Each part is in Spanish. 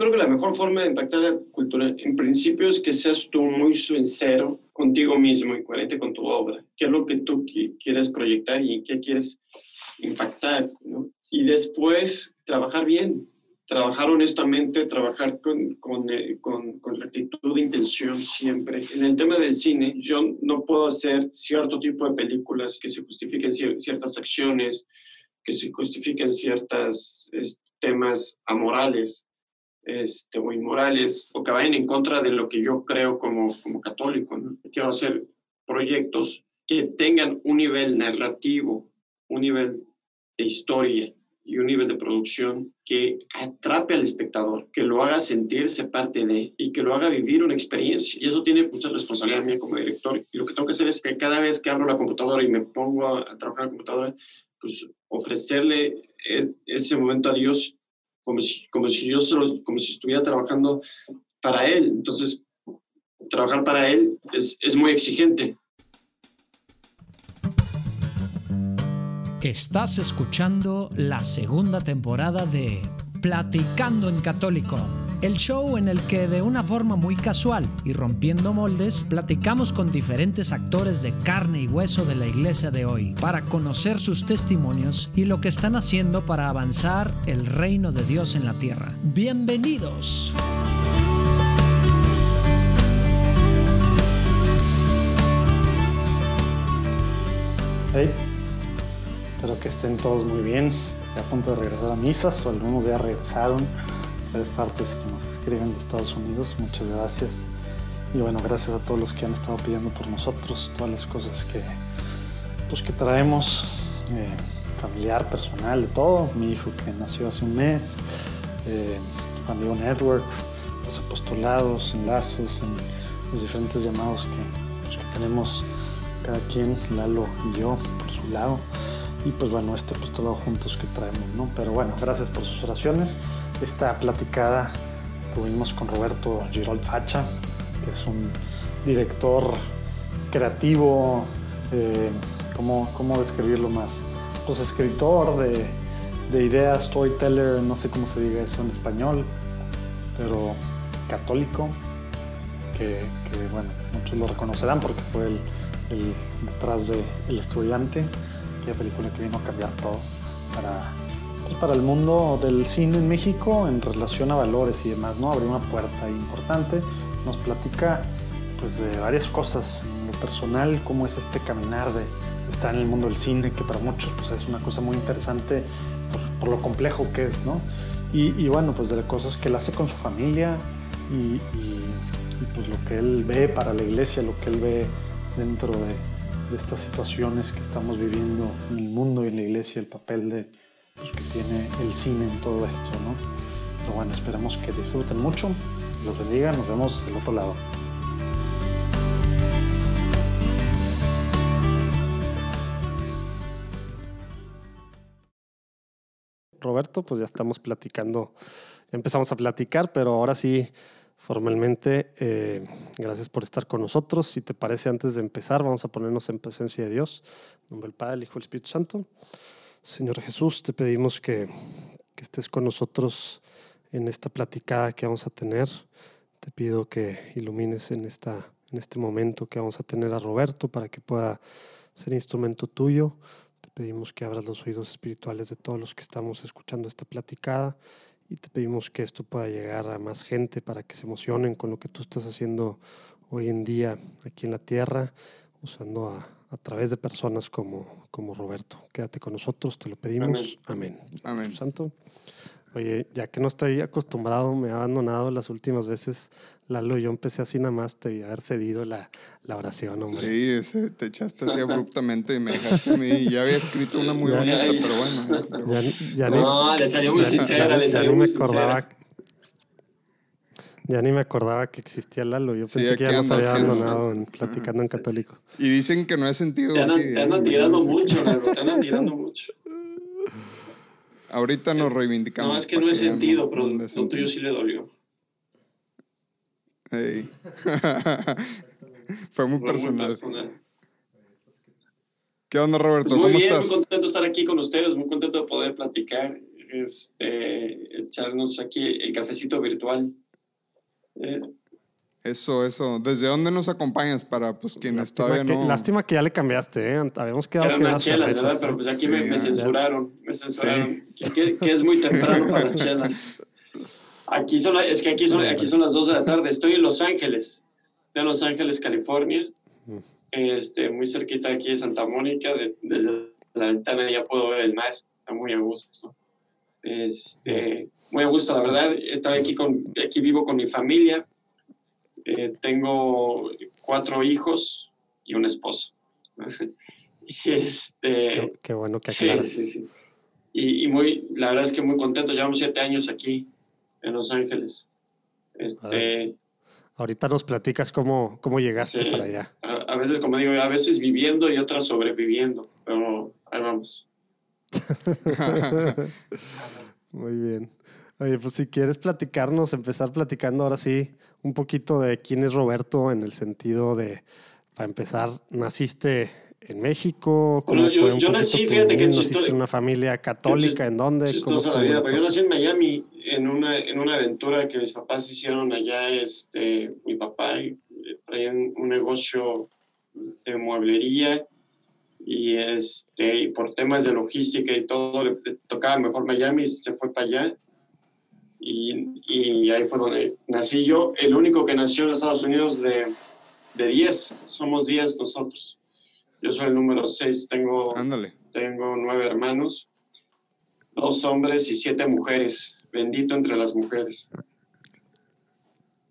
creo que la mejor forma de impactar la cultura, en principio, es que seas tú muy sincero contigo mismo y coherente con tu obra. ¿Qué es lo que tú quieres proyectar y qué quieres impactar? ¿no? Y después, trabajar bien, trabajar honestamente, trabajar con, con, eh, con, con rectitud de intención siempre. En el tema del cine, yo no puedo hacer cierto tipo de películas que se justifiquen ciertas acciones, que se justifiquen ciertos temas amorales este, o inmorales, o que vayan en contra de lo que yo creo como, como católico. Quiero hacer proyectos que tengan un nivel narrativo, un nivel de historia, y un nivel de producción que atrape al espectador, que lo haga sentirse parte de y que lo haga vivir una experiencia. Y eso tiene mucha responsabilidad mía como director. Y lo que tengo que hacer es que cada vez que abro la computadora y me pongo a, trabajar en la computadora, pues ofrecerle e, ese momento a Dios como si, como si yo solo, como si estuviera trabajando para Él. Entonces, trabajar para Él es, es muy exigente Estás escuchando la segunda temporada de Platicando en Católico, el show en el que de una forma muy casual y rompiendo moldes, platicamos con diferentes actores de carne y hueso de la iglesia de hoy para conocer sus testimonios y lo que están haciendo para avanzar el reino de Dios en la tierra. Bienvenidos. Hey. Espero que estén todos muy bien, a punto de regresar a misas o algunos ya regresaron. Varias partes que nos escriben de Estados Unidos, muchas gracias. Y bueno, gracias a todos los que han estado pidiendo por nosotros, todas las cosas que, pues, que traemos, eh, familiar, personal, de todo. Mi hijo que nació hace un mes, eh, Juan Diego Network, los apostolados, enlaces, en los diferentes llamados que, pues, que tenemos cada quien, Lalo y yo, por su lado y pues bueno, este apostolado juntos que traemos, ¿no? Pero bueno, gracias por sus oraciones. Esta platicada tuvimos con Roberto Girold Facha, que es un director creativo, eh, ¿cómo, ¿cómo, describirlo más? Pues escritor de, de, ideas, storyteller, no sé cómo se diga eso en español, pero católico, que, bueno, muchos lo reconocerán porque fue el, el detrás de El Estudiante aquella película que vino a cambiar todo para, para el mundo del cine en México en relación a valores y demás, ¿no? Abrió una puerta importante, nos platica pues de varias cosas en lo personal, cómo es este caminar de, estar en el mundo del cine, que para muchos pues es una cosa muy interesante por, lo complejo que es, ¿no? Y, bueno, pues de las cosas que él hace con su familia y, y pues lo que él ve para la iglesia, lo que él ve dentro de, de estas situaciones que estamos viviendo en el mundo y en la iglesia, el papel de, pues, que tiene el cine en todo esto, ¿no? Pero bueno, esperamos que disfruten mucho, los bendiga, nos vemos del otro lado. Roberto, pues ya estamos platicando, empezamos a platicar, pero ahora sí formalmente. Eh, gracias por estar con nosotros. Si te parece, antes de empezar, vamos a ponernos en presencia de Dios. En nombre del Padre, el Hijo y el Espíritu Santo. Señor Jesús, te pedimos que, que estés con nosotros en esta platicada que vamos a tener. Te pido que ilumines en, esta, en este momento que vamos a tener a Roberto para que pueda ser instrumento tuyo. Te pedimos que abras los oídos espirituales de todos los que estamos escuchando esta platicada y te pedimos que esto pueda llegar a más gente para que se emocionen con lo que tú estás haciendo hoy en día aquí en la tierra, usando a, a través de personas como, como Roberto. Quédate con nosotros, te lo pedimos. Amén. Amén. Santo. Oye, ya que no estoy acostumbrado, me he abandonado las últimas veces, Lalo, yo empecé así nada más, te vi haber cedido la, la oración, hombre. Sí, ese, te echaste así abruptamente y me dejaste a mí. Ya había escrito una muy bonita, pero bueno. Ya, no, le salió muy sincera, le salió muy sincera. Ya ni me acordaba que existía Lalo. Yo pensé que ya nos había abandonado en, platicando en católico. Y dicen que no he sentido. Te andan, te andan tirando mucho, Lalo. Te andan tirando mucho. Ahorita nos reivindicamos. No, es que no he sentido, pero lo tuyo sí le dolió. Fue muy personal. ¿Qué onda, Roberto? Pues muy bien, Muy contento de estar aquí con ustedes, muy contento de poder platicar. este, echarnos aquí el cafecito virtual. Eh, Eso, eso. ¿Desde dónde nos acompañas para pues quienes Lástima todavía que, no? lástima que ya le cambiaste, ¿eh? Habíamos quedado eran que unas chelas, cervezas, ¿verdad? Pero pues aquí me, Sí, me ya. censuraron. Me censuraron. Que, que- que es muy temprano para las chelas. Aquí son, es que aquí son, aquí son las 2 de la tarde. Estoy en Los Ángeles. Estoy en Los Ángeles, California. Este, muy cerquita aquí de Santa Mónica. De- desde la ventana ya puedo ver el mar. Está muy a gusto. Este, muy a gusto, la verdad. Estaba aquí, con, aquí vivo con mi familia. Eh, tengo cuatro hijos y una esposa. Y este, Qué, qué bueno que Sí, aclaras. sí, sí. Y, y muy, la verdad es que muy contento. Llevamos siete años aquí en Los Ángeles. Este, Ahorita nos platicas cómo, cómo llegaste Sí. para allá. a, a veces, como digo, a veces viviendo y otras sobreviviendo. Pero ahí vamos. Muy bien. Oye, pues si quieres platicarnos, empezar platicando ahora sí un poquito de quién es Roberto en el sentido de, para empezar, naciste en México, ¿cómo Bueno, yo- fue un yo nací, fíjate que ¿Naciste en una familia católica? ¿En dónde? ¿Cómo Chistosa la vida, pero yo nací en Miami en una, en una aventura que mis papás hicieron allá. Este, mi papá eh, traía un negocio de mueblería y este, y por temas de logística y todo, le, le tocaba mejor Miami, se fue para allá. Y, y ahí fue donde nací yo, el único que nació en Estados Unidos de, de 10, somos 10 nosotros. Yo soy el número 6, tengo Ándale. tengo nueve hermanos, dos hombres y siete mujeres. Bendito entre las mujeres.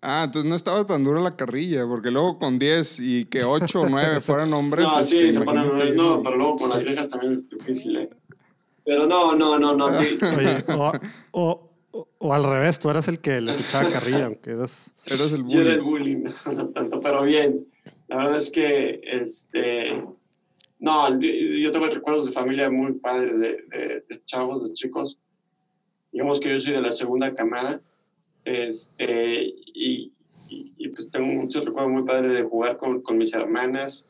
Ah, entonces no estaba tan dura la carrilla, porque luego con 10 y que 8 o 9 fueran hombres. No, sí, este, se ponen- imagínate, no, pero luego con las viejas también es difícil. ¿eh? Pero no, no, no, no. sí. Oye, o, o- o- o al revés, tú eras el que les echaba carrilla, aunque eras... Eras el Yo era el bully. bullying, no tanto, pero bien. La verdad es que, este, no, yo tengo recuerdos de familia muy padres, de, de- de chavos, de chicos. Digamos que yo soy de la segunda camada, este, y, y- y, pues tengo muchos recuerdos muy padres de jugar con, con mis hermanas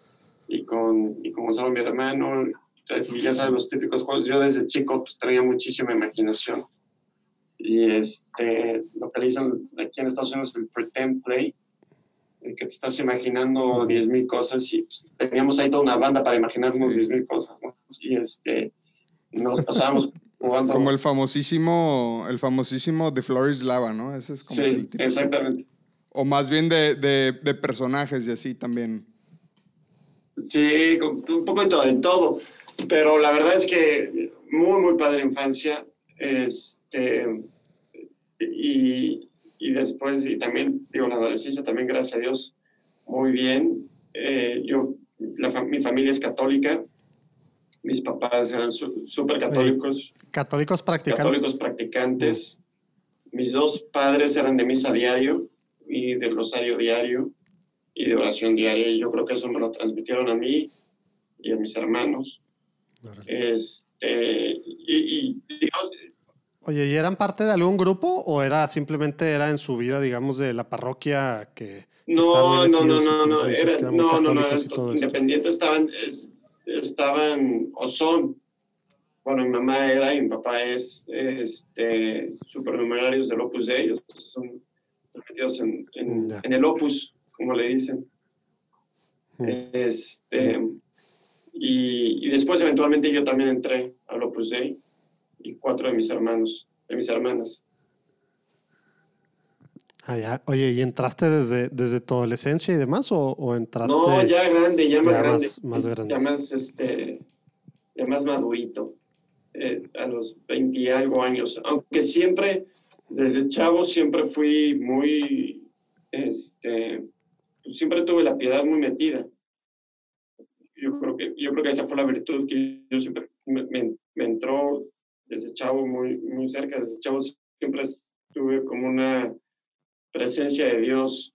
y con, y con Gonzalo, mi hermano. Entonces, ya sabes, los típicos juegos. Yo desde chico pues traía muchísima imaginación. Y este, lo que le dicen aquí en Estados Unidos el pretend play, en que te estás imaginando 10.000 cosas y pues, teníamos ahí toda una banda para imaginarnos Sí. 10.000 cosas, ¿no? Y este, nos pasábamos jugando. Como el famosísimo, el famosísimo de Floris Lava, ¿no? Ese es como el Sí, exactamente. O más bien de, de, de personajes y así también. Sí, un poco de todo, de todo. Pero la verdad es que muy, muy padre infancia. Este, y, y después, y también, digo, la adolescencia también, gracias a Dios, muy bien. Eh, yo, la mi familia es católica. Mis papás eran su- súper católicos, Católicos practicantes. católicos practicantes. Mis dos padres eran de misa diario y de rosario diario y de oración diaria. Y yo creo que eso me lo transmitieron a mí y a mis hermanos. Este, y, y, digamos, Oye, ¿y eran parte de algún grupo o era simplemente era en su vida, digamos, de la parroquia que... no, no, no, no, no, era- no, no, no, eran independientes, estaban, es- estaban o son. Bueno, mi mamá era y mi papá es este, supernumerarios del Opus Dei, ellos son metidos en, en, Ya. en el Opus, como le dicen. Mm. Este, y, y después eventualmente yo también entré al Opus Dei y cuatro de mis hermanos, de mis hermanas. Ah, ya. Oye, ¿y entraste desde, desde tu adolescencia y demás o, o entraste... No, ya grande, ya más ya grande. más- más grande. Ya más, este, ya más madurito, eh, a los 20 y algo años. Aunque siempre, desde chavo, siempre fui muy, este, siempre tuve la piedad muy metida. Yo creo que, yo creo que esa fue la virtud que yo siempre me, me- me entró desde chavo muy, muy cerca. Desde chavo siempre tuve como una presencia de Dios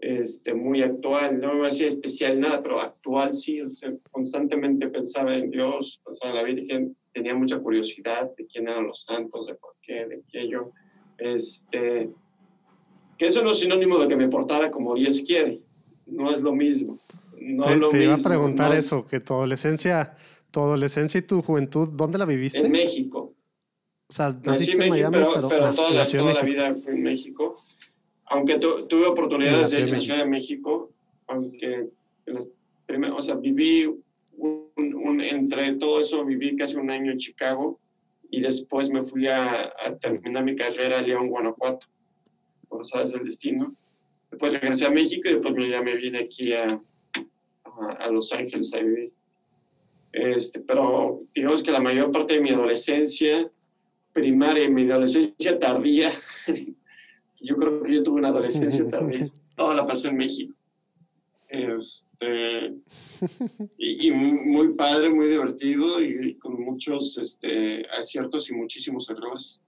este, muy actual, no me hacía especial nada, pero actual sí, o sea, constantemente pensaba en Dios, pensaba en la Virgen, tenía mucha curiosidad de quién eran los santos, de por qué, de aquello, este, que eso no es sinónimo de que me portara como Dios quiere, no es lo mismo. No te lo te iba a mismo, preguntar no es- eso, que tu adolescencia, tu adolescencia y tu juventud, ¿dónde la viviste? En México, O sea, naciste en México, Miami, pero, pero, pero ah, toda, la, toda la vida fui en México. Aunque tu- tuve oportunidades En la Ciudad de México, aunque en las primeras, o sea, viví un, un- entre todo eso, viví casi un año en Chicago y después me fui a, a terminar mi carrera a León, Guanajuato, por sabes del destino. Después regresé a México y después ya me vine aquí a, a, a Los Ángeles a vivir. Este, pero digamos que la mayor parte de mi adolescencia primaria y mi adolescencia tardía, yo creo que yo tuve una adolescencia tardía, toda la pasé en México. Este, y, y muy padre, muy divertido y, con muchos este, aciertos y muchísimos errores.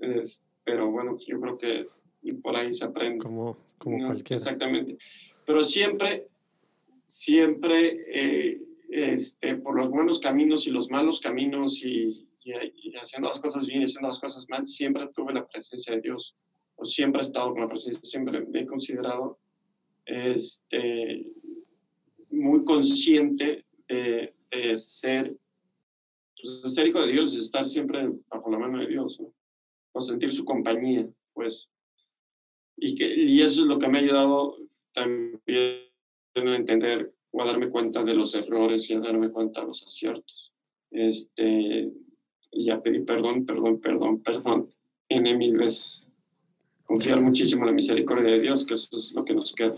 Es- pero bueno, yo creo que y por ahí se aprende. Como, como No, cualquiera. Exactamente. Pero siempre, siempre, eh, este, por los buenos caminos y los malos caminos y, y- y haciendo las cosas bien y haciendo las cosas mal, siempre tuve la presencia de Dios. O siempre he estado con la presencia, siempre me he considerado este, muy consciente de, de ser, pues, de ser hijo de Dios, de estar siempre bajo la mano de Dios, ¿no? o sentir su compañía, pues. Y, que, y eso es lo que me ha ayudado también a entender o a darme cuenta de los errores y a darme cuenta de los aciertos. Este, y a pedir perdón, perdón, perdón, perdón, N mil veces. Confiar muchísimo en la misericordia de Dios, que eso es lo que nos queda.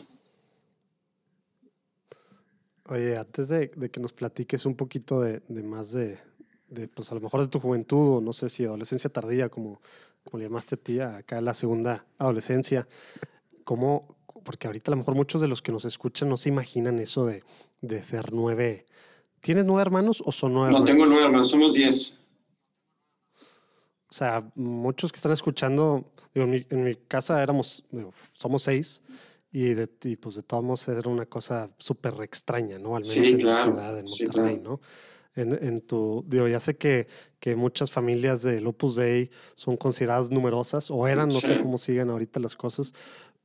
Oye, antes de, de que nos platiques un poquito de, de más de, de, pues a lo mejor de tu juventud, o no sé si adolescencia tardía, como, como le llamaste a ti, acá la segunda adolescencia, ¿cómo? Porque ahorita a lo mejor muchos de los que nos escuchan no se imaginan eso de, de ser nueve. ¿Tienes nueve hermanos o son nueve No, hermanos? tengo nueve hermanos, somos diez. O sea, muchos que están escuchando, digo, en, mi, en mi casa éramos, digo, somos seis, y, de, y pues de todos modos era una cosa súper extraña, ¿no? Al menos Sí, en claro, la ciudad, en sí, Monterrey, claro. ¿no? En, en tu, digo, ya sé que, que muchas familias del Opus Dei son consideradas numerosas, o eran, no sé cómo sigan ahorita las cosas,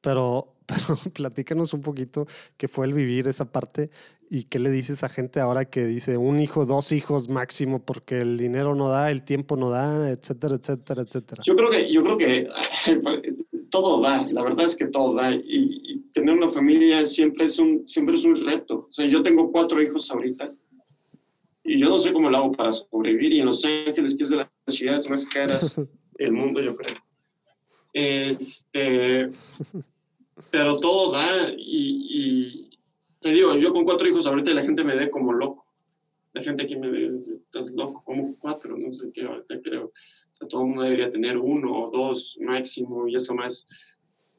pero, pero platícanos un poquito qué fue el vivir esa parte y qué le dices a gente ahora que dice un hijo, dos hijos máximo, porque el dinero no da, el tiempo no da, etcétera, etcétera, etcétera. Yo creo que, yo creo que todo da, la verdad es que todo da. Y, y tener una familia siempre es, un, siempre es un reto. O sea, yo tengo cuatro hijos ahorita y yo no sé cómo lo hago para sobrevivir. Y en Los Ángeles, que es de las ciudades más caras del mundo, yo creo. Este, pero todo da y, y te digo, yo con cuatro hijos ahorita la gente me ve como loco. La gente aquí me ve, estás loco, como cuatro, no sé qué, ahorita creo. O sea, todo el mundo debería tener uno o dos máximo y es lo más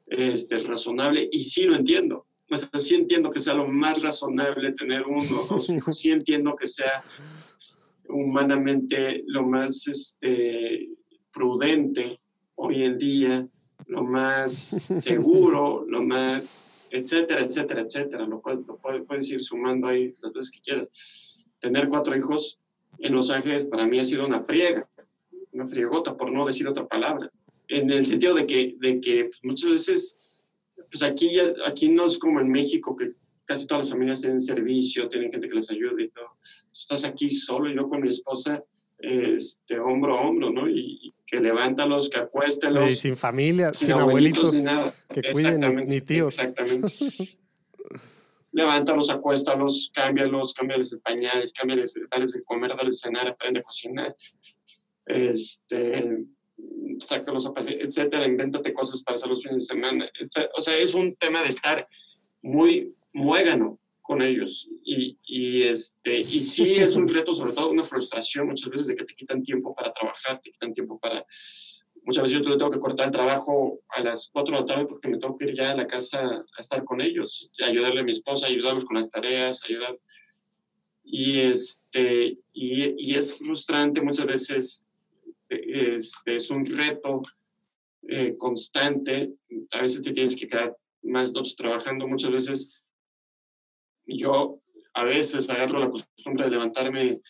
este, razonable. Y sí lo entiendo. O sea, sí entiendo que sea lo más razonable tener uno o dos hijos. Sí entiendo que sea humanamente lo más este, prudente hoy en día, lo más seguro, lo más, etcétera, etcétera, etcétera. Lo puedes, lo puedes, ir sumando ahí las veces que quieras. Tener cuatro hijos en Los Ángeles para mí ha sido una friega, una friegota, por no decir otra palabra. En el sentido de que, de que pues, muchas veces, pues aquí, aquí no es como en México, que casi todas las familias tienen servicio, tienen gente que les ayude y todo. Estás aquí solo, yo con mi esposa, este, hombro a hombro, ¿no? Y que levántalos, que acuéstelos. Y sin familia, sin, sin abuelitos, ni nada. que cuiden, ni, tíos. Exactamente. Levántalos, acuéstalos, cámbialos, cámbiales de pañales, cámbiales, dales de comer, dales de cenar, aprende a cocinar. Este, sácalos a pasear, etcétera, invéntate cosas para hacer los fines de semana. etcétera. O sea, es un tema de estar muy muégano con ellos. Y, y, este, y sí es un reto, sobre todo una frustración muchas veces de que te quitan tiempo para trabajar, te quitan tiempo para... Muchas veces yo tengo que cortar el trabajo a las 4 de la tarde porque me tengo que ir ya a la casa a estar con ellos, ayudarle a mi esposa, ayudarlos con las tareas, ayudar. Y, este, y, y es frustrante muchas veces, este, es un reto eh, constante, a veces te tienes que quedar más noches trabajando, muchas veces yo a veces agarro la costumbre de levantarme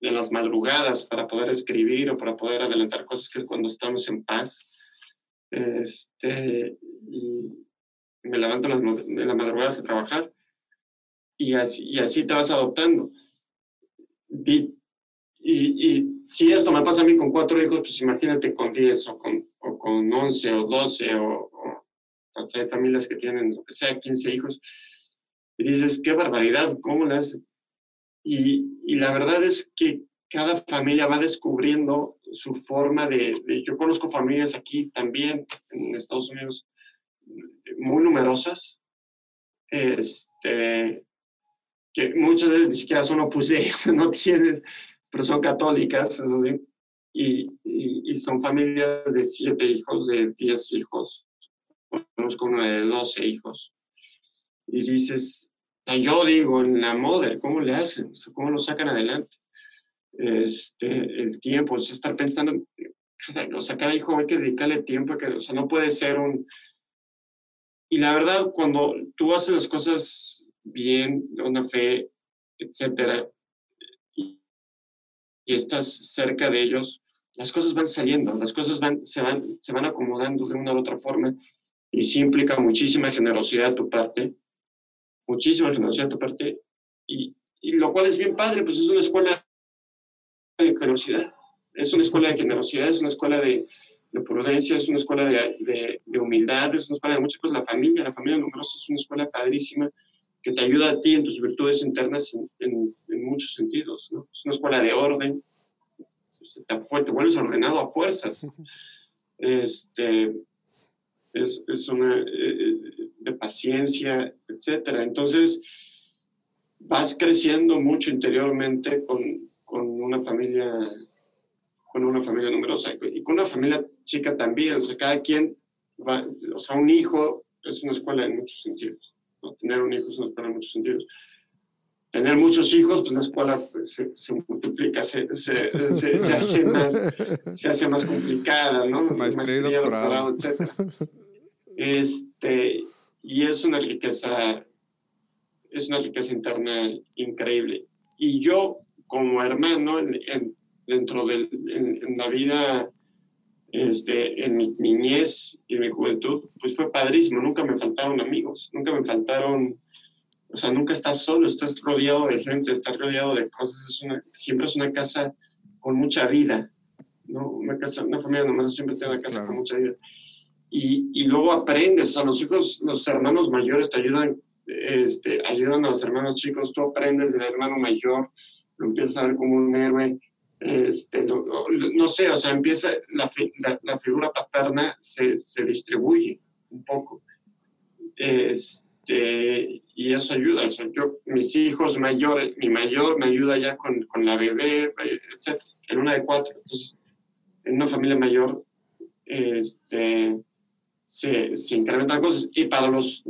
en las madrugadas para poder escribir o para poder adelantar cosas que cuando estamos en paz. Este, y me levanto en las, en las madrugadas a trabajar y así, y así te vas adoptando. Y, y, si esto me pasa a mí con cuatro hijos, pues imagínate con diez o con, o con once o doce o, o, hay familias que tienen, lo que sea, quince hijos. Y dices, qué barbaridad, ¿cómo le haces? Y, y, la verdad es que cada familia va descubriendo su forma de, de, Yo conozco familias aquí también, en Estados Unidos, muy numerosas, este, que muchas veces ni siquiera son opus no tienes pero son católicas, eso sí, y, y, son familias de siete hijos, de diez hijos, conozco uno de doce hijos, y dices, yo digo, en la moda, ¿cómo le hacen? ¿Cómo lo sacan adelante? Este, el tiempo, o sea, estar pensando, o sea, cada hijo hay que dedicarle tiempo, que, o sea, no puede ser un... Y la verdad, cuando tú haces las cosas bien, una fe, etcétera, y estás cerca de ellos, las cosas van saliendo, las cosas van, se, van, se van acomodando de una u otra forma y sí implica muchísima generosidad de tu parte, muchísima generosidad de tu parte, y, y lo cual es bien padre, pues es una escuela de generosidad, es una escuela de generosidad, es una escuela de, de prudencia, es una escuela de, de, de, humildad, es una escuela de muchas cosas, la familia, la familia numerosa es una escuela padrísima que te ayuda a ti en tus virtudes internas en, en, en muchos sentidos. ¿no? Es una escuela de orden, te, te, vuelves ordenado a fuerzas. Este, es, es una eh, eh, de paciencia, etcétera. Entonces, vas creciendo mucho interiormente con, con una familia con una familia numerosa y con una familia chica también, o sea, cada quien va, o sea, un hijo es una escuela en muchos sentidos. Tener un hijo es una escuela en muchos sentidos. Tener muchos hijos, pues la escuela pues, se, multiplica, se, se, se, hace más, se hace más complicada, ¿no? Maestría, y doctorado. etc. Este, y es una riqueza, es una riqueza interna increíble. Y yo, como hermano, en, dentro de en, la vida este, en mi niñez y en mi juventud, pues fue padrísimo. Nunca me faltaron amigos, nunca me faltaron, o sea, nunca estás solo, estás rodeado de gente, estás rodeado de cosas. Es una, siempre es una casa con mucha vida, ¿no? Una, casa, una familia numerosa siempre tiene una casa con mucha vida. Y, y, luego aprendes, o sea, los hijos, los hermanos mayores te ayudan, este, ayudan a los hermanos chicos, tú aprendes del hermano mayor, lo empiezas a ver como un héroe, este, no, sé, o sea, empieza, la, la, figura paterna se, se, distribuye un poco. Este, y eso ayuda. O sea, yo, mis hijos mayores, mi mayor me ayuda ya con, con la bebé, etc. En una de cuatro. Entonces, en una familia mayor este, se, se incrementan cosas. Y para los,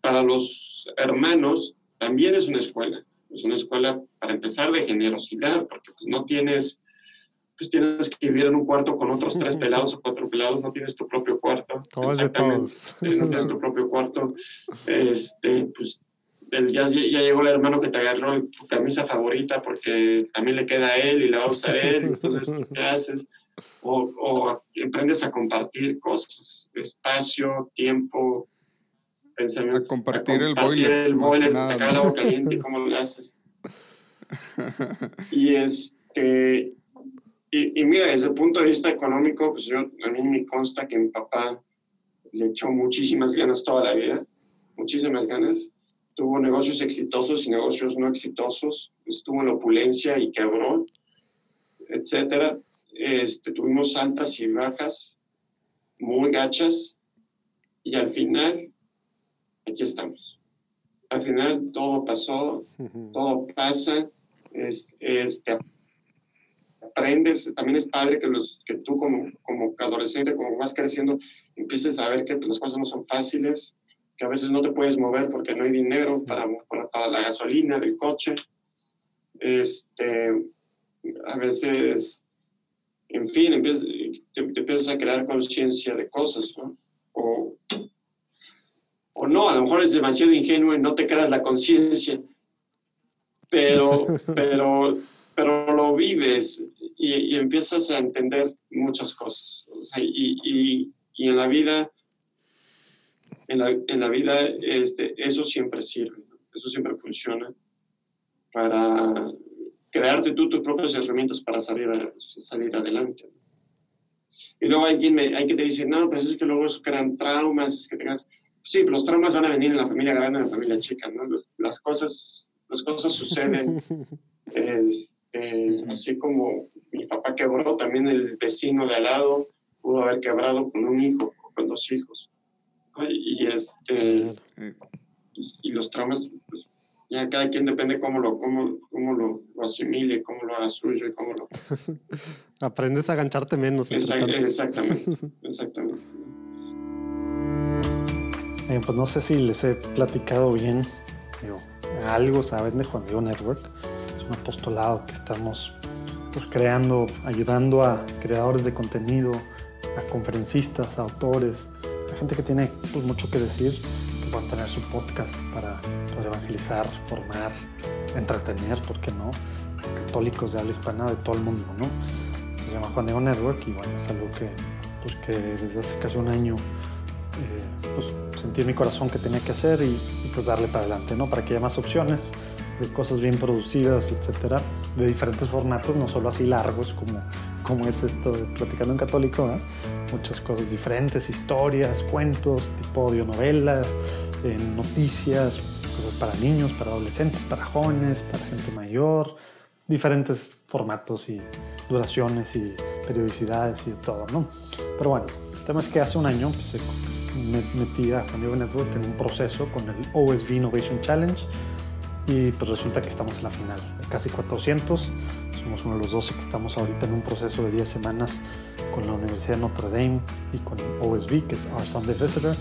para los hermanos también es una escuela es una escuela, para empezar, de generosidad, porque pues, no tienes, pues tienes que vivir en un cuarto con otros tres pelados o cuatro pelados, no tienes tu propio cuarto. Todos de todos. No tienes tu propio cuarto. Este, pues ya, ya, llegó el hermano que te agarró tu camisa favorita porque también le queda a él y la va a usar él, entonces, ¿qué haces? O, o aprendes a compartir cosas, espacio, tiempo, a compartir, el boiler. El boiler, sacar el agua caliente y cómo lo haces. y este, y, mira, desde el punto de vista económico, pues yo, a mí me consta que mi papá le echó muchísimas ganas toda la vida, muchísimas ganas. Tuvo negocios exitosos y negocios no exitosos, estuvo en la opulencia y quebró, etcétera. Este, tuvimos altas y bajas, muy gachas, y al final aquí estamos. Al final todo pasó, todo pasa, este, aprendes, también es padre que, los, que tú como, como adolescente, como vas creciendo, empieces a ver que las cosas no son fáciles, que a veces no te puedes mover porque no hay dinero para, para, la gasolina del coche. Este, a veces, en fin, empiezas, te, te empiezas a crear conciencia de cosas, ¿no? O o no, a lo mejor es demasiado ingenuo y no te creas la conciencia, pero, pero, pero lo vives y, empiezas a entender muchas cosas. y, y, y, en la vida, en la, en la vida este, eso siempre sirve, eso siempre funciona para crearte tú tus propias herramientas para salir, salir adelante. Y luego hay quien, me, hay que te dice, no, pues es que luego crean traumas, es que tengas... Sí, los traumas van a venir en la familia grande, en la familia chica, ¿no? Las cosas, las cosas suceden. este, así como mi papá quebró, también el vecino de al lado pudo haber quebrado con un hijo o con dos hijos. Y, este, y, los traumas, pues, ya cada quien depende cómo lo, cómo, cómo lo, lo, asimile, cómo lo haga suyo y cómo lo... Aprendes a gancharte menos. exactamente, exactamente. pues no sé si les he platicado bien digo, algo, ¿saben? De Juan Diego Network. Es un apostolado que estamos pues, creando, ayudando a creadores de contenido, a conferencistas, a autores, a gente que tiene pues, mucho que decir puedan tener su podcast para poder evangelizar, formar, entretener, ¿por qué no? Católicos de habla hispana de todo el mundo, ¿no? Se llama Juan Diego Network y bueno, es algo que, pues, que desde hace casi un año eh, pues, sentí en mi corazón que tenía que hacer y, y, pues darle para adelante, ¿no? Para que haya más opciones de cosas bien producidas, etcétera, de diferentes formatos, no solo así largos como, como es esto de Platicando en Católico, ¿eh? Muchas cosas diferentes, historias, cuentos, tipo audionovelas, eh, noticias, cosas para niños, para adolescentes, para jóvenes, para gente mayor, diferentes formatos y duraciones y periodicidades y todo, ¿no? Pero bueno, el tema es que hace un año pues, me metí a Juan Network en un proceso con el OSV Innovation Challenge y pues resulta que estamos en la final casi 400 somos uno de los 12 que estamos ahorita en un proceso de 10 semanas con la Universidad de Notre Dame y con OSV, que es Our Sunday Visitor,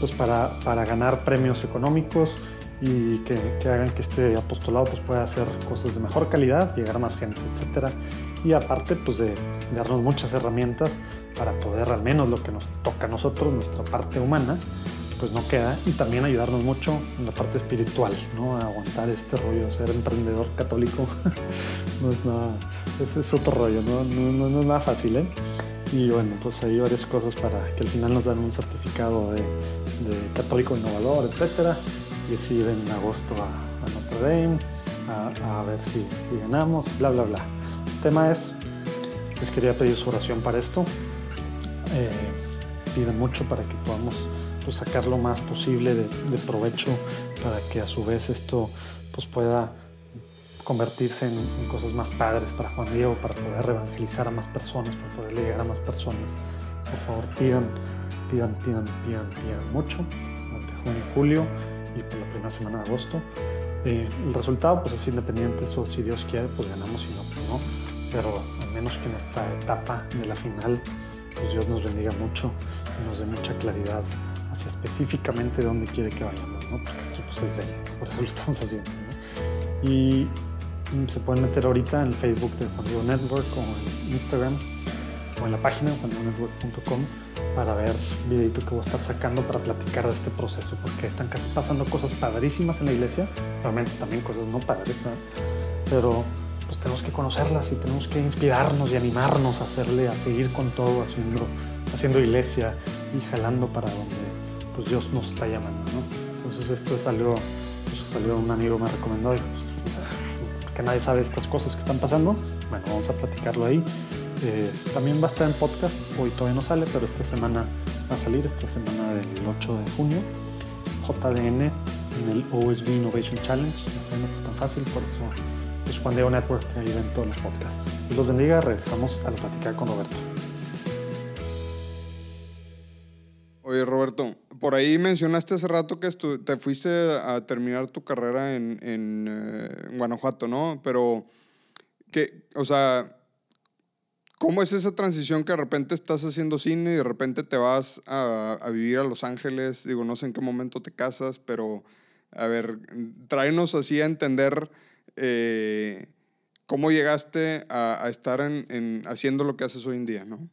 pues para, para ganar premios económicos y que, que, hagan que este apostolado pues pueda hacer cosas de mejor calidad, llegar a más gente, etc. Y aparte pues de, de darnos muchas herramientas para poder al menos lo que nos toca a nosotros, nuestra parte humana, pues no queda y también ayudarnos mucho en la parte espiritual, ¿no? Aguantar este rollo, ser emprendedor católico no es nada, es, otro rollo, ¿no? No, es nada fácil, ¿eh? Y bueno, pues hay varias cosas para que al final nos dan un certificado de, católico innovador, etcétera, y es ir en agosto a, Notre Dame a, ver si, ganamos, bla, bla, bla. El tema es, les quería pedir su oración para esto. Eh, mucho para que podamos pues, sacar lo más posible de, provecho para que a su vez esto pues, pueda convertirse en, cosas más padres para Juan Diego, para poder evangelizar a más personas, para poder llegar a más personas. Por favor, pidan, pidan, pidan, pidan, pidan mucho durante junio y julio y por la primera semana de agosto. Eh, el resultado pues es independiente, eso si Dios quiere pues ganamos y no, pues no. Pero al menos que en esta etapa de la final pues Dios nos bendiga mucho y nos dé mucha claridad hacia específicamente dónde quiere que vayamos, ¿no? porque esto pues, es de él, por eso lo estamos haciendo. ¿no? Y se pueden meter ahorita en Facebook de Juan Diego Network o en Instagram o en la página juandiegonetwork.com para ver videito que voy a estar sacando para platicar de este proceso, porque están casi pasando cosas padrísimas en la iglesia, realmente también cosas no padres, pero pues tenemos que conocerlas y tenemos que inspirarnos y animarnos a hacerle, a seguir con todo, haciendo, haciendo iglesia y jalando para donde pues Dios nos está llamando, ¿no? Entonces esto es algo, pues un amigo me recomendó, pues, porque nadie sabe estas cosas que están pasando, bueno, vamos a platicarlo ahí. Eh, también va a estar en podcast, hoy todavía no sale, pero esta semana va a salir, esta semana del 8 de junio, JDN en el OSB Innovation Challenge, ya sé, no está tan fácil, por eso es Juan Diego Network, ahí ven todos los podcasts. Dios los bendiga, regresamos a la plática con Roberto. Oye, Roberto, por ahí mencionaste hace rato que te fuiste a terminar tu carrera en, eh, Guanajuato, ¿no? Pero, que, o sea, ¿cómo es esa transición que de repente estás haciendo cine y de repente te vas a, vivir a Los Ángeles? Digo, no sé en qué momento te casas, pero, a ver, tráenos así a entender eh, cómo llegaste a, estar en, haciendo lo que haces hoy en día, ¿no?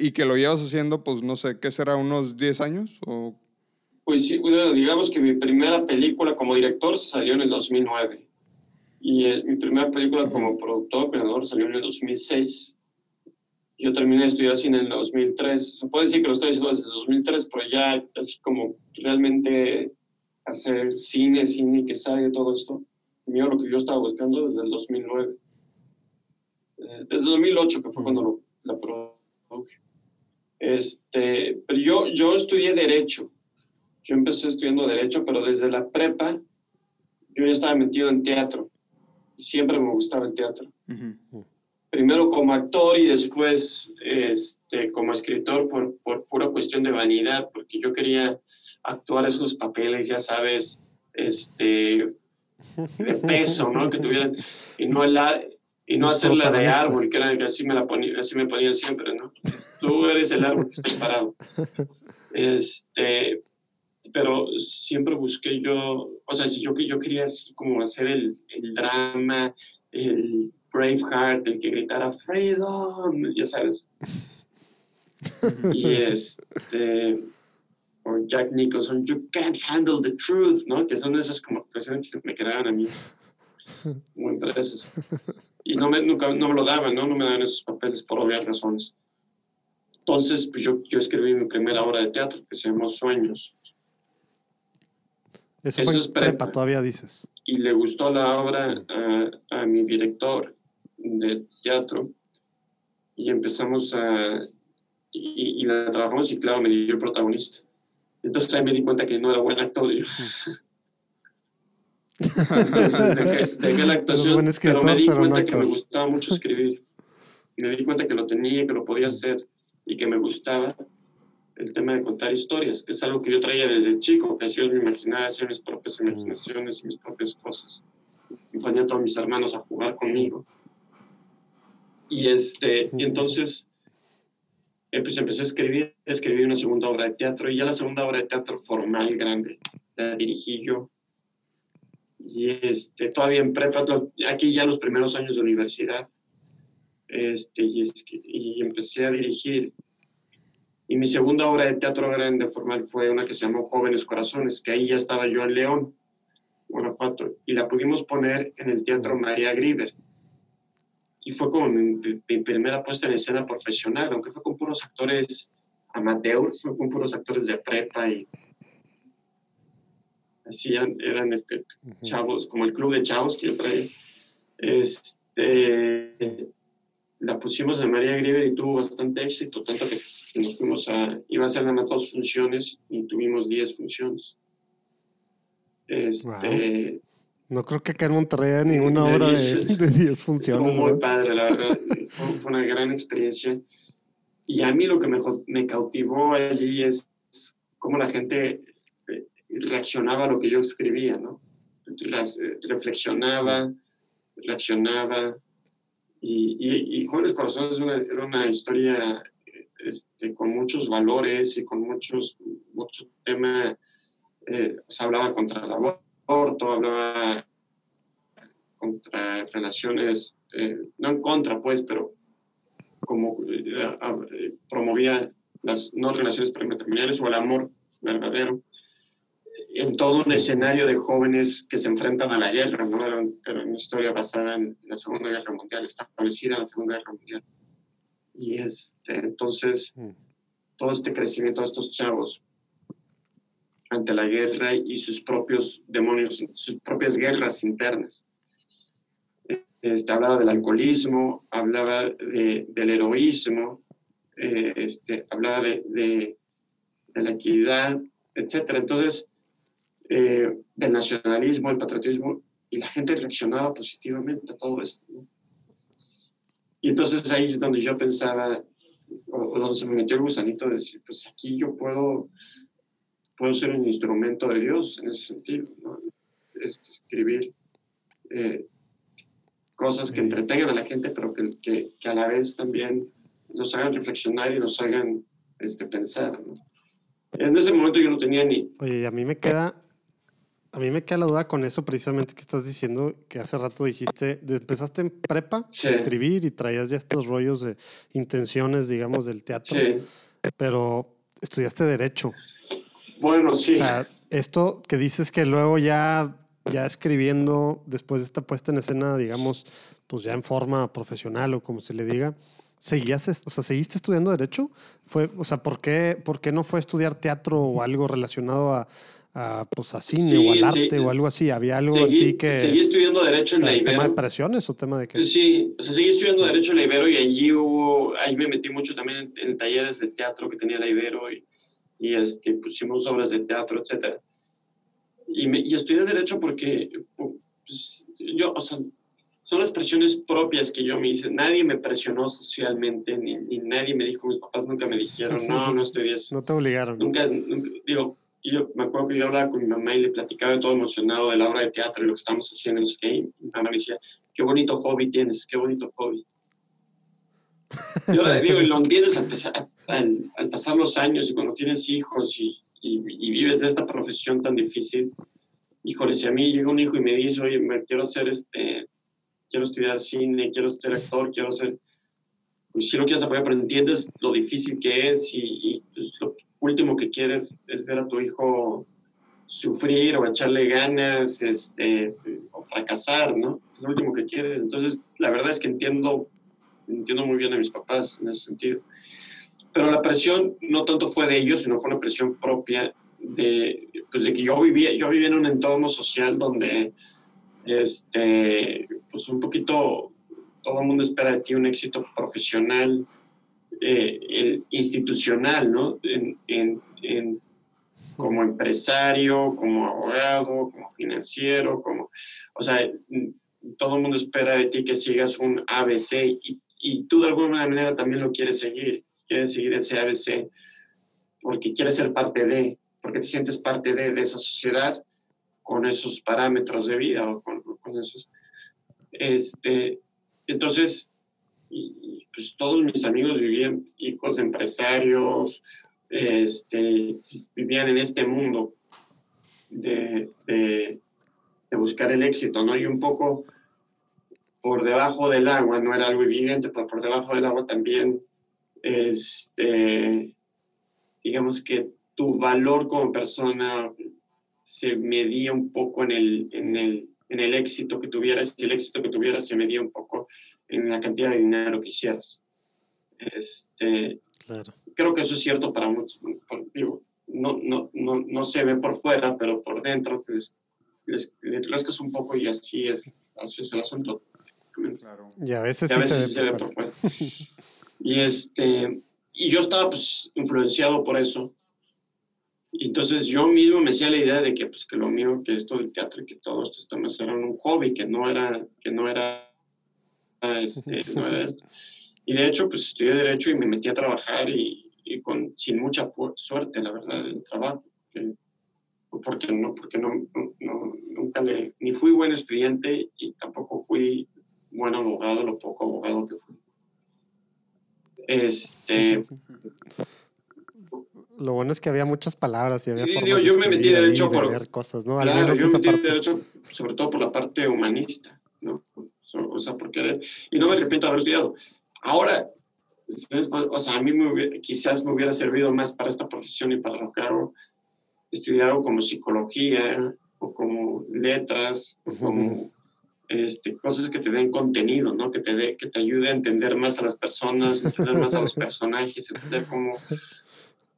Y que lo llevas haciendo, pues no sé, ¿qué será? ¿Unos 10 años? O... Pues sí, digamos que mi primera película como director salió en el 2009. Y eh, mi primera película como productor, creador, salió en el 2006. Yo terminé de estudiar cine en el 2003. Se puede decir que lo estoy haciendo desde el 2003, pero ya así como realmente hacer cine, cine que sale todo esto, mío lo que yo estaba buscando desde el 2009. Eh, desde el 2008, que fue cuando lo, la Este, pero yo, yo estudié Derecho. Yo empecé estudiando Derecho, pero desde la prepa yo ya estaba metido en teatro. Siempre me gustaba el teatro. Primero como actor y después este, como escritor por, por pura cuestión de vanidad, porque yo quería actuar esos papeles, ya sabes, este, de peso, ¿no? Que tuvieran, y no, el, y no hacerla de árbol, que era que así me, la ponía, así me ponían siempre, ¿no? Tú eres el árbol que está parado. Este, pero siempre busqué yo, o sea, yo, yo quería así como hacer el, el drama, el Braveheart, el que gritara Freedom, ya sabes. y este, o Jack Nicholson, You can't handle the truth, ¿no? Que son esas como actuaciones que me quedaban a mí muy impresas. Y no me, nunca, no me lo daban, ¿no? No me daban esos papeles por obvias razones. Entonces, pues yo, yo escribí mi primera obra de teatro que se llamó Sueños. Eso, fue es prepa, todavía dices. Y le gustó la obra a, a mi director de teatro y empezamos a... Y, y, la trabajamos y claro, me dio el protagonista. Entonces ahí me di cuenta que no era buen actor. Entonces dejé, la actuación, pero me di cuenta que me gustaba mucho escribir. Me di cuenta que lo tenía, que lo podía hacer y que me gustaba el tema de contar historias, que es algo que yo traía desde chico, que yo me imaginaba hacer mis propias imaginaciones y mis propias cosas. Me ponía a todos mis hermanos a jugar conmigo. Y, este, y entonces pues empecé a escribir, escribí una segunda obra de teatro y ya la segunda obra de teatro formal, grande, la dirigí yo. Y este, todavía en prepa, aquí ya los primeros años de universidad, este, y, y empecé a dirigir. Y mi segunda obra de teatro grande formal fue una que se llamó Jóvenes Corazones, que ahí ya estaba yo en León, Guanajuato, y la pudimos poner en el Teatro María Griver y fue como mi, primera puesta en escena profesional, aunque fue con puros actores amateur, fue con puros actores de prepa y así eran, este, chavos, como el club de chavos que yo traía. Este, la pusimos en María Griver y tuvo bastante éxito, tanto que nos fuimos a, iba a ser nada más dos funciones y tuvimos diez funciones. Este, no creo que acá en Monterrey haya ninguna obra de 10 funciones. Fue muy padre, la verdad. fue una gran experiencia. Y a mí lo que me, me cautivó allí es cómo la gente reaccionaba a lo que yo escribía, ¿no? Las, eh, reflexionaba, reaccionaba. Y, y, Jóvenes Corazones era una historia este, con muchos valores y con muchos, mucho tema. Eh, se hablaba contra la voz corto, hablaba contra relaciones, eh, no en contra, pues, pero como promovía las no relaciones prematrimoniales o el amor verdadero en todo un escenario de jóvenes que se enfrentan a la guerra, ¿no? Era, una historia basada en la Segunda Guerra Mundial, establecida en la Segunda Guerra Mundial. Y este, entonces, todo este crecimiento de estos chavos ante la guerra y sus propios demonios, sus propias guerras internas. Este, hablaba del alcoholismo, hablaba de, del heroísmo, eh, este, hablaba de, de, la equidad, etc. Entonces, eh, del nacionalismo, el patriotismo, y la gente reaccionaba positivamente a todo esto. Y entonces ahí es donde yo pensaba, o, donde se me metió el gusanito de decir, pues aquí yo puedo puedo ser un instrumento de Dios en ese sentido, ¿no? Este, escribir eh, cosas que entretengan a la gente, pero que, que, que, a la vez también nos hagan reflexionar y nos hagan este, pensar. ¿no? En ese momento yo no tenía ni... Oye, a mí me queda... A mí me queda la duda con eso precisamente que estás diciendo, que hace rato dijiste, empezaste en prepa a escribir y traías ya estos rollos de intenciones, digamos, del teatro, sí. pero estudiaste derecho. Bueno, sí. O sea, esto que dices que luego ya, ya escribiendo, después de esta puesta en escena, digamos, pues ya en forma profesional o como se le diga, ¿seguías, o sea, seguiste estudiando Derecho? Fue, o sea, ¿por qué, ¿por qué no fue estudiar teatro o algo relacionado a, a, pues, a cine o al arte o algo así? ¿Había algo seguí, en ti que... Seguí estudiando Derecho en la Ibero. ¿Tema de presiones o tema de qué? Sí, o sea, seguí estudiando Derecho en la Ibero y allí hubo, ahí me metí mucho también en, en talleres de teatro que tenía la Ibero y, y este, pusimos obras de teatro, etcétera. Y, me, y estudié Derecho porque pues, yo, o sea, son las presiones propias que yo me hice. Nadie me presionó socialmente, ni, ni nadie me dijo, mis papás nunca me dijeron, no, no estudies. No te obligaron. Nunca, nunca, digo, yo me acuerdo que yo hablaba con mi mamá y le platicaba todo emocionado de la obra de teatro y lo que estamos haciendo. Y mi mamá me decía, qué bonito hobby tienes, qué bonito hobby. Yo le digo, y lo entiendes al, pasar, al, al, pasar los años y cuando tienes hijos y, y, y, vives de esta profesión tan difícil. Híjole, si a mí llega un hijo y me dice, oye, me quiero hacer este, quiero estudiar cine, quiero ser actor, quiero ser, pues si lo quieres apoyar, pero entiendes lo difícil que es y, y pues, lo último que quieres es ver a tu hijo sufrir o echarle ganas, este, o fracasar, ¿no? Es lo último que quieres. Entonces, la verdad es que entiendo, entiendo muy bien a mis papás en ese sentido. Pero la presión no tanto fue de ellos, sino fue una presión propia de, pues de que yo vivía, yo vivía en un entorno social donde, este, pues un poquito, todo el mundo espera de ti un éxito profesional, eh, el, institucional, ¿no? En, en, en, como empresario, como abogado, como financiero, como, o sea, todo el mundo espera de ti que sigas un ABC y, y tú de alguna manera también lo quieres seguir, quieres seguir ese ABC porque quieres ser parte de, porque te sientes parte de, de esa sociedad con esos parámetros de vida o con, con esos. Este, entonces, y, pues todos mis amigos vivían, hijos de empresarios, este, vivían en este mundo de, de, buscar el éxito, ¿no? Y un poco por debajo del agua, no era algo evidente, pero por debajo del agua también, este, digamos que tu valor como persona se medía un poco en el, en el, en el éxito que tuvieras, y el éxito que tuvieras se medía un poco en la cantidad de dinero que hicieras. Este, claro. Creo que eso es cierto para muchos. Digo, no, no, no, no se ve por fuera, pero por dentro te les, les, les rascas un poco y así es, así es el asunto. Claro. Y a veces, y a sí veces se ve, se ve por fuera. y, este, y yo estaba pues, influenciado por eso. Y entonces yo mismo me hacía la idea de que, pues, que lo mío, que esto del teatro y que todo esto temas eran un hobby, que no era, que no era, este, no era esto. Y de hecho, pues estudié Derecho y me metí a trabajar y, y con, sin mucha suerte, la verdad, del trabajo. Porque, no, porque no, no, nunca le, ni fui buen estudiante y tampoco fui buen abogado, lo poco abogado que fui. Este, lo bueno es que había muchas palabras y había y, formas digo, yo me metí derecho de por leer cosas, ¿no? Claro, Al menos yo me metí parte. derecho sobre todo por la parte humanista, ¿no? O sea, porque y no me arrepiento de haber estudiado. Ahora, o sea, a mí me hubiera, quizás me hubiera servido más para esta profesión y para lo que hago, estudiar algo como psicología o como letras o como este, cosas que te den contenido, ¿no? Que te, de, que te ayude a entender más a las personas, entender más a los personajes, entender cómo...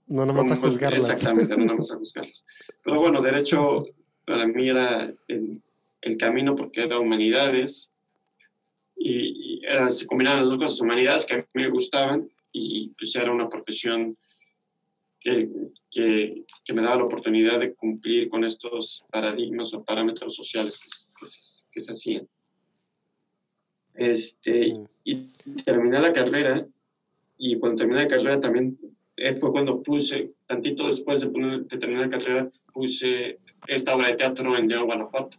No nomás cómo, a juzgarlas. Exactamente, no nomás a juzgarlas. Pero bueno, derecho para mí era el, el camino porque era humanidades y, era, se combinaban las dos cosas, humanidades que a mí me gustaban y pues era una profesión que, que, que, me daba la oportunidad de cumplir con estos paradigmas o parámetros sociales que, que, se, que se hacían. Este, y terminé la carrera y cuando terminé la carrera también eh, fue cuando puse, tantito después de, poner, de, terminar la carrera, puse esta obra de teatro en León, Guanajuato.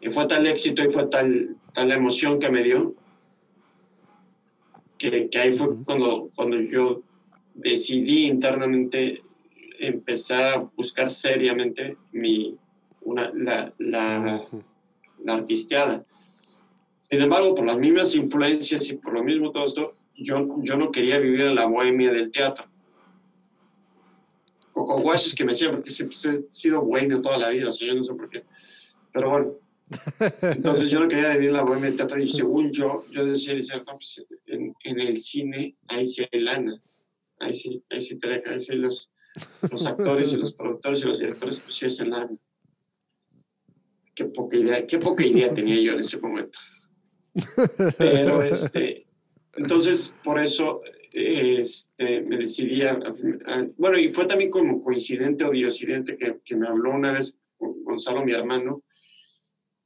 Y fue tal éxito y fue tal, tal emoción que me dio que, que ahí fue cuando, cuando yo decidí internamente empezar a buscar seriamente mi, una, la, la, la artisteada. Sin embargo, por las mismas influencias y por lo mismo todo esto, yo, yo no quería vivir en la bohemia del teatro. Coco Wash es que me decía, porque siempre he sido bohemio toda la vida, o sea, yo no sé por qué. Pero bueno, entonces yo no quería vivir la bohemia del teatro y según yo, yo decía, decía no, pues en, en, el cine ahí sí hay lana, ahí sí, ahí sí te ahí sí los, los actores y los productores y los directores pusiesen la... Qué poca idea, qué poca idea tenía yo en ese momento. Pero este, entonces por eso este, me decidí a, bueno, y fue también como coincidente o diosidente que, que me habló una vez Gonzalo, mi hermano,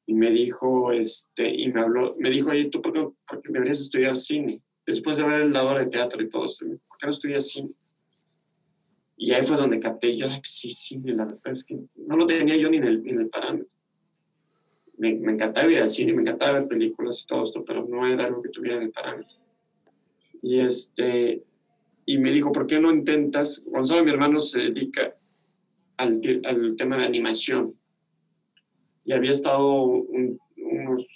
y me dijo, este, y me habló, me dijo, oye, ¿tú por qué, deberías estudiar cine? Después de ver la obra de teatro y todo esto, ¿por qué no estudias cine? Y ahí fue donde capté, yo, sí, cine, la verdad es que no lo tenía yo ni en el, en el parámetro. Me, me, encantaba ir al cine, me encantaba ver películas y todo esto, pero no era algo que tuviera en el parámetro. Y, este, y me dijo, ¿por qué no intentas? Gonzalo, mi hermano, se dedica al, al tema de animación. Y había estado unos,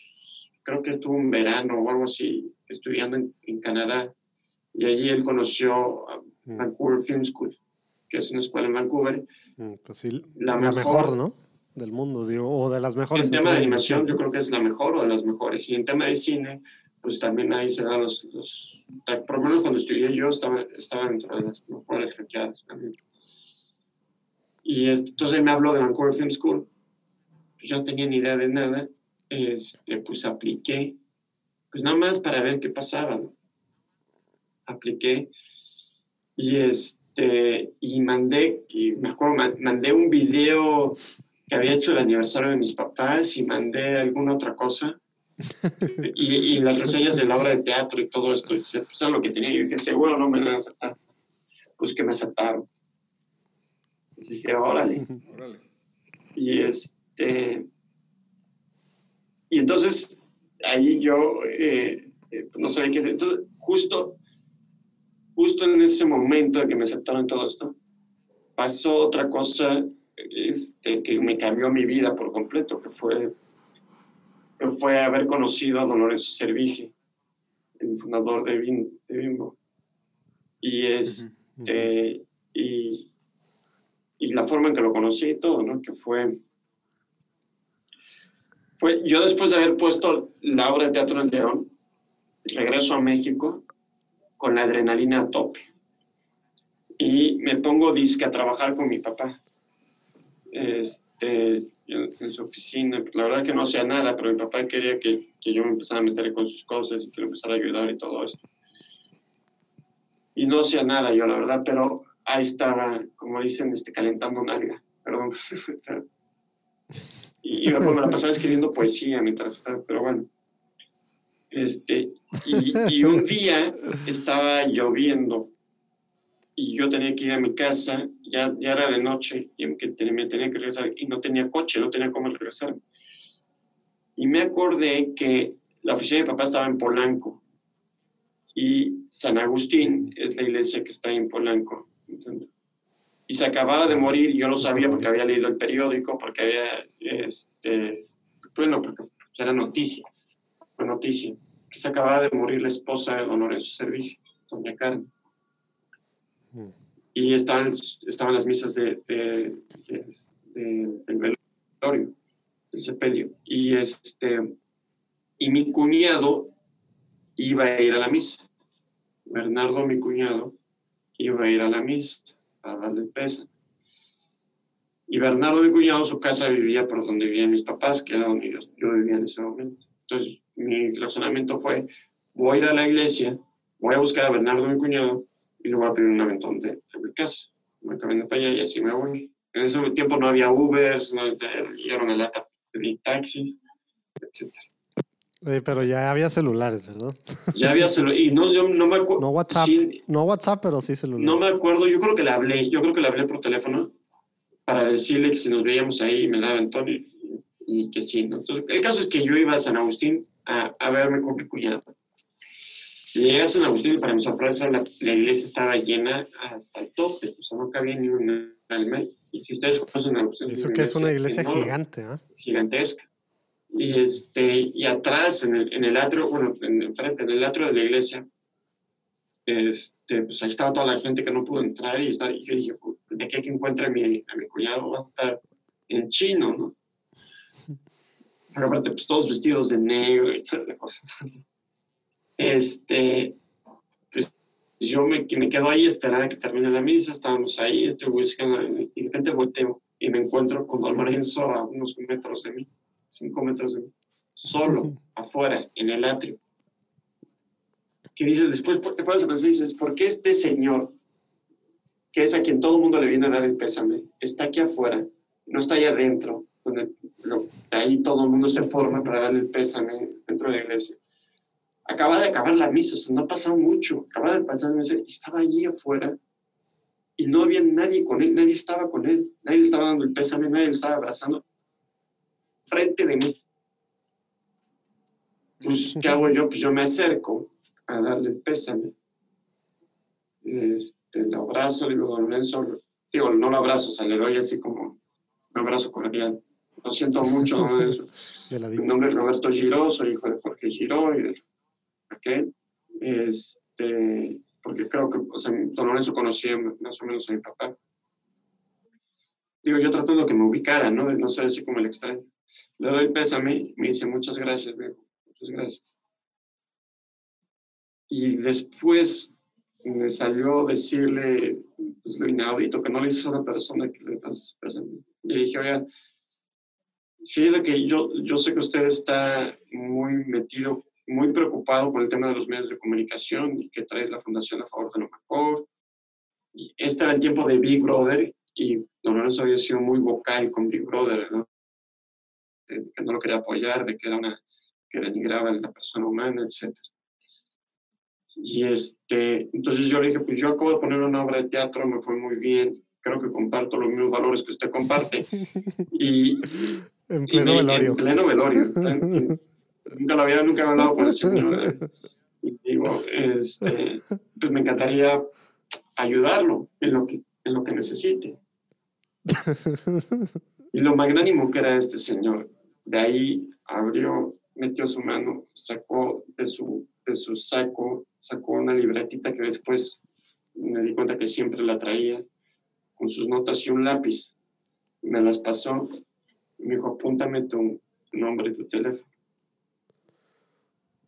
creo que estuvo un verano o algo así, estudiando en, en Canadá. Y allí él conoció a mm. Vancouver Film School que es una escuela en Vancouver. Mm, pues sí, la, mejor, ¿no? Del mundo, digo, o de las mejores. En tema de animación, yo creo que es la mejor o de las mejores. Y en tema de cine, pues también ahí se dan los, los por lo menos cuando estudié yo estaba, estaba dentro de las mejores ranqueadas también. Y entonces me habló de Vancouver Film School. Yo no tenía ni idea de nada. Este, pues apliqué, pues nada más para ver qué pasaba. ¿no? Apliqué y este este, y mandé, y me acuerdo, mandé un video que había hecho el aniversario de mis papás y mandé alguna otra cosa. y, las reseñas de la obra de teatro y todo esto, pues era lo que tenía. Y dije, seguro no me van a aceptar. Pues que me aceptaron. Y dije, órale. Y este. Y entonces, ahí yo eh, eh, no sabía qué hacer. Entonces, justo justo en ese momento de que me aceptaron todo esto, pasó otra cosa este, que me cambió mi vida por completo, que fue, que fue haber conocido a Don Lorenzo Servige, el fundador de, Bimbo. Y, este, y, y, la forma en que lo conocí y todo, ¿no? Que fue, fue... Yo después de haber puesto la obra de teatro en León, regreso a México con la adrenalina a tope. Y me pongo disque a trabajar con mi papá. Este, en, su oficina. La verdad que no hacía nada, pero mi papá quería que, que yo me empezara a meter con sus cosas y que le empezara a ayudar y todo esto. Y no hacía nada yo, la verdad, pero ahí estaba, como dicen, este, calentando nalga. Perdón. y, y me la pasaba escribiendo poesía mientras estaba, pero bueno. Este, y, un día estaba lloviendo y yo tenía que ir a mi casa, ya, ya era de noche y me tenía, que regresar y no tenía coche, no tenía cómo regresar. Y me acordé que la oficina de mi papá estaba en Polanco y San Agustín es la iglesia que está en Polanco. Y se acababa de morir, yo lo sabía porque había leído el periódico, porque había, este, bueno, porque era noticia, fue noticia se acababa de morir la esposa de don Lorenzo Servig, doña Karen. Mm. Y estaban, estaban las misas de, de, del velorio, del sepelio. Y, este, y mi cuñado iba a ir a la misa. Bernardo, mi cuñado, iba a ir a la misa a darle pesa. Y Bernardo, mi cuñado, su casa vivía por donde vivían mis papás, que era donde yo vivía en ese momento. Entonces, mi razonamiento fue, voy a ir a la iglesia, voy a buscar a Bernardo, mi cuñado, y le voy a pedir un aventón de, mi casa. Me camino para allá y así me voy. En ese tiempo no había Ubers, no, llegaron a lata, pedí taxis, etc. pero ya había celulares, ¿verdad? Ya había celulares. Y no, yo no me acuerdo. No WhatsApp. no WhatsApp, pero sí celulares. No me acuerdo. Yo creo que le hablé. Yo creo que le hablé por teléfono para decirle que si nos veíamos ahí me daba aventón y, y que sí. ¿no? Entonces, el caso es que yo iba a San Agustín a, verme con mi cuñado. Llegué a San Agustín y para mi sorpresa la, iglesia estaba llena hasta el tope, o sea, no cabía ni un alma. Y si ustedes conocen San Agustín... Eso que es una iglesia gigante, ¿eh? Gigantesca. Y, este, y atrás, en el, en el atrio, bueno, en, enfrente, en el atrio de la iglesia, este, pues ahí estaba toda la gente que no pudo entrar y, yo dije, pues, de aquí que encuentre a mi, a mi cuñado va a estar en chino, ¿no? aparte, pues todos vestidos de negro y las cosas. Este, pues yo me, me quedo ahí esperando a que termine la misa, estábamos ahí, estoy buscando, y de repente volteo y me encuentro con Don Lorenzo a unos metros de mí, cinco metros de mí, solo, afuera, en el atrio. Que dices, después te puedes pensar y dices, ¿por qué este señor, que es a quien todo el mundo le viene a dar el pésame, está aquí afuera, no está ahí adentro, donde ahí todo el mundo se forma para darle el pésame dentro de la iglesia? Acaba de acabar la misa, no ha pasado mucho, acaba de pasar la misa y estaba allí afuera y no había nadie con él, nadie estaba con él, nadie estaba dando el pésame, nadie le estaba abrazando frente de mí. Pues, ¿qué hago yo? Pues yo me acerco a darle el pésame. Este, lo abrazo, digo, don Lorenzo, digo, no lo abrazo, o sea, le doy así como un abrazo cordial. Lo siento mucho, don Lorenzo. Mi nombre es Roberto Giró, soy hijo de Jorge Giró y de aquel. Este, porque creo que, o sea, don Lorenzo conocía más o menos a mi papá. Digo, yo tratando de que me ubicara, ¿no? De no ser así como el extraño. Le doy pésame, me dice muchas gracias, muchas gracias. Y después me salió decirle pues, lo inaudito, que no le hizo a una persona que le das pésame. Y dije, oiga, fíjese que yo, yo sé que usted está muy metido muy preocupado por el tema de los medios de comunicación y que traes la Fundación a favor de lo mejor. Y este era el tiempo de Big Brother y Don Lorenzo había sido muy vocal con Big Brother, ¿no? Que no lo quería apoyar, de que era una que denigraba a la persona humana, etc. Y este, entonces yo le dije, pues yo acabo de poner una obra de teatro, me fue muy bien, creo que comparto los mismos valores que usted comparte. Y, en pleno velorio. En pleno velorio nunca lo había, nunca hablado con el señor. Y digo, este, pues me encantaría ayudarlo en lo que, en lo que necesite. Y lo magnánimo que era este señor, de ahí abrió, metió su mano, sacó de su, de su saco, sacó una libretita que después me di cuenta que siempre la traía, con sus notas y un lápiz. Me las pasó y me dijo, apúntame tu nombre y tu teléfono.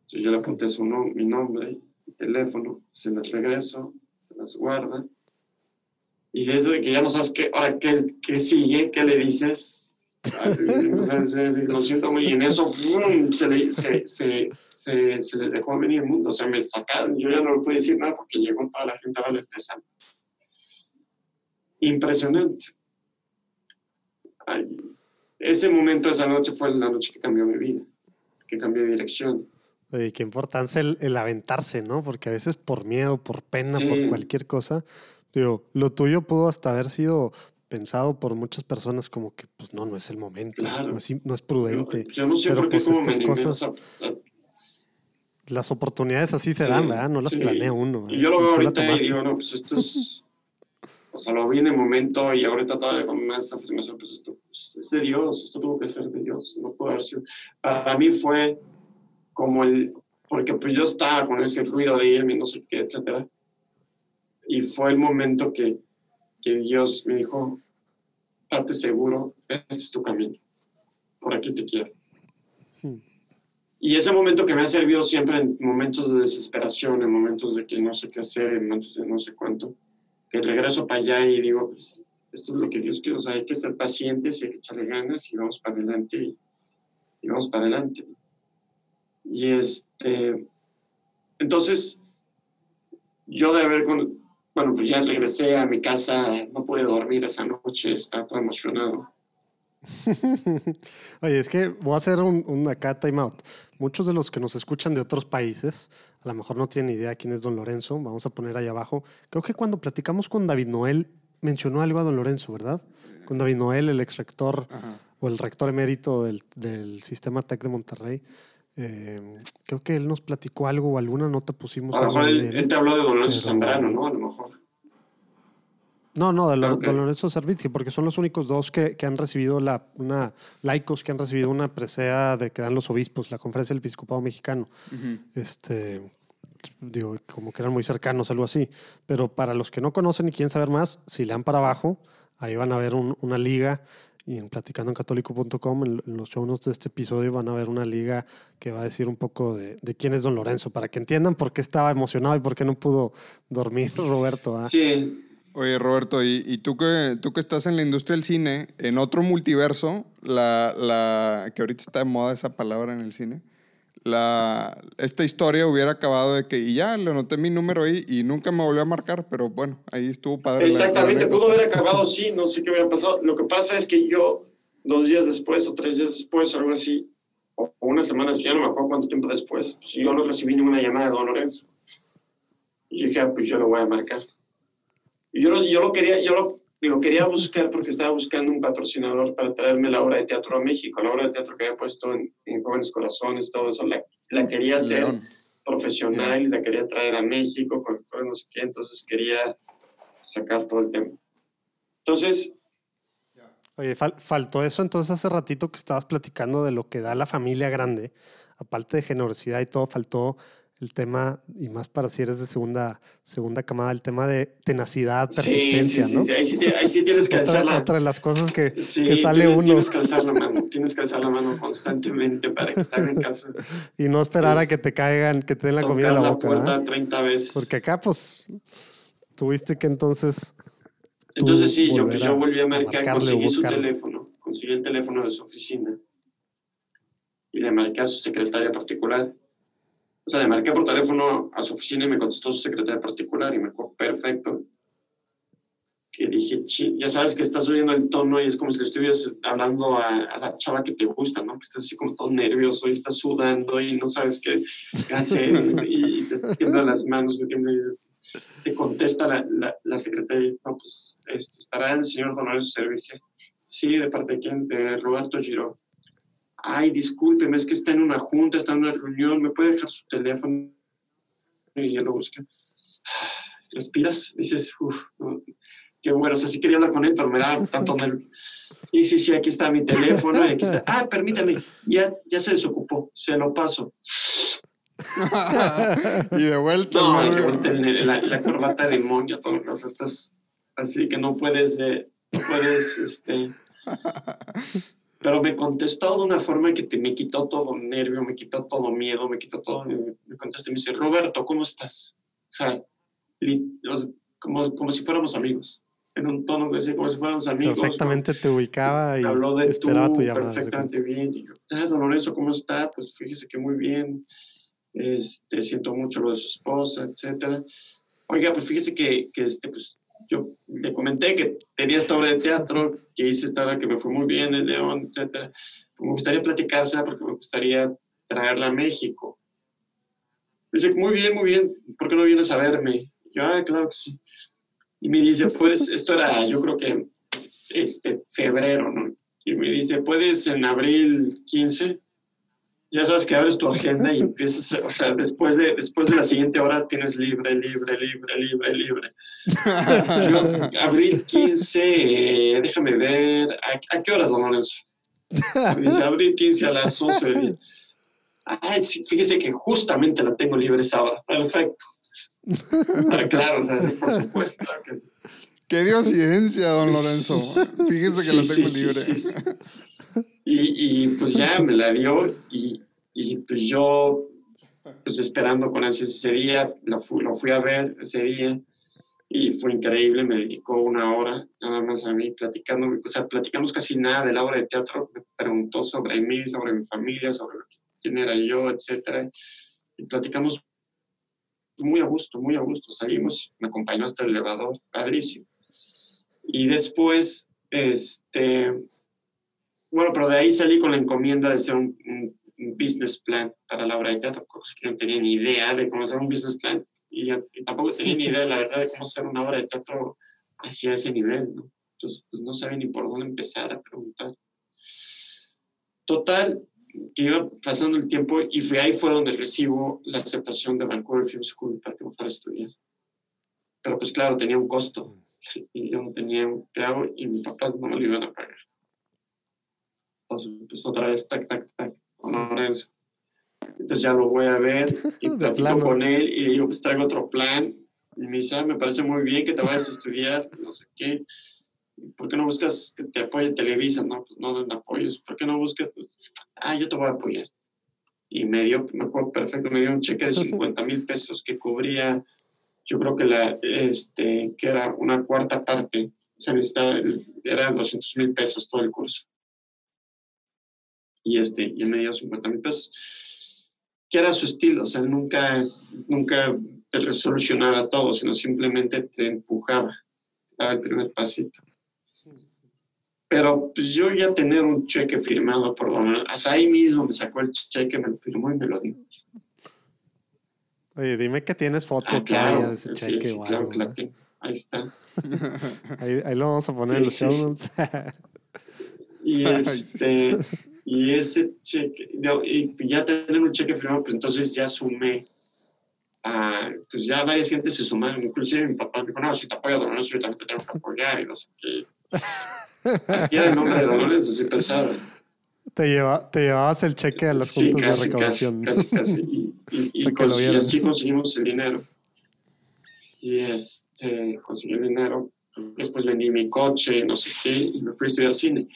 Entonces yo le apunté su mi nombre, mi teléfono, se las regreso, se las guarda. Y desde que ya no sabes qué, ahora qué, qué sigue, qué le dices, lo siento muy, y en eso se, le, se, se, se, les dejó venir el mundo, o sea, me sacaron, yo ya no le pude decir nada porque llegó toda la gente a darle el Impresionante. ese momento, esa noche fue la noche que cambió mi vida, que cambió de dirección. Oye, qué importancia el, el, aventarse, ¿no? Porque a veces por miedo, por pena, por cualquier cosa, digo, lo tuyo pudo hasta haber sido pensado por muchas personas como que, pues no, no es el momento, no, es, no, es, prudente. yo no sé por qué pues, estas cosas, las oportunidades así se dan, ¿verdad? No las planea uno. Y yo lo veo ahorita y digo, no, pues esto es, o sea, lo vi en el momento y ahorita todavía con más afirmación, pues esto pues, es de Dios, esto tuvo que ser de Dios, no pudo haber sido. Para mí fue como el, porque pues yo estaba con ese ruido de irme, no sé qué, etcétera. Y fue el momento que, que Dios me dijo, date seguro, este es tu camino, por aquí te quiero. Hmm. Y ese momento que me ha servido siempre en momentos de desesperación, en momentos de que no sé qué hacer, en momentos de no sé cuánto, que regreso para allá y digo, pues, esto es lo que Dios quiere, o sea, hay que ser pacientes, hay que echarle ganas y vamos para adelante y, y vamos para adelante. Y este, entonces, yo de haber, bueno, pues ya regresé a mi casa, no pude dormir esa noche, estaba todo emocionado. Oye, es que voy a hacer un, un acá time out. Muchos de los que nos escuchan de otros países, a lo mejor no tienen idea quién es Don Lorenzo. Vamos a poner ahí abajo. Creo que cuando platicamos con David Noel, mencionó algo a Don Lorenzo, ¿verdad? Con David Noel, el ex rector o el rector emérito del, del sistema TEC de Monterrey. Eh, creo que él nos platicó algo o alguna nota pusimos. A lo mejor él, te habló de Dolores Zambrano, ¿no? A lo mejor. No, no, de Lorenzo okay. porque son los únicos dos que, que, han recibido la, una, laicos que han recibido una presea de que dan los obispos, la conferencia del episcopado mexicano. Este, digo, como que eran muy cercanos, algo así. Pero para los que no conocen y quieren saber más, si le dan para abajo, ahí van a ver una liga y en platicandoencatólico.com, en, en los show notes de este episodio, van a ver una liga que va a decir un poco de, de quién es Don Lorenzo, para que entiendan por qué estaba emocionado y por qué no pudo dormir Roberto. ¿ah? Sí, Oye, Roberto, y, y tú, que, tú que estás en la industria del cine, en otro multiverso, la, la, que ahorita está de moda esa palabra en el cine, la, esta historia hubiera acabado de que, y ya, le anoté mi número ahí y nunca me volvió a marcar, pero bueno, ahí estuvo padre. la- la Exactamente, anécdota. pudo haber acabado sí, no sé qué hubiera pasado. Lo que pasa es que yo, dos días después o tres días después, algo así, o o unas semanas, ya no me acuerdo cuánto tiempo después, pues, yo no recibí ninguna llamada de Don Lorenzo. Y dije, ah, pues yo lo voy a marcar. Y yo yo lo quería, yo lo, lo quería buscar porque estaba buscando un patrocinador para traerme la obra de teatro a México, la obra de teatro que había puesto en, en Jóvenes Corazones, todo eso, la, la quería hacer León. profesional y la quería traer a México con, con no sé qué, entonces quería sacar todo el tema. Entonces, Oye, fal- faltó eso entonces hace ratito que estabas platicando de lo que da la familia grande, aparte de generosidad y todo, faltó el tema, y más para si eres de segunda, segunda camada, el tema de tenacidad, sí, sí, persistencia, sí, ¿no? sí, ahí, sí, ahí sí tienes que alzar la, otra de las cosas que, que sale tienes, uno Tienes que alzar la mano, tienes que alzar la mano constantemente para que te hagan caso. y no esperar a es que te caigan, que te den la comida en la la boca. puerta ¿verdad? 30 veces. Porque acá, pues, tuviste que entonces Entonces sí, yo, yo a- volví a a marcar, o conseguí su teléfono, conseguí el teléfono de su oficina y le marqué a su secretaria particular. O sea, le marqué por teléfono a su oficina y me contestó su secretaria particular y me dijo, perfecto. Que dije, ya sabes que estás subiendo el tono y es como si le estuvieras hablando a, a la chava que te gusta, ¿no? Que estás así como todo nervioso y estás sudando y no sabes qué, hacer y, te tiemblan las manos, y te contesta la, la, la secretaria, no, pues este, estará el señor Don Lorenzo Servige. Sí, ¿de parte de quién? De Roberto Giro. Ay, discúlpeme, es que está en una junta, está en una reunión, ¿me puede dejar su teléfono? Y yo lo busqué. Respiras, dices, uff, qué bueno, o sea, sí quería hablar con él, pero me da tanto nervio. Sí, sí, sí, aquí está mi teléfono y aquí está. Ah, permítame, ya, ya se desocupó, se lo paso. y de vuelta. No, y vuelta el- la, la corbata de demonio, todo lo que estás así que no puedes, eh, no puedes, este. Pero me contestó de una forma que te, me quitó todo nervio, me quitó todo miedo, me quitó todo. Me, me contestó y me dice, Roberto, ¿cómo estás? O sea, li- sea, como, como si fuéramos amigos. En un tono de decir, como si fuéramos amigos. perfectamente te ubicaba y habló de tú esperaba tu llamada. perfectamente bien. Y yo, ah, don Lorenzo, ¿cómo está? Pues fíjese que muy bien. Este, siento mucho lo de su esposa, etcétera. Oiga, pues fíjese que, que este, pues, yo le comenté que tenía esta obra de teatro, que hice esta obra que me fue muy bien en León, etcétera. Me gustaría platicársela porque me gustaría traerla a México. Dice, muy bien, muy bien, ¿por qué no vienes a verme? Y yo, ah, claro que sí. Y me dice, pues, esto era, yo creo que, este, febrero, ¿no? Y me dice, ¿puedes en abril 15? Ya sabes que abres tu agenda y empiezas, o sea, después de, después de la siguiente hora tienes libre, libre, libre, libre, libre. Yo, abril 15, eh, déjame ver, ¿a, a qué horas, don Lorenzo? Me dice, abril 15 a las 11. Ay, sí, fíjese que justamente la tengo libre esa hora. Perfecto. Ah, claro, o sea, sí, por supuesto, claro que sí. Qué diosidencia, don Lorenzo. Fíjese que Sí, la tengo sí, libre. Y, y, pues ya me la dio y, y pues yo, pues esperando con ansias ese día, lo fui, lo fui a ver ese día y fue increíble, me dedicó una hora nada más a mí platicando, o sea, platicamos casi nada de la obra de teatro, me preguntó sobre mí, sobre mi familia, sobre quién era yo, etcétera, y platicamos muy a gusto, muy a gusto, salimos, me acompañó hasta el elevador, padrísimo. Y después, este, bueno, pero de ahí salí con la encomienda de hacer un, un- un business plan para la obra de teatro, cosa que no tenía ni idea de cómo hacer un business plan y, y tampoco tenía ni idea, la verdad, de cómo hacer una obra de teatro hacia ese nivel, ¿no? Entonces, pues no sabía ni por dónde empezar a preguntar. Total, que iba pasando el tiempo y fue ahí fue donde recibo la aceptación de Vancouver Film School para que me fuera a estudiar. Pero pues claro, tenía un costo y yo no tenía un pago y mis papás no me lo iban a pagar. Entonces, pues otra vez, tac, tac, tac, con Lorenzo. Entonces ya lo voy a ver y platico plano. con él y le digo, pues traigo otro plan. Y me dice, ah, me parece muy bien que te vayas a estudiar, no sé qué. ¿Por qué no buscas que te apoye Televisa? No, pues no dan apoyos. ¿Por qué no buscas? Pues, ah, yo te voy a apoyar. Y me dio, me acuerdo perfecto, me dio un cheque de 50 mil pesos que cubría, yo creo que, la, este, que era una cuarta parte. O sea, necesitaba, era 200 mil pesos todo el curso. Y, este, y él me dio 50 mil pesos. Que era su estilo, o sea, nunca, nunca te resolucionaba todo, sino simplemente te empujaba, daba el primer pasito. Pero pues yo ya tener un cheque firmado por Don hasta ahí mismo me sacó el cheque, me lo firmó y me lo dio. Oye, dime que tienes foto Ah, claro, de ese sí, cheque. sí, o claro ¿no? tengo. Ahí está. ahí, ahí lo vamos a poner en los show notes. Y este, y ese cheque, y ya tener un cheque firmado, pues entonces ya sumé a, pues ya varias gente se sumaron, inclusive mi papá me dijo, no, si te apoya Dolores, yo también te tengo que apoyar, y no sé qué. Así era el nombre de Dolores, así pensaba. te, lleva, te llevabas el cheque a los Sí, puntos casi, de recaudación. Casi, casi, casi. Y, y, y cons- y así conseguimos el dinero. Y este, conseguí el dinero. Después vendí mi coche, no sé qué, y me fui a estudiar cine.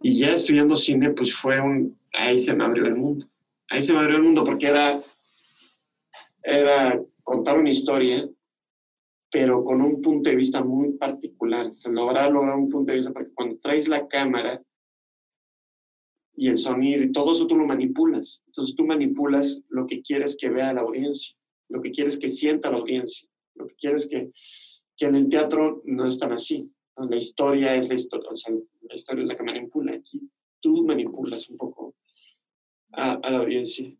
Y ya estudiando cine, pues fue un... Ahí se me abrió el mundo. Ahí se me abrió el mundo porque era, era contar una historia, pero con un punto de vista muy particular. Se lograr lograr un punto de vista porque cuando traes la cámara y el sonido y todo eso tú lo manipulas. Entonces tú manipulas lo que quieres que vea la audiencia, lo que quieres que sienta la audiencia, lo que quieres que, que en el teatro no es tan así. La historia es la historia, o sea, la historia es la que manipula. Aquí tú manipulas un poco a, a la audiencia.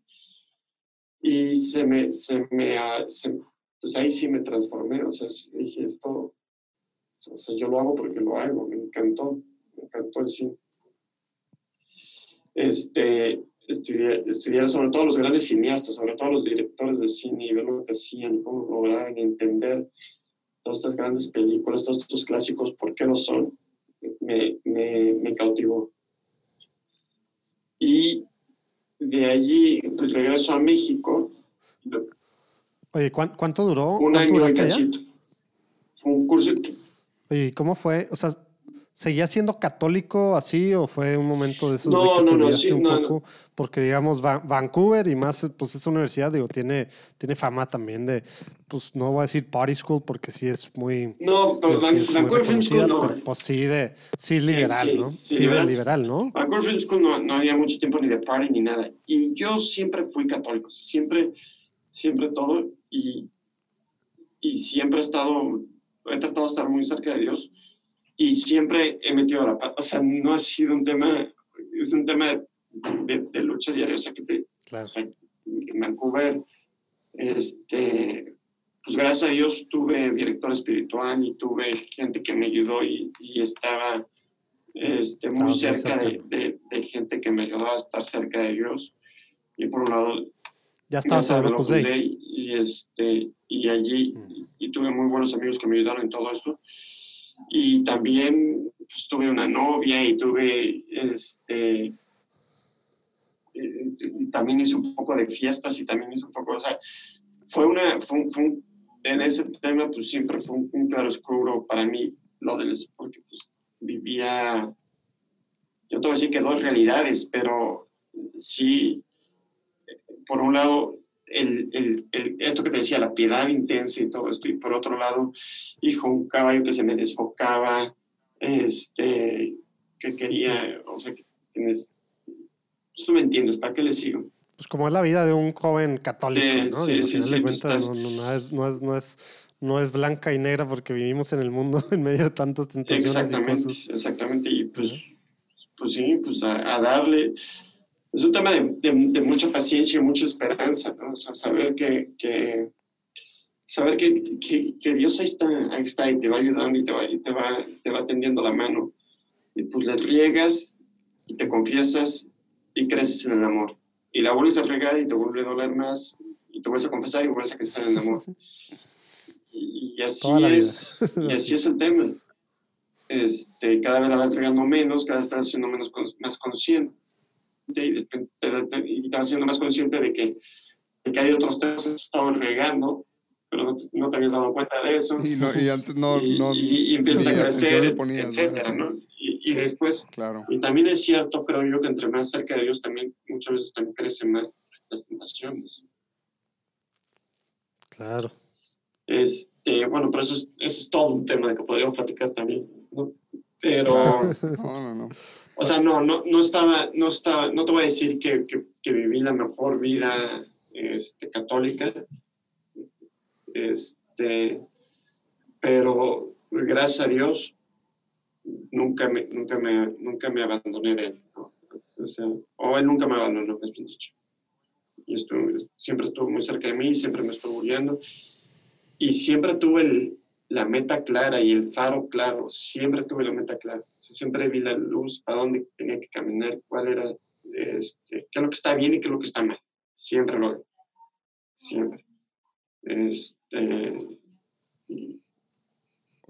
Y se me, se me, se- pues ahí sí me transformé, o sea, dije esto, o sea, yo lo hago porque lo hago, me encantó, me encantó el cine este, estudiar, estudiar sobre todo los grandes cineastas, sobre todo los directores de cine y ver lo que hacían cómo lograban entender todas estas grandes películas, todos estos clásicos, por qué lo son, me, me, me cautivó. Y de allí pues, regreso a México, Oye, ¿cuán- ¿cuánto duró? un ¿Cuánto año y allá? Fue un curso que Oye, ¿y ¿cómo fue? O sea, ¿seguía siendo católico así o fue un momento de esos No, de que te no, no, olvidaste sí, un no, no. poco? Porque, digamos, Va- Vancouver y más, pues esa universidad, digo, tiene, tiene fama también de, pues no voy a decir party school porque sí es muy... No, pero sí es Vancouver Film School no. pero, pues sí, de, sí liberal, sí, ¿no? sí, liberal. liberal, ¿no? Vancouver Film School no, no había mucho tiempo ni de party ni nada. Y yo siempre fui católico, o sea, siempre, siempre todo. Y, y siempre he estado, he tratado de estar muy cerca de Dios. Y siempre he metido la pata. O sea, no ha sido un tema, es un tema de, de lucha diaria. O sea, que te, Claro. o sea, en Vancouver, este, pues gracias a Dios tuve director espiritual y tuve gente que me ayudó y, y estaba este, muy muy cerca de, de- de gente que me ayudó a estar cerca de Dios. Y por un lado, Ya gracias en Opus Dei. Y, este, y allí Mm. y, tuve muy buenos amigos que me ayudaron en todo esto. Y también pues, tuve una novia y tuve, este, eh, y también hice un poco de fiestas y también hice un poco, o sea, fue una, fue, un- fue un- en ese tema pues siempre fue un, un claroscuro para mí lo del, porque pues vivía, yo te voy a decir que dos realidades, pero sí, por un lado, el, el- el- esto que te decía, la piedad intensa y todo esto, y por otro lado, hijo, un caballo que se me desbocaba, este, que quería, o sea, que tienes, pues tú me entiendes, ¿para qué le sigo? Pues como es la vida de un joven católico, Sí, ¿no? sí, Digo, sí, sí, estás- no, es, no, es, no, es, no es blanca y negra porque vivimos en el mundo en medio de tantas tentaciones y Exactamente, cosas. exactamente, y pues, pues sí, pues a, a darle, es un tema de, de- de mucha paciencia y mucha esperanza, ¿no? O sea, saber que, que saber que, que, que Dios ahí está, ahí está y te va ayudando y te va, y te va, te va tendiendo la mano. Y pues le riegas y te confiesas y creces en el amor. Y la vuelves a regar y te vuelve a doler más y te vuelves a confesar y vuelves a crecer en el amor. Y, y así es, y así es el tema. Este, cada vez la vas regando menos, cada vez estás siendo menos, más consciente y, de- te, te- y te vas siendo más consciente de que, de que hay otros temas que has estado regando pero no, no te habías dado cuenta de eso. Y, no, y antes no... y, no y, y empiezas a crecer, ponías, etcétera, ¿no? Y, y después, Claro. y también es cierto, creo yo, que entre más cerca de Dios también muchas veces también crecen más las tentaciones. Claro. Este, bueno, pero eso es, eso es todo un tema de que podríamos platicar también, ¿no? Pero, No, no, no. O sea, no, no, no estaba, no estaba, no te voy a decir que, que, viví la mejor vida este, católica, este, pero gracias a Dios nunca me, nunca me, nunca me abandoné de él. O sea, o él nunca me abandonó, más bien dicho. Y estuvo, siempre estuvo muy cerca de mí, siempre me estuvo guiando. Y siempre tuve el- la meta clara y el faro claro, siempre tuve la meta clara. Siempre vi la luz, para dónde tenía que caminar, cuál era, este, qué es lo que está bien y qué es lo que está mal. Siempre lo vi. Siempre. Este, y-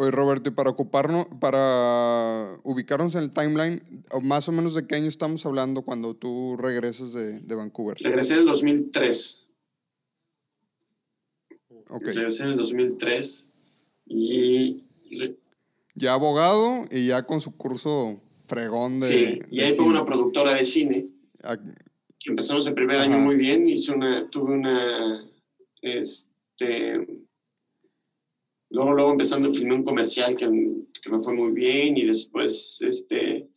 Oye, Roberto, y para ocuparnos, para ubicarnos en el timeline, más o menos de qué año estamos hablando cuando tú regresas de, de Vancouver. regresé en el 2003. Ok. Regresé en el 2003 y Ya abogado y ya con su curso fregón de. sí, y ahí fue una productora de cine. Ah, Empezamos el primer Ajá. año muy bien, hice una, tuve una, este, luego, luego empezando filmé un comercial que, que me fue muy bien y después, este,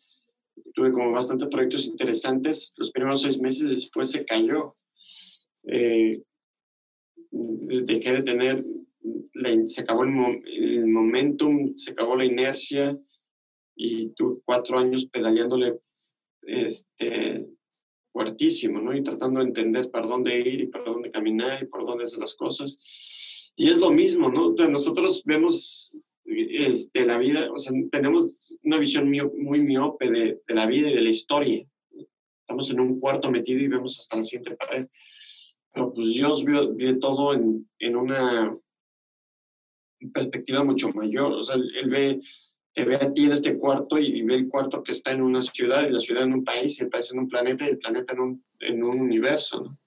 tuve como bastantes proyectos interesantes. Los primeros seis meses después se cayó. Eh, dejé de tener, la- se acabó el, el momentum, se acabó la inercia y tuve cuatro años pedaleándole este, fuertísimo, ¿no? Y tratando de entender para dónde ir y para dónde caminar y por dónde hacer las cosas. Y es lo mismo, ¿no? O sea, nosotros vemos este, la vida, o sea, tenemos una visión muy miope de, de la vida y de la historia. Estamos en un cuarto metido y vemos hasta la siguiente pared. Pero pues Dios vio, vio todo en, en una perspectiva mucho mayor. O sea, Él, ve, te ve a ti en este cuarto y ve el cuarto que está en una ciudad, y la ciudad en un país, y el país en un planeta, y el planeta en un, en un universo, ¿no?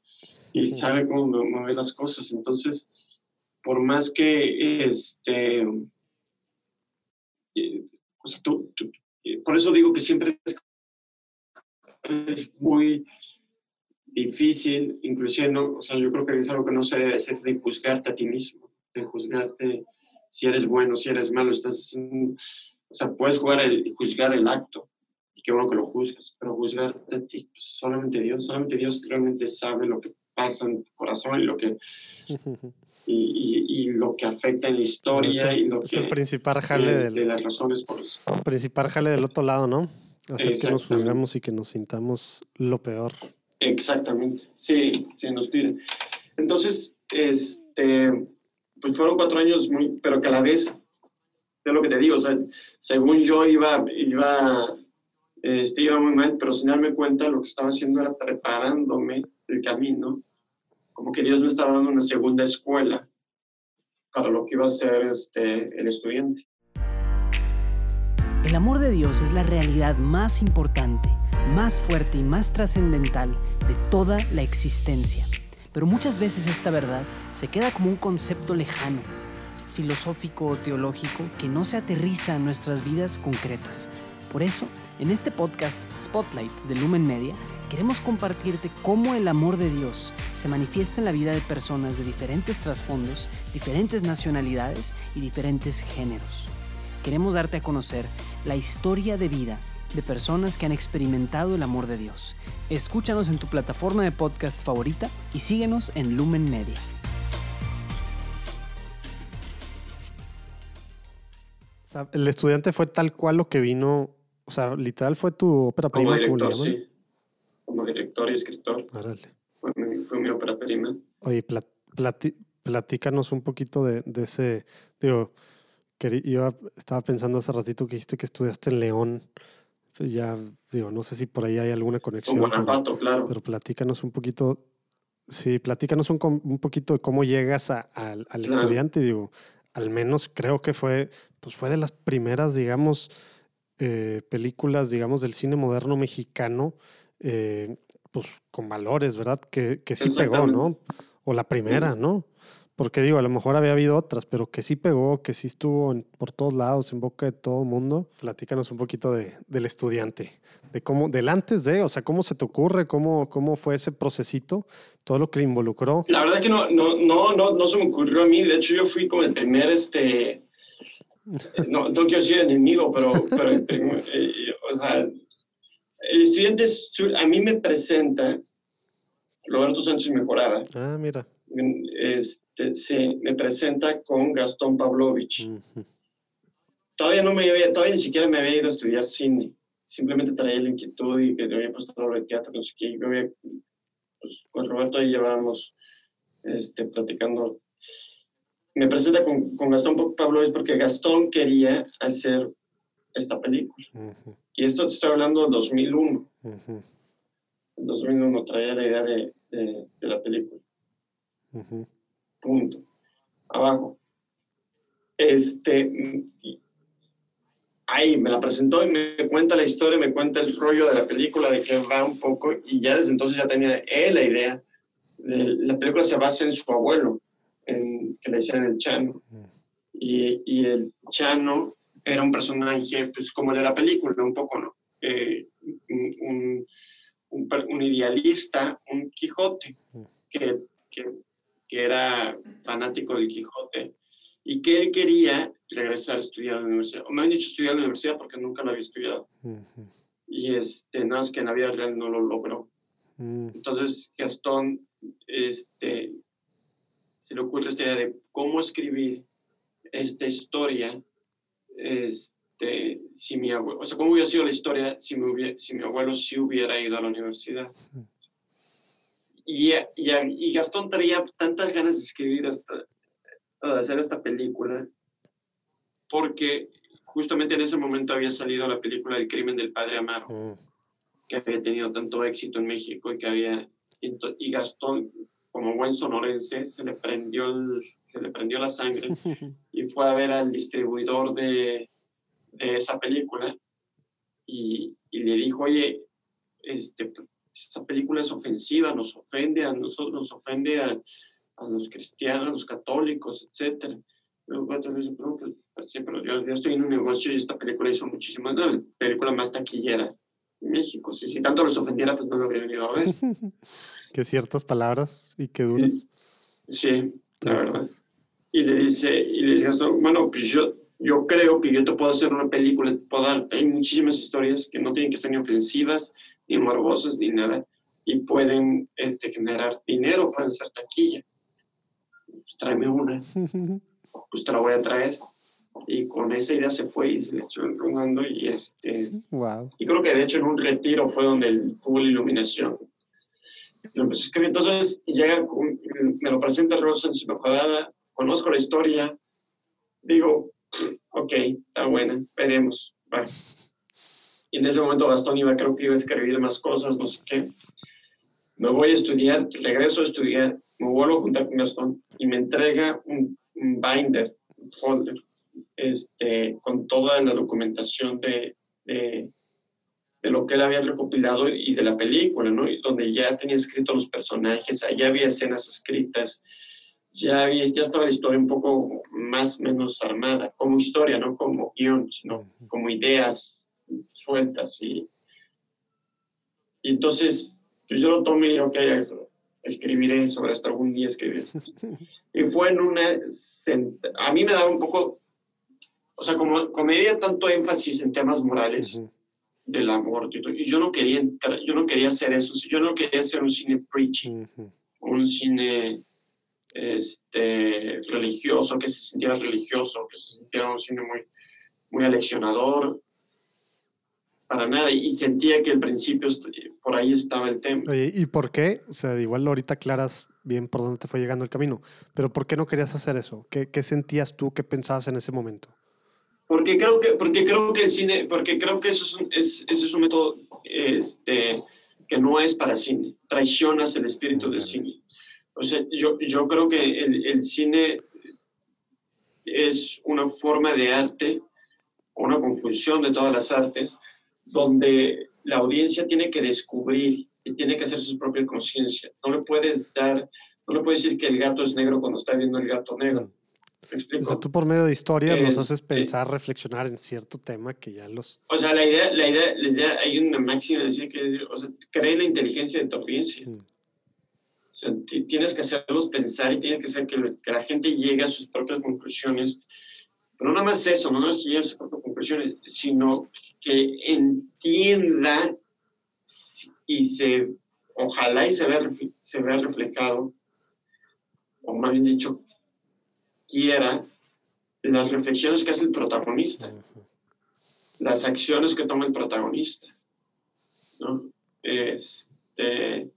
Y sabe cómo mo- mover las cosas. Entonces, por más que, este, eh, o sea, tú- tú- eh, por eso digo que siempre es es muy difícil, inclusive, no, o sea, yo creo que es algo que no se debe hacer de juzgarte a ti mismo, de juzgarte si eres bueno, si eres malo, estás haciendo- o sea, puedes jugar el, juzgar el acto, y qué bueno que lo juzgas, pero juzgarte a ti, pues, solamente Dios, solamente Dios realmente sabe lo que pasa en tu corazón y lo que, y, y- y lo que afecta en la historia es y lo es que, el principal jale, este, del, las razones por eso. principal jale del otro lado, ¿no? Hacer que nos juzgamos y que nos sintamos lo peor. Exactamente, sí, sí, nos piden. Entonces, este, pues fueron cuatro años muy, pero que a la vez, de lo que te digo, o sea, según yo iba, iba, este, iba muy mal, pero sin darme cuenta lo que estaba haciendo era preparándome el camino, como que Dios me estaba dando una segunda escuela para lo que iba a ser este, el estudiante. El amor de Dios es la realidad más importante, más fuerte y más trascendental de toda la existencia. Pero muchas veces esta verdad se queda como un concepto lejano, filosófico o teológico que no se aterriza en nuestras vidas concretas. Por eso, en este podcast Spotlight de Lumen Media, queremos compartirte cómo el amor de Dios se manifiesta en la vida de personas de diferentes trasfondos, diferentes nacionalidades y diferentes géneros. Queremos darte a conocer la historia de vida de personas que han experimentado el amor de Dios. Escúchanos en tu plataforma de podcast favorita y síguenos en Lumen Media. O sea, el estudiante fue tal cual lo que vino, o sea, literal fue tu ópera Como prima, como director, llaman. sí. Como director y escritor, fue mi, fue mi ópera prima. Oye, plat- plati- platícanos un poquito de, de ese, digo, querí- iba, estaba pensando hace ratito que dijiste que estudiaste en León. Ya, digo, no sé si por ahí hay alguna Con conexión. pero- Guanajuato, claro. Pero platícanos un poquito, sí, platícanos un, un poquito de cómo llegas a- al- al Claro. estudiante. Digo, al menos creo que fue, pues fue de las primeras, digamos, eh, películas, digamos, del cine moderno mexicano, eh, pues con valores, ¿verdad? Que, que sí pegó, ¿no? O la primera, ¿no? Porque digo, a lo mejor había habido otras, pero que sí pegó, que sí estuvo por todos lados, en boca de todo el mundo. Platícanos un poquito de, del estudiante, de cómo, del antes de, o sea, cómo se te ocurre, cómo, cómo fue ese procesito, todo lo que le involucró. La verdad es que no, no, no, no, no se me ocurrió a mí. De hecho, yo fui como el primer, este, no, no quiero decir enemigo, pero, pero eh, o sea, el estudiante, a mí me presenta Roberto Sánchez Mejorada. Ah, mira este, se me presenta con Gastón Pavlovich. Todavía no me había, todavía ni siquiera me había ido a estudiar cine. Simplemente traía la inquietud y que me había puesto a de teatro, no sé qué. pues, con Roberto ahí llevábamos este, platicando. Me presenta con, con Gastón Pavlovich porque Gastón quería hacer esta película. Y esto te estoy hablando del 2001. En 2001 traía la idea de, de, de la película. Punto. Abajo. Este, ahí me la presentó y me cuenta la historia, me cuenta el rollo de la película, de que va un poco, y ya desde entonces ya tenía él la idea. la película se basa en su abuelo, en, que le decían el Chano. Y, y, el Chano era un personaje, pues como el de la película, un poco, ¿no? Eh, un, un, un, idealista, un Quijote, que, que que era fanático del Quijote y que él quería regresar a estudiar a la universidad. O me han dicho estudiar a la universidad porque nunca lo había estudiado. Y este, nada más que en la vida real no lo logró. Mm. Entonces Gastón este, se le ocurre esta idea de cómo escribir esta historia este, si mi abuelo, o sea, cómo hubiera sido la historia si, mi, si mi abuelo sí hubiera ido a la universidad. Mm. Y, y, Gastón traía tantas ganas de escribir, de hacer esta película, porque justamente en ese momento había salido la película El crimen del padre Amaro, mm. que había tenido tanto éxito en México y que había... Y Gastón, como buen sonorense, se le prendió, se le prendió la sangre y fue a ver al distribuidor de, de esa película y, y, le dijo, oye, este, esta película es ofensiva, nos ofende a nosotros, nos ofende a, a los cristianos, a los católicos, etc. Pero, pues, pues, sí, pero yo, yo, estoy en un negocio y esta película hizo muchísimo, la película más taquillera en México. Si, si tanto los ofendiera, pues no lo habría venido a ver. que ciertas palabras y que duras. Sí, la verdad. Y le dice, y le dice, bueno, pues yo, yo creo que yo te puedo hacer una película, puedo dar, hay muchísimas historias que no tienen que ser ni ofensivas, ni morbosas, ni nada, y pueden este, generar dinero, pueden ser taquilla. Pues tráeme una, pues te la voy a traer. Y con esa idea se fue y se le echó rodando y este... Wow. Y creo que de hecho en un retiro fue donde él tuvo la iluminación. Lo empezó a escribir, entonces llega, me lo presenta Rosa en mejorada, conozco la historia, digo, ok, está buena, veremos. Bye. Y en ese momento Gastón iba, creo que iba a escribir más cosas, no sé qué. Me voy a estudiar, regreso a estudiar, me vuelvo a juntar con Gastón y me entrega un, binder, un folder, este, con toda la documentación de, de, de, lo que él había recopilado y de la película, ¿no? Y donde ya tenía escrito los personajes, ya había escenas escritas, ya, había, ya estaba la historia un poco más menos armada, como historia, no como guion, sino como ideas sueltas y, y entonces pues yo lo tomé y ok, escribiré sobre esto algún día escribiré. y fue en una a mí me daba un poco o sea como comedia tanto énfasis en temas morales del amor y yo no quería yo no quería hacer eso yo no quería hacer un cine preaching un cine este religioso que se sintiera religioso que se sintiera un cine muy muy aleccionador para nada y sentía que al principio por ahí estaba el tema. ¿y por qué? O sea, igual ahorita aclaras bien por dónde te fue llegando el camino, pero ¿por qué no querías hacer eso? ¿Qué, qué sentías tú? ¿Qué pensabas en ese momento? Porque creo que, porque creo que el cine, porque creo que eso es un, es, es un método este, que no es para cine. Traicionas el espíritu del cine. O sea, yo, yo creo que el, el cine es una forma de arte, una conjunción de todas las artes, donde la audiencia tiene que descubrir y tiene que hacer su propia conciencia. No le puedes dar No le puedes decir que el gato es negro cuando está viendo el gato negro. O sea, tú por medio de historias los haces pensar, reflexionar en cierto tema que ya los... O sea, la idea, la idea, la idea, hay una máxima de decir que, o sea, cree la inteligencia de tu audiencia. Mm. O sea, ti- tienes que hacerlos pensar y tienes que hacer que, que la gente llegue a sus propias conclusiones. Pero no nada más eso, no nada más que llegue a sus propias conclusiones, sino que entienda y se, ojalá y se vea, se vea reflejado, o más bien dicho, quiera las reflexiones que hace el protagonista las acciones que toma el protagonista. ¿no? Este,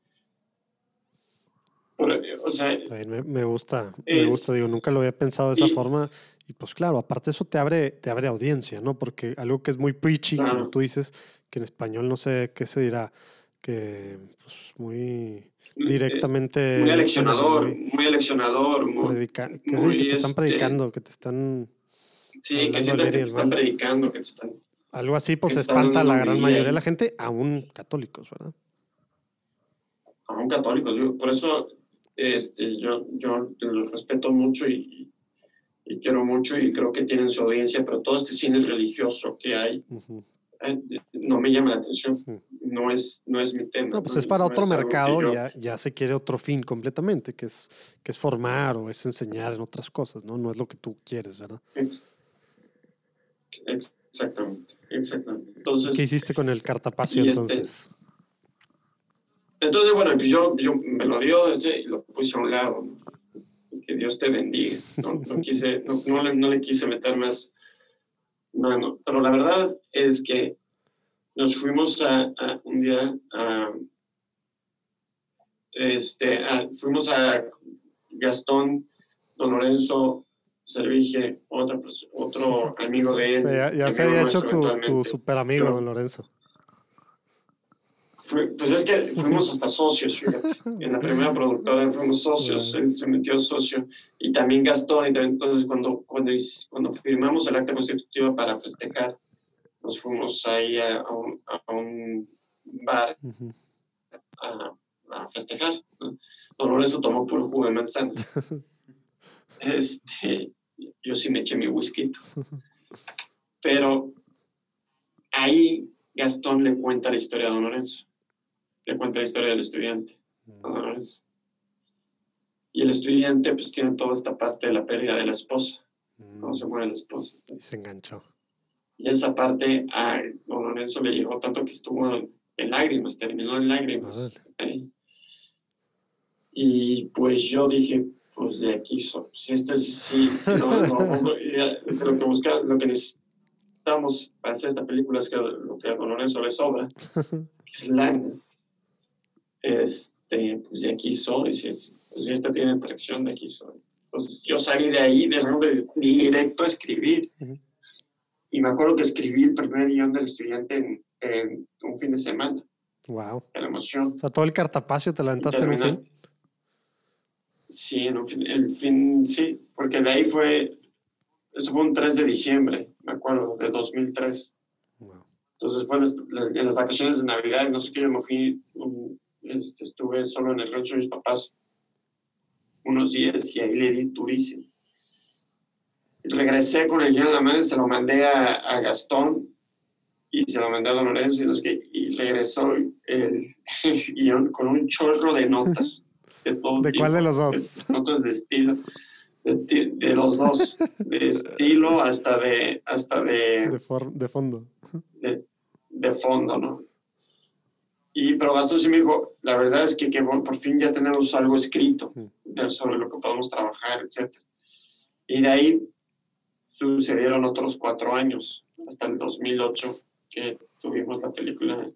por- o sea, me, me gusta, me Es- gusta, digo, nunca lo había pensado de esa y- forma. Y pues claro, aparte eso te abre, te abre audiencia, ¿no? Porque algo que es muy preachy, como tú dices, que en español no sé qué se dirá, que pues muy directamente... muy aleccionador, muy muy aleccionador, muy, predica- que, sí, muy, que te están este, predicando, que te están... sí, que sientes que te están predicando, que te están... Algo así, pues espanta a la gran mayoría de la gente, aún católicos, ¿verdad? aún católicos. yo- por eso este, yo, yo los respeto mucho y, y quiero mucho y creo que tienen su audiencia, pero todo este cine religioso que hay eh, no me llama la atención. No es, no es mi tema. No, pues es para otro es mercado yo- y ya, ya se quiere otro fin completamente, que es, que es formar o es enseñar en otras cosas, ¿no? No es lo que tú quieres, ¿verdad? Ex- ex- Exactamente, exactamente. Entonces, ¿Qué hiciste con el cartapacio este- entonces? entonces bueno, pues yo, yo me lo dio y lo puse a un lado. ¿no? Que Dios te bendiga. No, no quise, no, no le, no le quise meter más mano. Pero la verdad es que nos fuimos a, a un día a, este, a- fuimos a Gastón, Don Lorenzo, Servige, otra, otro amigo de O él. sea, ya, ya se había hecho tu, tu super amigo, don Lorenzo. Fue- pues es que fuimos hasta socios, fíjate. En la primera productora fuimos socios, él se metió socio. Y también Gastón, y también, entonces cuando, cuando, cuando firmamos el acta constitutiva para festejar, nos fuimos ahí a, a un, a un bar a, a festejar. Don Lorenzo tomó puro jugo de manzana. Este, yo sí me eché mi whisky. Pero ahí Gastón le cuenta la historia a Don Lorenzo. Le cuenta la historia del estudiante, Don Lorenzo. Y el estudiante pues tiene toda esta parte de la pérdida de la esposa, cómo se muere la esposa. Y se enganchó. Y esa parte a Don Lorenzo le llegó tanto que estuvo en lágrimas, terminó en lágrimas. ahí. Y pues yo dije, pues de aquí soy. Si este es- sí, sí, no, no, no, es lo que buscamos, lo que necesitamos para hacer esta película es que lo que a Don Lorenzo le sobra, que es lana. Este, pues de aquí soy, si es- pues si esta tiene atracción de aquí soy. Entonces yo salí de ahí, de, de- directo a escribir. Ujú. Y me acuerdo que escribí el primer guion del estudiante en, en un fin de semana, Wow. de la emoción. O sea, todo el cartapacio te lo aventaste en un fin. Sí, en un fin, el fin, sí, porque de ahí fue, eso fue un 3 de diciembre, me acuerdo, de 2003. Wow. Entonces fue las- las- en las vacaciones de Navidad, no sé qué, yo me fui, um, este, estuve solo en el rancho de mis papás unos días y ahí le di durísimo. Regresé con el guion en la mano, se lo mandé a, a Gastón y se lo mandé a Don Lorenzo y, no sé qué, y regresó el, el guion con un chorro de notas. De, todo ¿De cuál de los dos? notas de estilo de, de los dos de estilo hasta de hasta de, De, for- de fondo. de, de fondo no y pero Gastón sí me dijo la verdad es que, que por fin ya tenemos algo escrito de- sobre lo que podemos trabajar etcétera y de ahí sucedieron otros cuatro años hasta el 2008 que tuvimos la película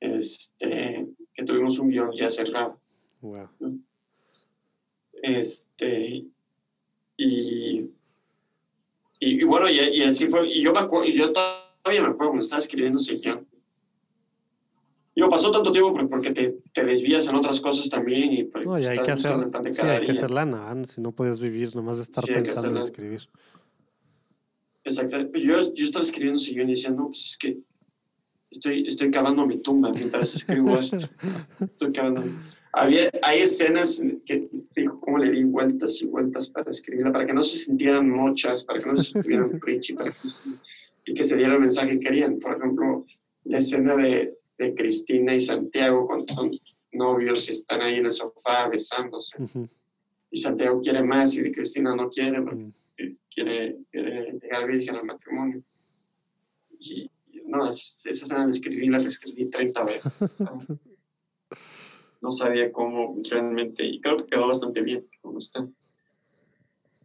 este que tuvimos un guion ya cerrado Wow. Este, y, y, y bueno, y, y así fue. Y yo, me acuerdo, y yo todavía me acuerdo cuando estaba escribiendo ese guion. Digo, pasó tanto tiempo por- porque te, te desvías en otras cosas también. Y, pues, No, y hay que hacer, sí, hay que hacer lana, si no puedes vivir nomás de estar Sí, pensando en escribir. Exacto. Yo, yo estaba escribiendo y decía, no, pues es que estoy, estoy cavando mi tumba mientras escribo esto. Estoy cavando. había, hay escenas que, como le di vueltas y vueltas para escribirla, para que no se sintieran muchas, para que no se sintieran preachy, para que, y que se diera el mensaje que querían. Por ejemplo, la escena de, de Cristina y Santiago cuando son novios y están ahí en el sofá besándose. Y Santiago quiere más y Cristina no quiere porque mm. quiere, quiere, llegar virgen al matrimonio. Y, no, esa escena de escribir la reescribí 30 veces. no sabía cómo realmente, y creo que quedó bastante bien como está.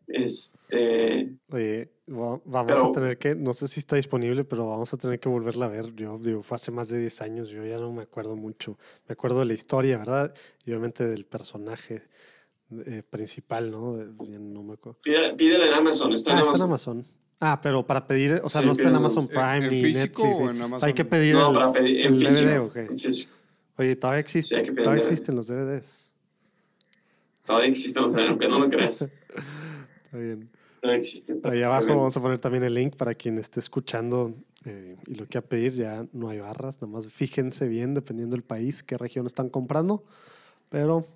Este. Oye, vamos a tener que, no sé si está disponible, pero vamos a tener que volverla a ver. Yo digo, fue hace más de 10 años, yo ya no me acuerdo mucho. Me acuerdo de la historia, ¿verdad? Y obviamente del personaje eh, principal, ¿no? No me acuerdo. Pídele en Amazon, está en ah, Amazon. está en Amazon. Ah, pero para pedir, o sea, no está en Amazon Prime ni Netflix. O en Amazon? hay que pedir no, el, para pedir en el físico, DVD, ok. en físico. Oye, todavía existe, Sí, todavía existen los DVDs. Todavía existen, o sea, aunque no lo creas. Está bien. Todavía existen. Ahí abajo vamos a poner también el link para quien esté escuchando eh, y lo quiera pedir. Ya no hay barras, nada más fíjense bien, dependiendo del país, qué región están comprando. Pero,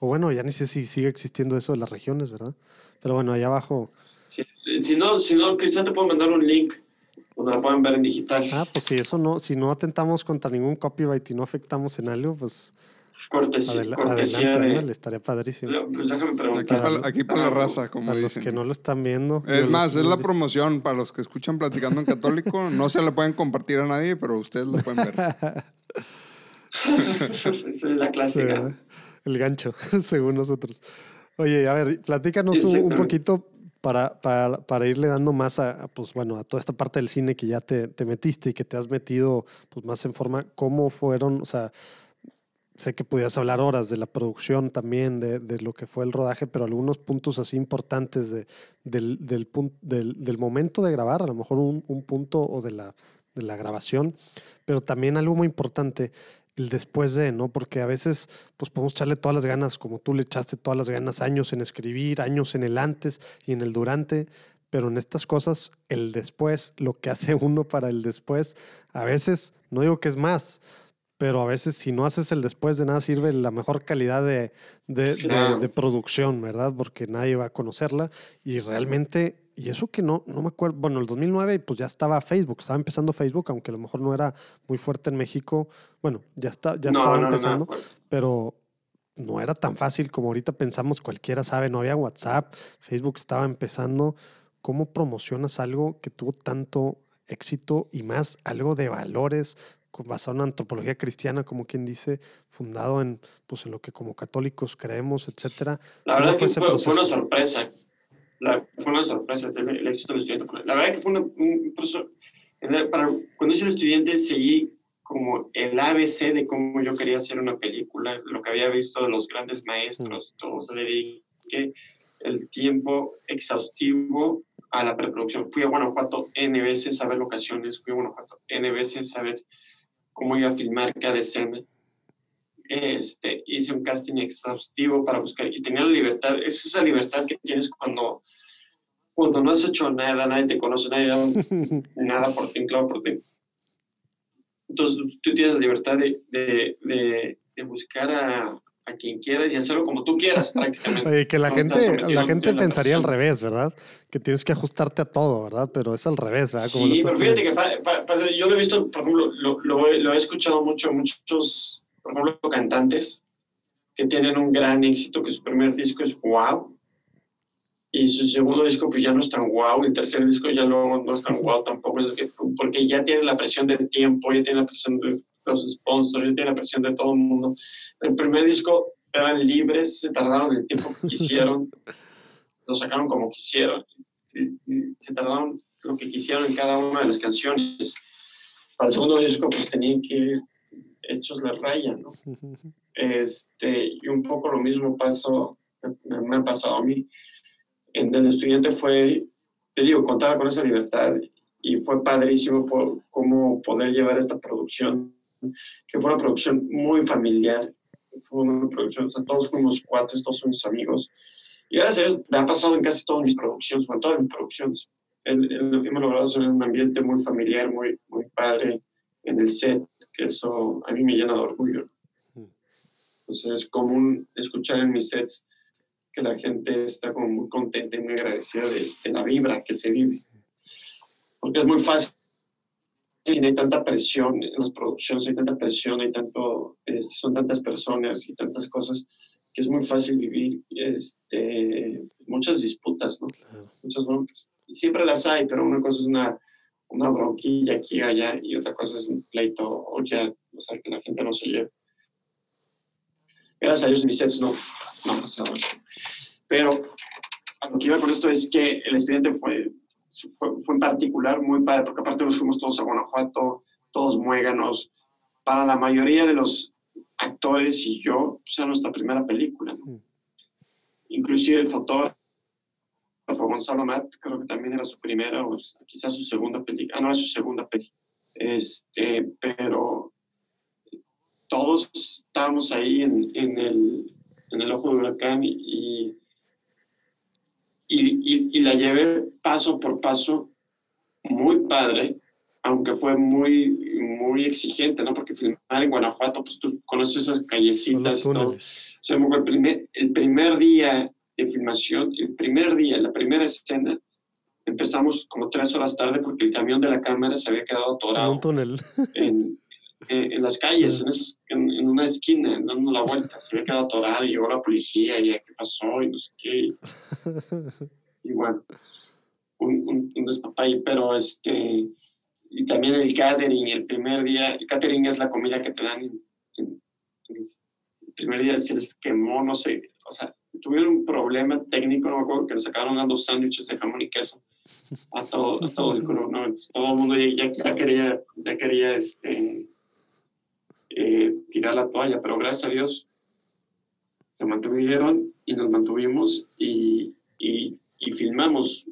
o bueno, ya ni sé si sigue existiendo eso de las regiones, ¿verdad? Pero bueno, ahí abajo. Si, si no, si no, Cristian te puedo mandar un link donde la pueden ver en digital. Ah, pues si eso no, si no atentamos contra ningún copyright y no afectamos en algo, pues cortesía, adela- cortesía adelante, de. estaría padrísimo. Pues déjame Aquí preguntar. para aquí pa la raza, como Para los dicen. que no lo están viendo. Es más, es la promoción para los que escuchan Platicando en Católico. No se la pueden compartir a nadie, pero ustedes lo pueden ver. Esa es la clásica. el gancho, según nosotros. Oye, a ver, platícanos un, poquito para, para, para irle dando más a, a, pues bueno, a toda esta parte del cine que ya te, te metiste y que te has metido pues más en forma, ¿cómo fueron? O sea, sé que podías hablar horas de la producción también, de, de lo que fue el rodaje, pero algunos puntos así importantes de, del, del, del, del momento de grabar, a lo mejor un, un punto o de la, de la grabación, pero también algo muy importante, el después de, ¿no? Porque a veces pues podemos echarle todas las ganas, como tú le echaste todas las ganas, años en escribir, años en el antes y en el durante, pero en estas cosas, el después, lo que hace uno para el después, a veces, no digo que es más, pero a veces si no haces el después de nada sirve la mejor calidad de, de, de- Claro. de producción, ¿verdad? Porque nadie va a conocerla y realmente, y eso que no, no me acuerdo, bueno, el 2009 pues ya estaba Facebook, estaba empezando Facebook, aunque a lo mejor no era muy fuerte en México, bueno, ya, está, ya no, estaba no, empezando, no, pero no era tan fácil como ahorita pensamos, cualquiera sabe, no había WhatsApp, Facebook estaba empezando. ¿Cómo promocionas algo que tuvo tanto éxito y más algo de valores, basado en antropología cristiana, como quien dice, fundado en, pues, en lo que como católicos creemos, etcétera? La ¿Cómo verdad fue que ese fue, fue una sorpresa. La- fue una sorpresa el, éxito del estudiante. La verdad que fue una- un proceso. Para, cuando hice el estudiante, seguí como el ABC de cómo yo quería hacer una película, lo que había visto de los grandes maestros, todo. O sea, le dediqué el tiempo exhaustivo a la preproducción. Fui a Guanajuato N veces a ver locaciones, fui a Guanajuato N veces a ver cómo iba a filmar cada escena este, hice un casting exhaustivo para buscar y tenía la libertad, es esa libertad que tienes cuando, cuando no has hecho nada, nadie te conoce, nadie da nada por ti, claro por ti. Entonces tú tienes la libertad de, de, de, de buscar a, a quien quieras y hacerlo como tú quieras prácticamente. Oye, que la No gente, la gente pensaría al revés, ¿verdad? Que tienes que ajustarte a todo, ¿verdad? Pero es al revés, ¿verdad? Como Sí, pero fíjate que fa- fa- fa- yo lo he visto, por ejemplo, lo, lo he- lo he escuchado mucho, muchos, por ejemplo, cantantes que tienen un gran éxito, que su primer disco es wow, y su segundo disco pues ya no es tan wow, y el tercer disco ya no, no es tan wow tampoco, porque ya tienen la presión del tiempo, ya tienen la presión de los sponsors, ya tienen la presión de todo el mundo. El primer disco eran libres, se tardaron el tiempo que quisieron, lo sacaron como quisieron, y, y se tardaron lo que quisieron en cada una de las canciones. Para el segundo disco pues tenían que ir hechos la raya, ¿no? Este, y un poco lo mismo pasó, me, me ha pasado a mí. En el estudiante fue, te digo, contaba con esa libertad y fue padrísimo por cómo poder llevar esta producción, que fue una producción muy familiar, fue una producción, o sea, todos fuimos cuates, todos somos amigos. Y gracias a Dios me ha pasado en casi todas mis producciones, bueno, todas mis producciones. El, el, hemos logrado hacer un ambiente muy familiar, muy, muy padre en el set, que eso a mí me llena de orgullo. Entonces es común escuchar en mis sets que la gente está como muy contenta y muy agradecida de, la vibra que se vive. Porque es muy fácil, no hay tanta presión en las producciones, hay tanta presión, hay tanto, este, son tantas personas y tantas cosas que es muy fácil vivir este, muchas disputas, ¿no? Muchas broncas. Y siempre las hay, pero una cosa es una, una bronquilla aquí y allá y otra cosa es un pleito o ya, o sea, que la gente no se lleve. Gracias a Dios mis sets no, no pasado eso. Pero a lo que iba con esto es que el estudiante fue, fue, fue en particular muy padre, porque aparte nos fuimos todos a Guanajuato, todos muéganos. Para la mayoría de los actores y yo, pues era nuestra primera película. ¿no? Mm. Inclusive el fotógrafo Gonzalo Matt, creo que también era su primera o quizás su segunda película. Ah, no, era su segunda película. Este, pero todos estábamos ahí en, en, el, en el ojo del huracán y, y, y, la llevé paso por paso muy padre, aunque fue muy, muy exigente, ¿no? Porque filmar en Guanajuato, pues tú conoces esas callecitas y todo. O sea, el primer, el primer día de filmación, el primer día, la primera escena, empezamos como tres horas tarde porque el camión de la cámara se había quedado atorado. En un túnel. En, en, las calles, en, en, una esquina, dando la vuelta. Se había quedado atorado y llegó la policía y qué pasó y no sé qué. Y, bueno, un, un, un pero este y también el catering, el primer día, el catering es la comida que te dan el primer día se les quemó, no sé, o sea, tuvieron un problema técnico, no me acuerdo, que nos sacaron dando sándwiches de jamón y queso a todo, a todo el grupo, ¿no? todo el mundo ya, ya, quería, ya quería este, eh, tirar la toalla, pero gracias a Dios se mantuvieron y nos mantuvimos y, y, y filmamos.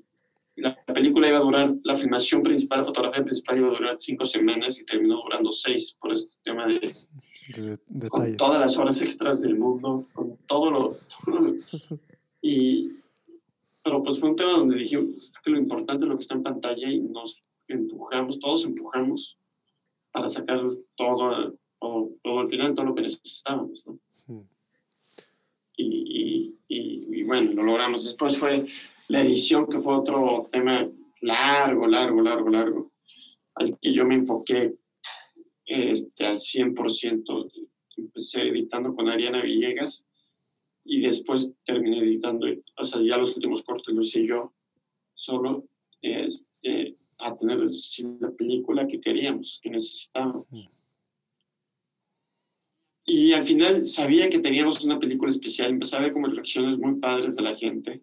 La película iba a durar, la filmación principal, la fotografía principal iba a durar cinco semanas y terminó durando seis por este tema de, con todas las horas extras del mundo, con todo lo, y pero pues fue un tema donde dijimos que lo importante es lo que está en pantalla y nos empujamos, todos empujamos para sacar todo, todo, todo al final, todo lo que necesitábamos, ¿no? Hmm. y, y, y bueno, lo logramos. Después fue la edición, que fue otro tema largo, largo, largo, largo, al que yo me enfoqué este, al 100%. Empecé editando con Ariana Villegas y después terminé editando, o sea, ya los últimos cortes los hice yo solo, este, a tener la película que queríamos, que necesitábamos. Mm. Y al final sabía que teníamos una película especial, empecé a ver como reacciones muy padres de la gente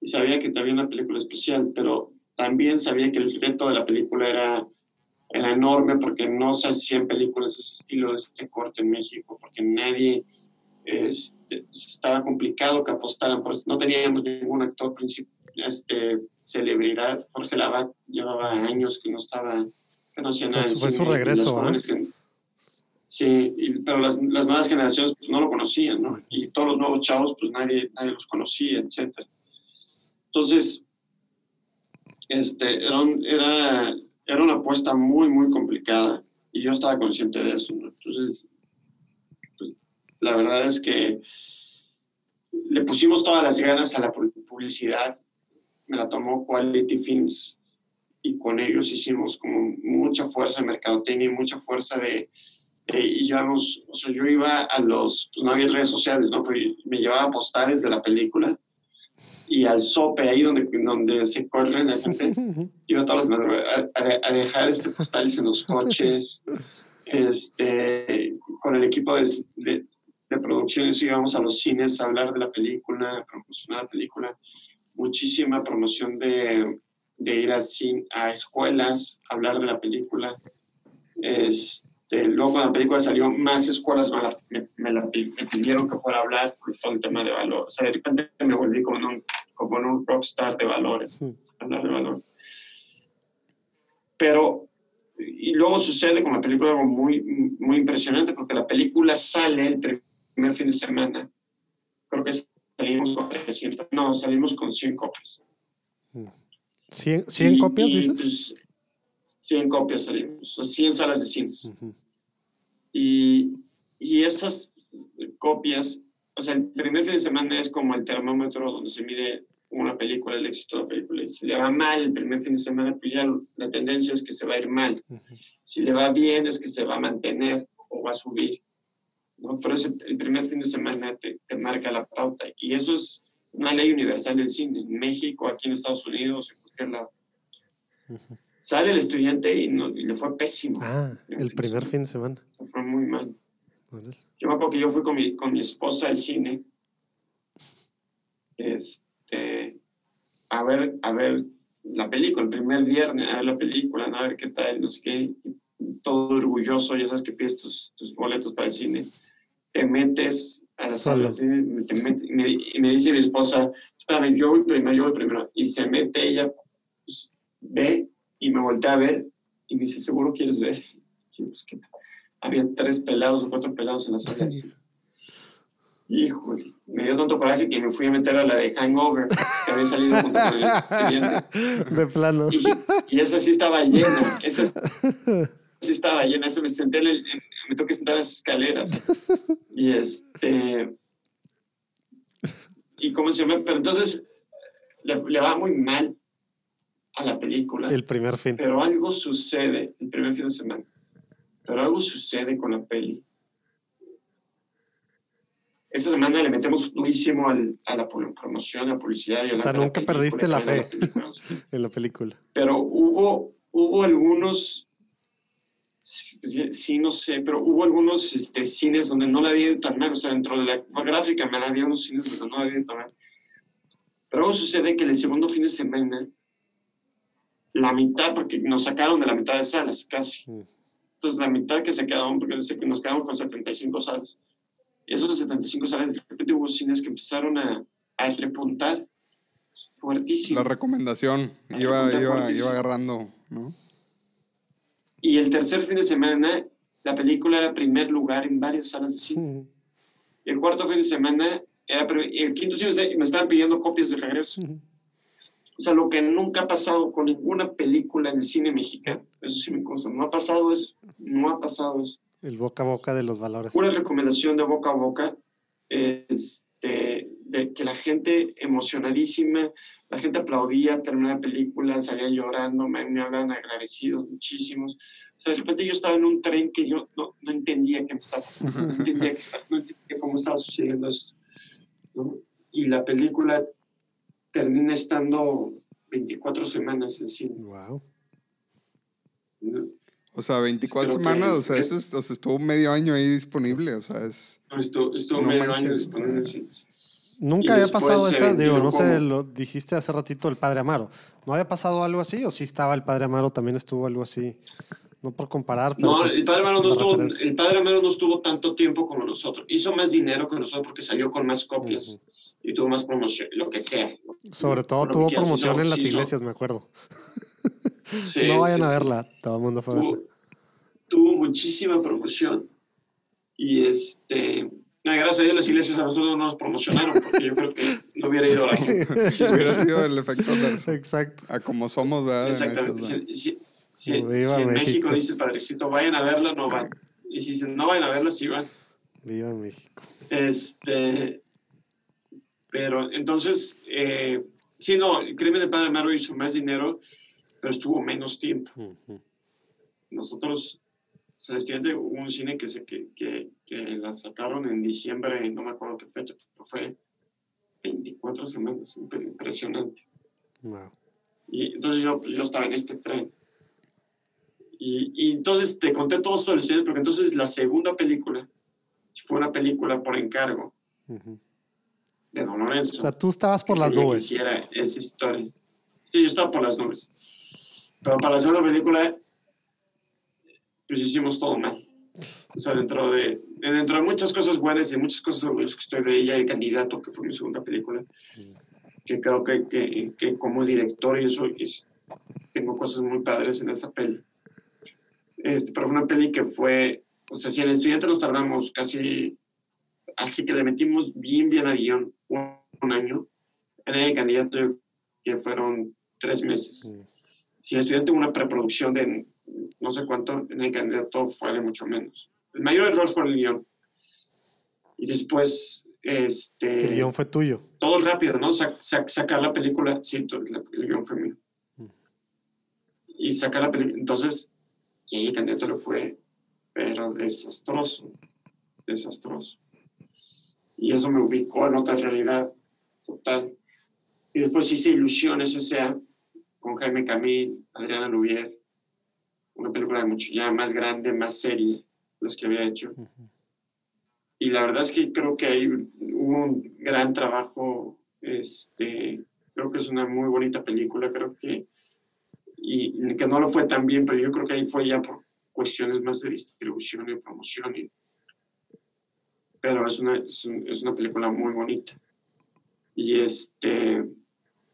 y sabía que había una película especial, pero también sabía que el reto de la película era, era enorme porque no se hacían películas de ese estilo, de este corte en México, porque nadie, este, estaba complicado que apostaran, por no teníamos ningún actor este, celebridad, Jorge Lavac llevaba años que no estaba, que no hacía nada. fue su regreso, ¿eh? Sí, pero las, las, nuevas generaciones pues, no lo conocían, ¿no? Y todos los nuevos chavos, pues nadie, nadie los conocía, etcétera. Entonces, este, era, era, era una apuesta muy, muy complicada y yo estaba consciente de eso. Entonces, pues, la verdad es que le pusimos todas las ganas a la publicidad, me la tomó Quality Films y con ellos hicimos como mucha fuerza de mercadotecnia y mucha fuerza de, y llevamos, o sea, yo iba a los, pues no había redes sociales, ¿no? Pero me llevaba postales de la película y al sope, ahí donde, donde se corren la gente, iba todas las a, a, dejar este postales en los coches, este, con el equipo de, de, de, producciones íbamos a los cines a hablar de la película, a promocionar la película, muchísima promoción de, de ir a, a escuelas, a hablar de la película, este, este, luego cuando la película salió, más escuelas me, me, pidieron que fuera a hablar por todo el tema de valor. O sea, de repente me volví como un, como un rockstar de valores, hablar de valor. Pero, y luego sucede con la película algo muy, muy impresionante, porque la película sale el primer fin de semana. Creo que salimos con 300, no, salimos con 100 copias. ¿100, 100 copias, dices? Pues, 100 copias salimos, 100 salas de cines. y, y, esas copias. O sea, el primer fin de semana es como el termómetro donde se mide una película, el éxito de la película. Y si le va mal el primer fin de semana, pues ya la tendencia es que se va a ir mal. Si le va bien, es que se va a mantener o va a subir. ¿no? Por eso el primer fin de semana te, te marca la pauta. Y eso es una ley universal del cine. En México, aquí en Estados Unidos, en cualquier lado. Sale el estudiante y, no, y le fue pésimo. Ah, el primer fin de semana. Fue muy mal. Yo me acuerdo que yo fui con mi, con mi esposa al cine. Este, a ver, a ver la película, el primer viernes, a ver la película, a ver qué tal, no sé qué. Todo orgulloso, ya sabes que pides tus, tus boletos para el cine. Te metes a la sala. ¿sí? me, y me dice mi esposa, espérame, yo voy primero, yo voy primero. Y se mete ella, pues, ve y me voltea a ver y me dice, ¿seguro quieres ver? Y yo, pues, ¿qué? Había tres pelados o cuatro pelados en la sala. Híjole, me dio tanto coraje que me fui a meter a la de Hangover, que había salido junto con el estudiante. De plano. Y, y esa sí estaba llena, esa sí estaba llena, esa me senté, en el- en- me tengo que sentar en las escaleras. Y este... Y cómo se llama, pero entonces le, le va muy mal a la película. El primer fin. Pero algo sucede el primer fin de semana. Pero algo sucede con la peli. Esa semana le metemos durísimo al- a la pro- promoción, a la publicidad. Y a O la, sea, la nunca película, perdiste la la fe. película. En la película. Pero hubo, hubo algunos, sí, sí, no sé, pero hubo algunos este, cines donde no la ido tan mal. O sea, dentro de la gráfica me había unos cines donde no la ido tan mal. Pero algo sucede que el segundo fin de semana, la mitad, porque nos sacaron de la mitad de salas casi. Mm. Entonces, la mitad que se quedaron, porque sé que nos quedamos con 75 salas. Y esos 75 salas, de repente hubo cines que empezaron a, a repuntar fuertísimo. La recomendación iba, iba, iba agarrando, ¿no? Y el tercer fin de semana, la película era primer lugar en varias salas de cine. Y el cuarto fin de semana, era el quinto fin de semana, me estaban pidiendo copias de regreso. O sea, lo que nunca ha pasado con ninguna película en el cine mexicano. Eso sí me consta. No ha pasado eso. No ha pasado eso. El boca a boca de los valores. Pura recomendación de boca a boca. Este, de que la gente emocionadísima, la gente aplaudía, terminaba la película, salía llorando, me, me hablan agradecidos, muchísimos. O sea, de repente yo estaba en un tren que yo no, no entendía qué me estaba pasando, no entendía, qué está- no entendía cómo estaba sucediendo esto. ¿no? Y la película termina estando 24 semanas en cine. Wow. ¿no? O sea, 24 Creo que- semanas, o sea, que- eso es- o sea, estuvo medio año ahí disponible, o sea, es... Estuvo, estuvo No medio manches, año disponible en cines. Nunca Y había pasado esa, digo, no sé, lo dijiste hace ratito el Padre Amaro. ¿No había pasado algo así o sí estaba el Padre Amaro, también estuvo algo así? No por comparar, pero No, pues, el padre Amaro no estuvo, el padre Amaro no estuvo tanto tiempo como nosotros. Hizo más dinero que nosotros porque salió con más copias y tuvo más promoción, lo que sea. Sobre todo que tuvo promoción no, en las sí iglesias, me acuerdo. Sí, no vayan sí, a sí. verla, todo el mundo fue a verla. Tuvo, tuvo muchísima promoción y este, no, gracias a Dios las iglesias a nosotros no nos promocionaron porque yo creo que no hubiera ido a la gente. Sí, Hubiera sido el efecto adverso. Exacto. A como somos, ¿verdad? Exactamente. Si, si- en México México. dice el padrecito, vayan a verla, no van. Y si dicen, no vayan a verla, sí van. Viva México. Este, pero entonces, eh, sí, no, el crimen del padre Amaro hizo más dinero, pero estuvo menos tiempo. Ujú. Nosotros, o sea, estudiante, hubo un cine que, se, que, que, que la sacaron en diciembre, no me acuerdo qué fecha, pero fue 24 semanas, imp- impresionante. Wow. Y entonces yo, pues, yo estaba en este tren. Y, y entonces te conté todo esto de los estudiantes, porque entonces la segunda película fue una película por encargo Ujú. de Don Lorenzo. O sea, tú estabas por las nubes. hiciera esa historia. Sí, yo estaba por las nubes. Pero para la segunda película, pues hicimos todo mal. O sea, dentro de, dentro de muchas cosas buenas y muchas cosas orgullosas que estoy de ella, el candidato, que fue mi segunda película, que creo que, que, que como director y eso, es- tengo cosas muy padres en esa peli. Este, pero fue una peli que fue, o sea, si en el estudiante nos tardamos casi, así que le metimos bien, bien al guion, un, un año, en el candidato que fueron tres meses. Si el estudiante una preproducción de no sé cuánto, en el candidato fue de mucho menos. El mayor error fue el guion. Y después, este... El guion fue tuyo. Todo rápido, ¿no? sacar la película, sí, el guion fue mío. Mm. Y sacar la película, entonces, y ahí Candidato le fue, pero desastroso, desastroso. Y eso me ubicó en otra realidad total. Y después hice Ilusiones S.A. con Jaime Camil, Adriana Lubier, una película de mucho ya más grande, más serie, los que había hecho. Y la verdad es que creo que ahí hubo un gran trabajo, este, creo que es una muy bonita película, creo que, y que no lo fue tan bien, pero yo creo que ahí fue ya por cuestiones más de distribución y promoción. pero es una, es, es una película muy bonita. Y este,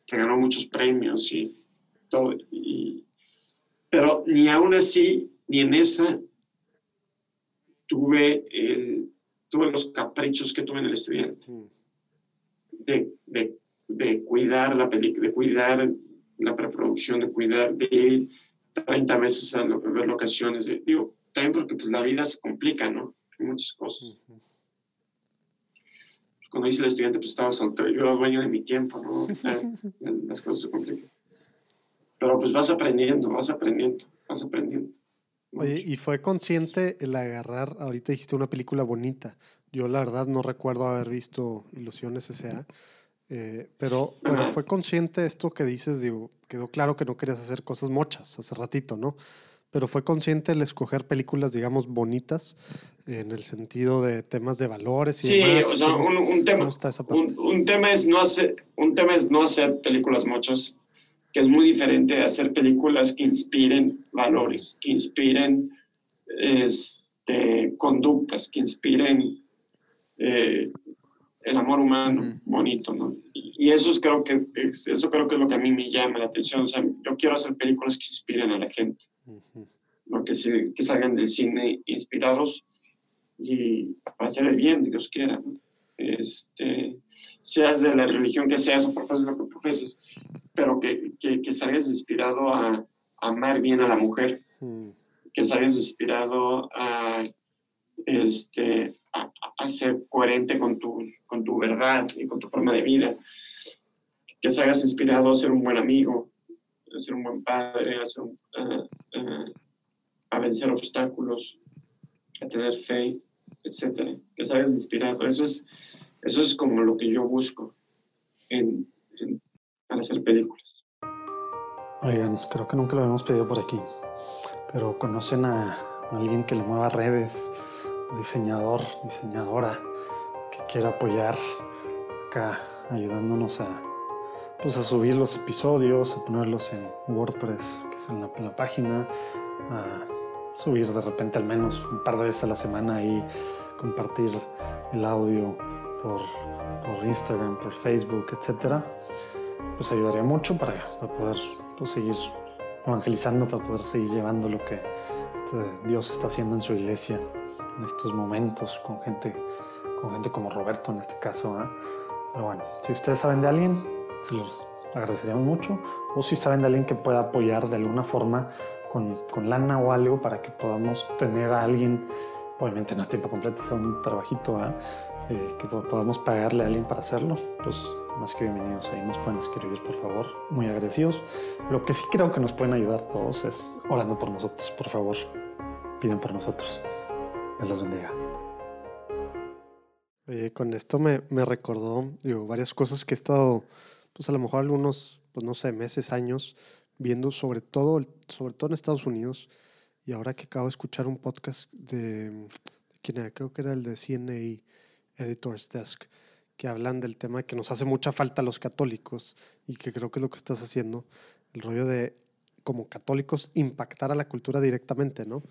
que ganó muchos premios y todo. Y, pero ni aún así, ni en esa, tuve, el, tuve los caprichos que tuve en el estudiante. Mm. De, de, de cuidar la película, de cuidar la preproducción, de cuidar, de ir 30 veces a, ver locaciones. De, digo, también porque pues, la vida se complica, ¿no? Hay muchas cosas cuando hice el estudiante, pues estaba soltero, yo era dueño de mi tiempo, ¿no? Las cosas se complican. Pero pues vas aprendiendo, vas aprendiendo, vas aprendiendo. Oye, ¿y fue consciente el agarrar, ahorita dijiste una película bonita? Yo la verdad no recuerdo haber visto Ilusiones S.A., eh, pero fue consciente esto que dices, digo, quedó claro que no querías hacer cosas mochas hace ratito, ¿no? Pero fue consciente el escoger películas, digamos, bonitas, en el sentido de temas de valores y sí, o sea, un, tema, un, tema es no hacer, un tema es no hacer películas muchas, que es muy diferente de hacer películas que inspiren valores, que inspiren este, conductas, que inspiren eh, el amor humano bonito, ¿no? Y, eso es, creo que eso creo que es lo que a mí me llama la atención. O sea, yo quiero hacer películas que inspiren a la gente, que, se, que salgan del cine inspirados y para hacer el bien, Dios quiera. Este, seas de la religión que seas o profeses lo que profeses, pero que, que, que salgas inspirado a, amar bien a la mujer, que salgas inspirado a, este, a, a, ser coherente con tu, con tu verdad y con tu forma de vida, que salgas inspirado a ser un buen amigo, a ser un buen padre, a, ser a vencer obstáculos, a tener fe, etcétera, que sabes inspirado. Eso es, eso es como lo que yo busco en, al hacer películas. Oigan, creo que nunca lo habíamos pedido por aquí, pero conocen a alguien que le mueva redes, diseñador, diseñadora, que quiera apoyar acá, ayudándonos a, pues a subir los episodios, a ponerlos en WordPress, que es en la, página, a subir de repente al menos un par de veces a la semana y compartir el audio por, por Instagram, por Facebook, etcétera, pues ayudaría mucho para, poder pues, seguir evangelizando, para poder seguir llevando lo que este Dios está haciendo en su iglesia en estos momentos con gente, con gente como Roberto en este caso. Pero bueno, si ustedes saben de alguien, se los agradeceríamos mucho. O si saben de alguien que pueda apoyar de alguna forma con, con lana o algo para que podamos tener a alguien, obviamente no es tiempo completo, es un trabajito, eh, que podamos pagarle a alguien para hacerlo, pues más que bienvenidos ahí nos pueden escribir por favor, muy agradecidos. Lo que sí creo que nos pueden ayudar todos es orando por nosotros, por favor, piden por nosotros. Dios bendiga. Oye, con esto me, me recordó, varias cosas que he estado, pues a lo mejor algunos, pues no sé, meses, años, viendo sobre todo, sobre todo en Estados Unidos. Y ahora que acabo de escuchar un podcast de, de quien era, creo que era el de CNA Editors Desk, que hablan del tema que nos hace mucha falta a los católicos y que creo que es lo que estás haciendo, el rollo de como católicos impactar a la cultura directamente, ¿no?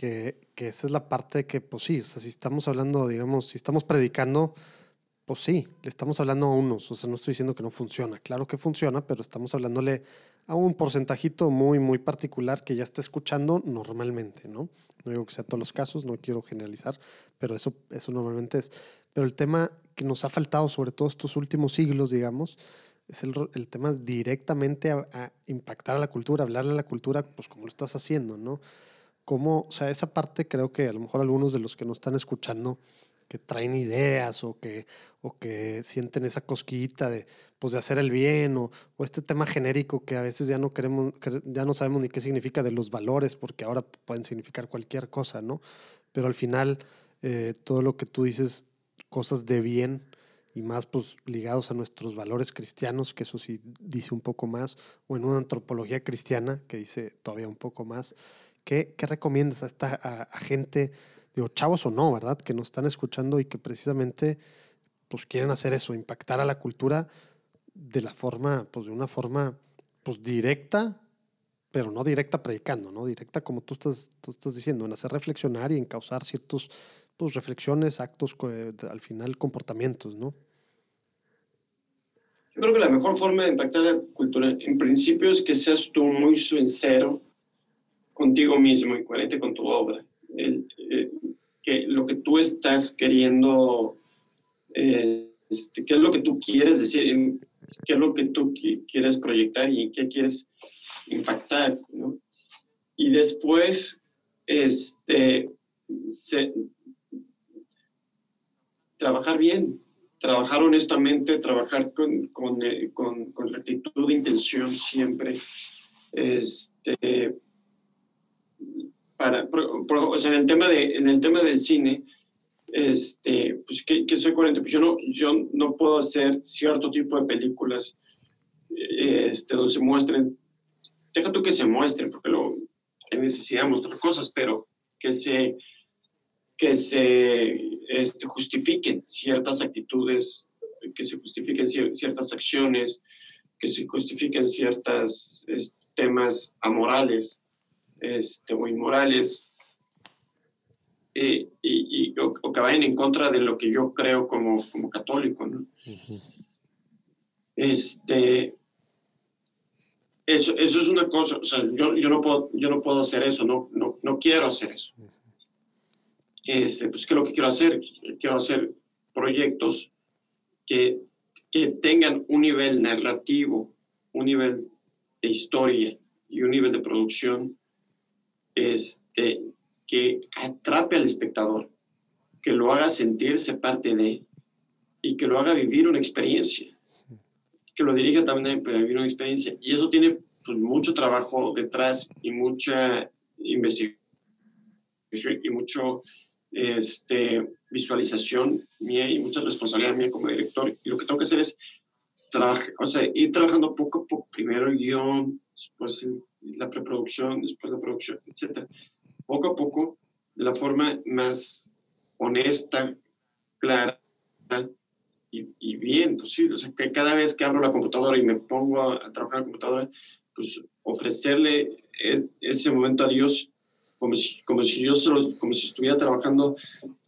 Que, que esa es la parte que, pues sí, o sea, si estamos hablando, digamos, si estamos predicando, pues sí, le estamos hablando a unos, o sea, no estoy diciendo que no funciona, claro que funciona, pero estamos hablándole a un porcentajito muy, muy particular que ya está escuchando normalmente, ¿no? No digo que sea todos los casos, no quiero generalizar, pero eso, eso normalmente es. Pero el tema que nos ha faltado, sobre todo estos últimos siglos, digamos, es el, el tema directamente a, impactar a la cultura, hablarle a la cultura, pues como lo estás haciendo, ¿no? Cómo, o sea, esa parte creo que a lo mejor algunos de los que nos están escuchando que traen ideas o que, o que sienten esa cosquillita de, pues, de hacer el bien o, o, este tema genérico que a veces ya no queremos, ya no sabemos ni qué significa de los valores porque ahora pueden significar cualquier cosa, ¿no? Pero al final eh, todo lo que tú dices, cosas de bien y más pues ligados a nuestros valores cristianos, que eso sí dice un poco más, o en una antropología cristiana que dice todavía un poco más. ¿Qué, recomiendas a esta a gente? digo, chavos o no, ¿verdad? Que nos están escuchando y que precisamente pues quieren hacer eso, impactar a la cultura de la forma, pues de una forma pues directa, pero no directa predicando, ¿no? Directa como tú estás, tú estás diciendo, en hacer reflexionar y en causar ciertos, pues reflexiones, actos, al final comportamientos, ¿no? Yo creo que la mejor forma de impactar la cultura, en principio, es que seas tú muy sincero contigo mismo y coherente con tu obra. El, eh, que lo que tú estás queriendo, eh, este, qué es lo que tú quieres decir, qué es lo que tú quieres proyectar y qué quieres impactar, ¿no? Y después, este, trabajar bien, trabajar honestamente, trabajar con, con, eh, con, rectitud de intención siempre, este, para, o sea, en el tema, de, en el tema del cine, este, pues que, que soy coherente, pues yo no, yo no puedo hacer cierto tipo de películas este, donde se muestren, deja tú que se muestren, porque luego hay necesidad de mostrar cosas, pero que se, que se este, justifiquen ciertas actitudes, que se justifiquen ciertas acciones, que se justifiquen ciertos este, temas amorales este, o inmorales, y, y, o, que vayan en contra de lo que yo creo como, como católico. ¿no? este, eso, eso es una cosa, o sea, yo, yo, no, puedo, yo no puedo hacer eso, no, no, no quiero hacer eso. Este, pues, ¿qué es lo que quiero hacer? Quiero hacer proyectos que, que tengan un nivel narrativo, un nivel de historia y un nivel de producción este, que atrape al espectador, que lo haga sentirse parte de y que lo haga vivir una experiencia, que lo dirija también a vivir una experiencia. Y eso tiene pues, mucho trabajo detrás y mucha investigación y mucho este, visualización mía y mucha responsabilidad mía como director. Y lo que tengo que hacer es o sea, ir trabajando poco a poco, primero el guion, después la preproducción, después la producción, etc. Poco a poco, de la forma más honesta, clara y, y bien posible. O sea, que cada vez que abro la computadora y me pongo a, trabajar en la computadora, pues ofrecerle e, ese momento a Dios como si, como si yo solo, como si estuviera trabajando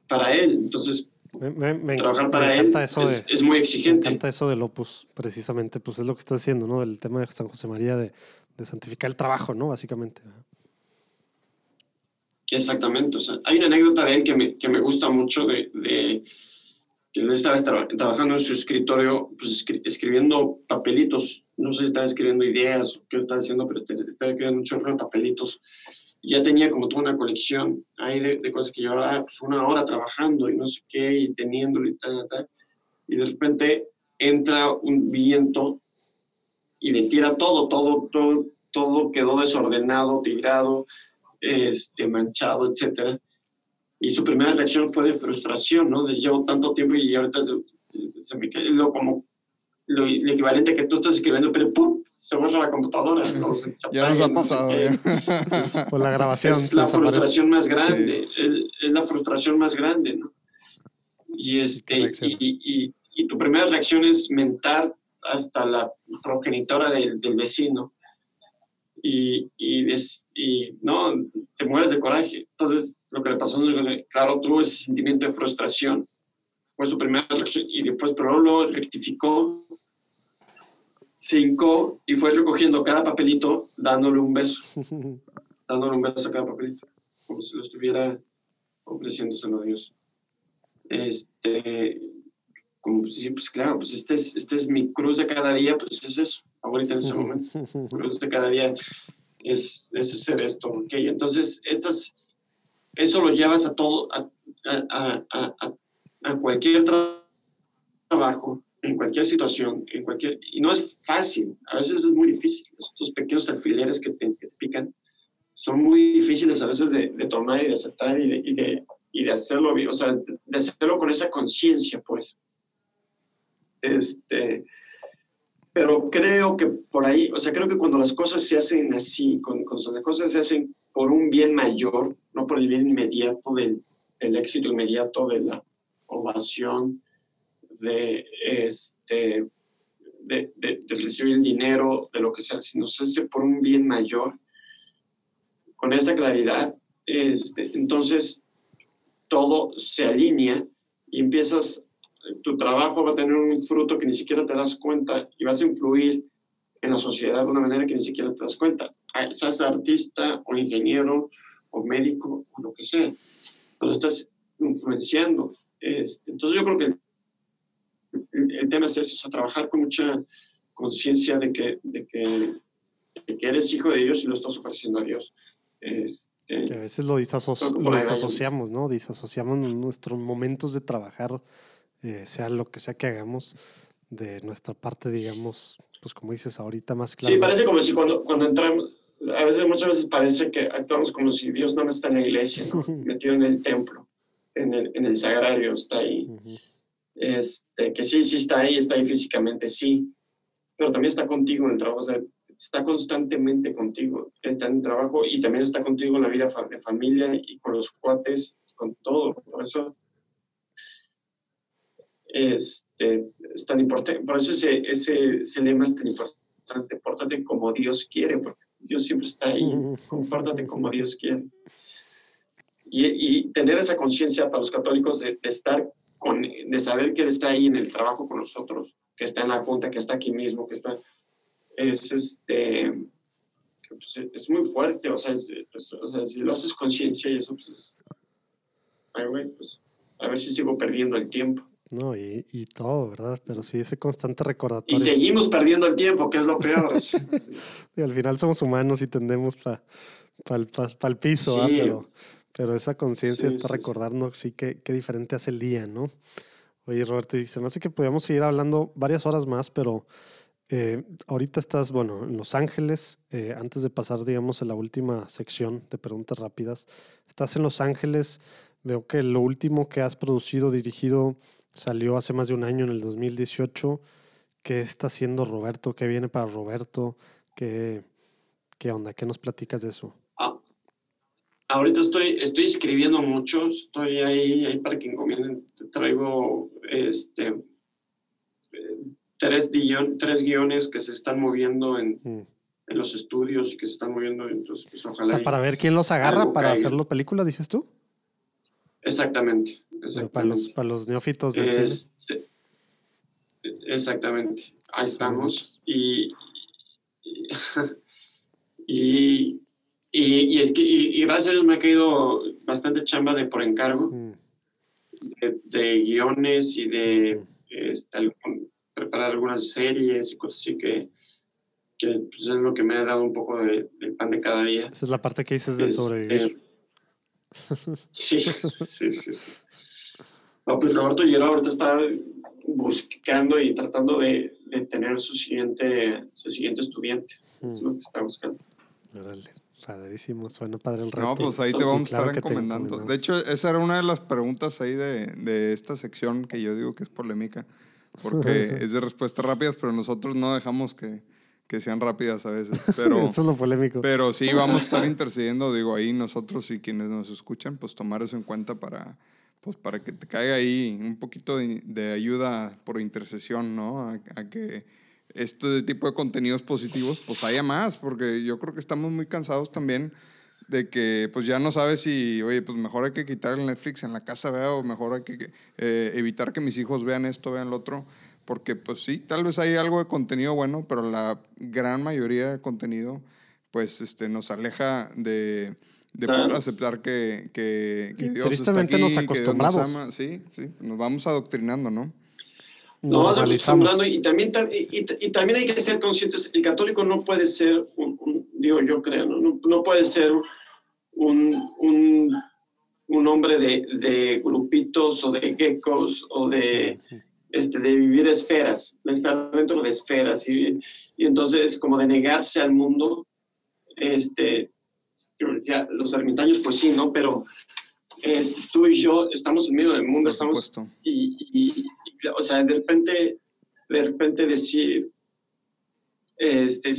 para Él. Entonces, me, trabajar para él eso es, es, muy exigente. Me encanta eso del opus, precisamente, pues es lo que está haciendo, ¿no? Del tema de San José María, de, de santificar el trabajo, ¿no? Básicamente. Exactamente. O sea, hay una anécdota de él que me, que me gusta mucho de, que él estaba trabajando en su escritorio, pues escribiendo papelitos. No sé si estaba escribiendo ideas o qué estaba haciendo, pero estaba escribiendo un chorro de papelitos. Y ya tenía como toda una colección ahí de, de, cosas que llevaba pues, una hora trabajando y no sé qué, y teniéndolo y tal, tal. Y de repente entra un viento y le tira todo, todo, todo, todo quedó desordenado, tirado, este, manchado, etc. Y su primera reacción fue de frustración, ¿no? De llevo tanto tiempo y ahorita se, me cae lo, como lo, equivalente que tú estás escribiendo, pero ¡pum! se borra la computadora. ¿no? ya nos ha pasado. Por la grabación. Es la frustración más grande, es, la frustración más grande, ¿no? Y, este, y, y, y, tu primera reacción es mentar hasta la progenitora del, del vecino. Y, y, y, no, te mueres de coraje. Entonces, lo que le pasó es claro, tuvo ese sentimiento de frustración. Fue su primera reacción y después, pero lo rectificó, se hincó y fue recogiendo cada papelito, dándole un beso. dándole un beso a cada papelito, como si lo estuviera ofreciéndoselo a Dios. Este, como sí, pues claro, pues este es, este es mi cruz de cada día, pues es eso, ahorita en ese momento, cruz de cada día, es, es hacer esto, ¿ok? Entonces, estas, eso lo llevas a todo, a, a, a, a cualquier trabajo, en cualquier situación, en cualquier, y no es fácil, a veces es muy difícil, estos pequeños alfileres que te, que te pican son muy difíciles a veces de, de tomar y de aceptar y de, y de, y de hacerlo o sea, de hacerlo con esa conciencia, pues. Este, pero creo que por ahí, o sea, creo que cuando las cosas se hacen así, cuando, las cosas se hacen por un bien mayor, no por el bien inmediato del, del éxito inmediato de la ovación, de, este, de, de, de, recibir el dinero, de lo que sea, sino se hace por un bien mayor, con esta claridad, este, entonces todo se alinea y empiezas tu trabajo va a tener un fruto que ni siquiera te das cuenta y vas a influir en la sociedad de una manera que ni siquiera te das cuenta. Seas artista o ingeniero o médico o lo que sea, pero estás influenciando. Este, entonces yo creo que el, tema es eso, o sea, trabajar con mucha conciencia de que, de, que, de que, eres hijo de Dios y lo estás ofreciendo a Dios. Este, que a veces lo, lo disasociamos, ¿no? Disasociamos nuestros momentos de trabajar eh, sea lo que sea que hagamos, de nuestra parte, digamos, pues como dices ahorita más claro. Sí, parece como si cuando, cuando entramos, a veces, muchas veces parece que actuamos como si Dios no está en la iglesia, metido en el templo, en el, en el sagrario, está ahí. este, que sí, sí está ahí, está ahí físicamente, sí, pero también está contigo en el trabajo, o sea, está constantemente contigo, está en el trabajo y también está contigo en la vida de familia y con los cuates, con todo. Por eso este, es tan importante, por eso ese, ese, ese lema es tan importante, pórtate como Dios quiere, porque Dios siempre está ahí, compórtate como Dios quiere. Y, y tener esa conciencia para los católicos de, estar con, de saber que Él está ahí en el trabajo con nosotros, que está en la junta, que está aquí mismo, que está, es este, pues, es muy fuerte, o sea, pues, o sea, si lo haces conciencia y eso, pues, ay, güey, pues, a ver si sigo perdiendo el tiempo. No, y, y, todo, ¿verdad? Pero sí, ese constante recordatorio. Y seguimos perdiendo el tiempo, que es lo peor. y al final somos humanos y tendemos para pa, el piso, ¿ah? pero, pero esa conciencia está recordando, sí, que qué diferente hace el día, ¿no? Oye, Roberto, y se me hace que podríamos seguir hablando varias horas más, pero eh, ahorita estás, bueno, en Los Ángeles, eh, antes de pasar, digamos, a la última sección de preguntas rápidas, estás en Los Ángeles, veo que lo último que has producido, dirigido, Salió hace más de un año, en el 2018. ¿Qué está haciendo Roberto? ¿Qué viene para Roberto? ¿Qué, qué onda? ¿Qué nos platicas de eso? Ah, ahorita estoy, estoy escribiendo mucho. Estoy ahí, ahí para que encomienden. Traigo este, tres, guion, tres guiones que se están moviendo en, mm. en, los estudios y que se están moviendo. Entonces, pues, ojalá. O sea, para ver quién los agarra para hacerlo película, dices tú. Exactamente. Para los, para los neófitos del este, Exactamente. Ahí estamos. Y, y, y, es que, y, gracias a Dios me ha caído bastante chamba de por encargo, mm. de, guiones y de este, preparar algunas series y cosas así que, que pues, es lo que me ha dado un poco de, pan de cada día. Esa es la parte que dices de este, sobrevivir. sí, sí, sí, sí. No, pues Roberto Hierro ahorita está buscando y tratando de, de, tener su siguiente, su siguiente estudiante. Es mm. lo que está buscando. Órale, padrísimo, suena padre el reto. No, pues ahí te vamos a estar encomendando. De hecho, esa era una de las preguntas ahí de, de esta sección que yo digo que es polémica, porque es de respuestas rápidas, pero nosotros no dejamos que, que sean rápidas a veces. Pero, eso es lo polémico. Pero sí vamos a estar intercediendo, digo, ahí nosotros y quienes nos escuchan, pues tomar eso en cuenta para pues para que te caiga ahí un poquito de, ayuda por intercesión, ¿no? A, que este tipo de contenidos positivos pues haya más, porque yo creo que estamos muy cansados también de que pues ya no sabes si, oye, pues mejor hay que quitar el Netflix en la casa, vea, o mejor hay que eh, evitar que mis hijos vean esto, vean lo otro, porque pues sí, tal vez hay algo de contenido bueno, pero la gran mayoría de contenido pues este, nos aleja de de poder aceptar que, que, que Dios Tristemente está aquí, nos acostumbramos. Que nos Sí, sí, nos vamos adoctrinando, ¿no? Nos vamos acostumbrando y también, y, y, también hay que ser conscientes, el católico no puede ser un, digo, yo creo, no, no, puede ser un, un, un hombre de, de, grupitos o de geckos o de, este, de vivir esferas, de estar dentro de esferas y, y entonces como de negarse al mundo, este, ya, los ermitaños pues sí, ¿no? Pero este, tú y yo estamos en medio del mundo, estamos... Y, y, o sea, de repente, de repente decir, este,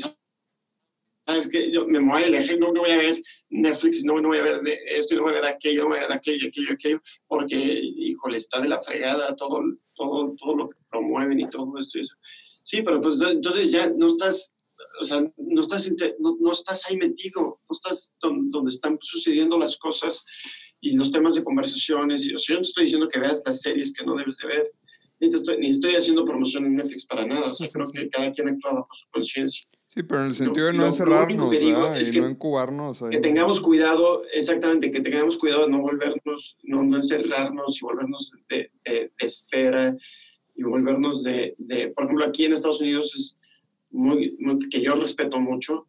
sabes que yo me voy a elegir, no, no, voy a ver Netflix, no, no voy a ver esto, no voy a ver aquello, no voy a ver aquello, aquello, aquello, porque, híjole, está de la fregada todo, todo, todo lo que promueven y todo esto y eso. Sí, pero pues entonces ya no estás, o sea, no estás, no, no estás ahí metido, no estás donde, donde, están sucediendo las cosas y los temas de conversaciones. Y, o sea, yo no estoy diciendo que veas las series que no debes de ver, ni, estoy, ni estoy haciendo promoción en Netflix para nada. O sea, creo que cada quien actúa bajo su conciencia. Sí, pero en el sentido de no encerrarnos, y no incubarnos. Que tengamos cuidado, exactamente, que tengamos cuidado de no volvernos, no, no encerrarnos y volvernos de, de, esfera y volvernos de, de, por ejemplo, aquí en Estados Unidos es muy, que yo respeto mucho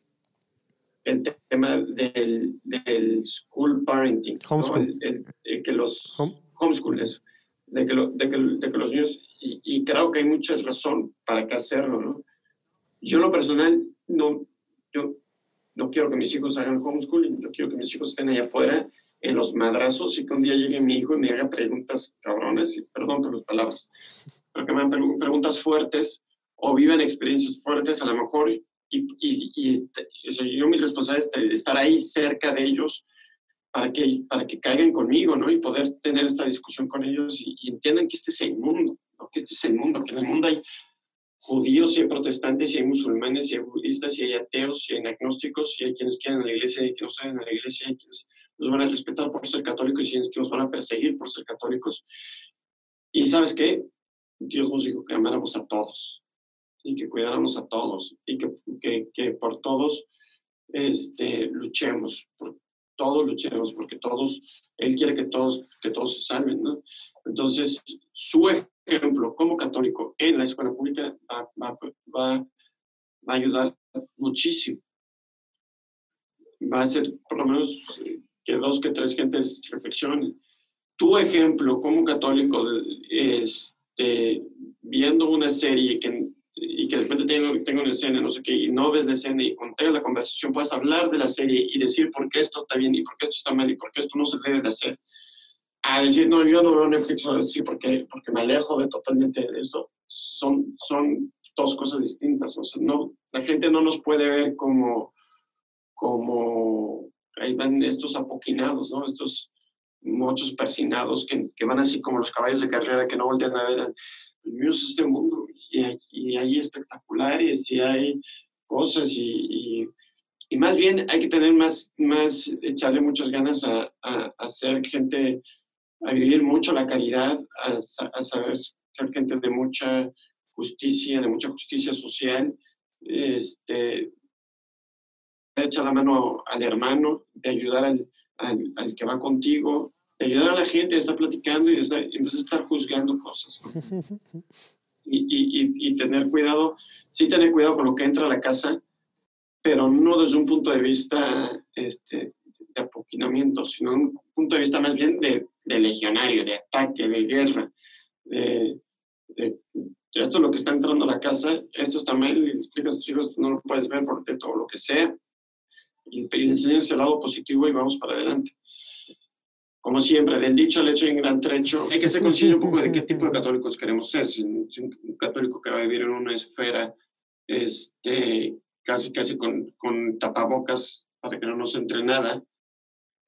el tema del, del school parenting. Homeschool. El, que los homeschool, eso, de que, de, que, de que los niños, y, y, creo que hay mucha razón para que hacerlo, ¿no? Yo lo personal no, yo no quiero que mis hijos hagan homeschooling, yo quiero que mis hijos estén allá afuera en los madrazos y que un día llegue mi hijo y me haga preguntas cabrones, y perdón por las palabras, pero que me hagan preguntas fuertes o vivan experiencias fuertes a lo mejor y, y, y, yo mi responsabilidad es estar ahí cerca de ellos para que, para que caigan conmigo, ¿no? Y poder tener esta discusión con ellos y, entiendan que este es el mundo, ¿no? Que este es el mundo, que en el mundo hay judíos y hay protestantes y hay musulmanes y hay budistas y hay ateos y hay agnósticos y hay quienes quedan en la iglesia y que no salen a la iglesia y quienes nos van a respetar por ser católicos y quienes nos van a perseguir por ser católicos. Y sabes qué? Dios nos dijo que amáramos a todos y que cuidáramos a todos y que, que, que por todos este, luchemos, por todos luchemos, porque todos, Él quiere que todos, que todos se salven, ¿no? Entonces, su ejemplo como católico en la escuela pública va, va, va, va a ayudar muchísimo. Va a ser por lo menos que dos, que tres gentes reflexionen. Tu ejemplo como católico, este, viendo una serie que, y que de repente tengo, tengo una escena, no sé qué, y no ves la escena y cuando tengas la conversación puedes hablar de la serie y decir por qué esto está bien y por qué esto está mal y por qué esto no se debe de hacer a decir, no, yo no veo Netflix, sí, porque, porque me alejo de totalmente de esto, son, son dos cosas distintas. O sea, no, la gente no nos puede ver como, como ahí van estos apoquinados, ¿no? Estos muchos persinados que, que, van así como los caballos de carrera que no voltean a ver. Este mundo y, y hay espectaculares y hay cosas y, y, más bien hay que tener más, más echarle muchas ganas a, a, a ser gente a vivir mucho la caridad, a, saber ser gente de mucha justicia, de mucha justicia social, este, de echar la mano al hermano, de ayudar al, al, que va contigo, de ayudar a la gente, de estar platicando y de en vez de estar juzgando cosas. Y, y, y, tener cuidado, sí tener cuidado con lo que entra a la casa, pero no desde un punto de vista este, de apoquinamiento, sino un punto de vista más bien de, de legionario, de ataque, de guerra, de, esto es lo que está entrando a la casa, esto está mal, y explicas a tus hijos, no lo puedes ver porque todo lo que sea, y, y enseñas el lado positivo y vamos para adelante. Como siempre, del dicho al hecho hay un gran trecho. Hay que ser consciente un poco de qué tipo de católicos queremos ser. Si, un católico que va a vivir en una esfera este, casi, casi con, con tapabocas para que no nos entre nada,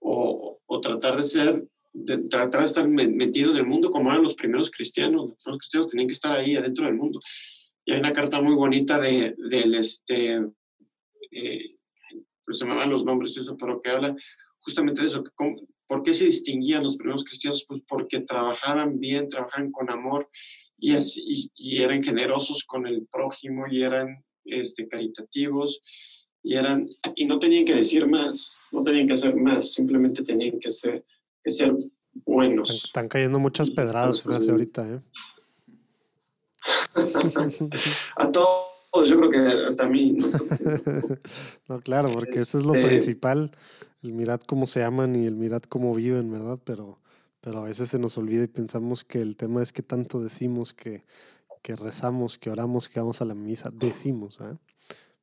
o, o tratar de ser de tratar de estar metido en el mundo como eran los primeros cristianos. Los cristianos tenían que estar ahí adentro del mundo. Y hay una carta muy bonita de, del, este, eh, se me van los nombres, eso, pero que habla justamente de eso. Que ¿Por qué se distinguían los primeros cristianos? Pues porque trabajaban bien, trabajaban con amor y, así, y, eran generosos con el prójimo y eran este, caritativos y eran y no tenían que decir más, no tenían que hacer más, simplemente tenían que ser que ser buenos. Están, cayendo muchas pedradas, hace ahorita, ¿eh? a todos yo creo que hasta a mí. No, claro, porque eso es lo Este- principal, el mirad cómo se aman y el mirad cómo viven, ¿verdad? Pero, pero a veces se nos olvida y pensamos que el tema es que tanto decimos que, que rezamos, que oramos, que vamos a la misa, decimos, ¿eh?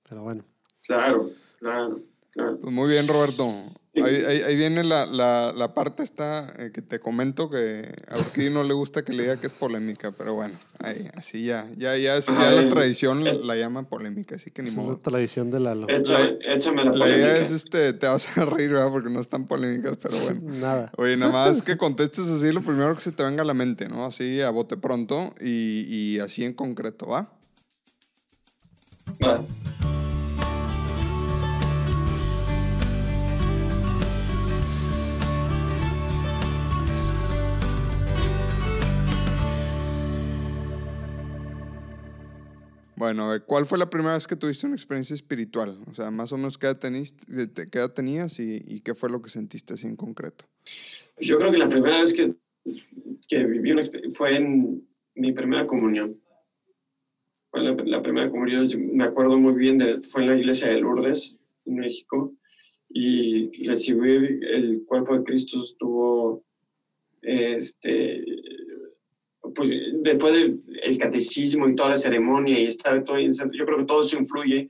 Pero bueno, Claro, claro, claro. Pues muy bien, Roberto. Ahí, ahí- ahí viene la, la, la parte esta eh, que te comento que a Urquidi no le gusta que le diga que es polémica, pero bueno, ahí, así ya, ya, ya, es- ya Ajá, la tradición el- la llama polémica, así que ni esa es la modo. tradición de Lalo. Échame, échame la La idea polémica. es, este, te vas a reír, ¿verdad? Porque no están polémicas, pero bueno. Nada. Oye, nada más que contestes así lo primero que se te venga a la mente, ¿no? Así a bote pronto y, y así en concreto, ¿va? Va. Bueno, a ver, ¿cuál fue la primera vez que tuviste una experiencia espiritual? O sea, más o menos qué edad, tenías y, qué fue lo que sentiste así en concreto. Yo creo que la primera vez que, que viví una exper- fue en mi primera comunión. La, primera comunión, me acuerdo muy bien, de, fue en la iglesia de Lourdes, en México, y recibir el cuerpo de Cristo estuvo, este, pues después del catecismo y toda la ceremonia y estar todo yo creo que todo eso influye.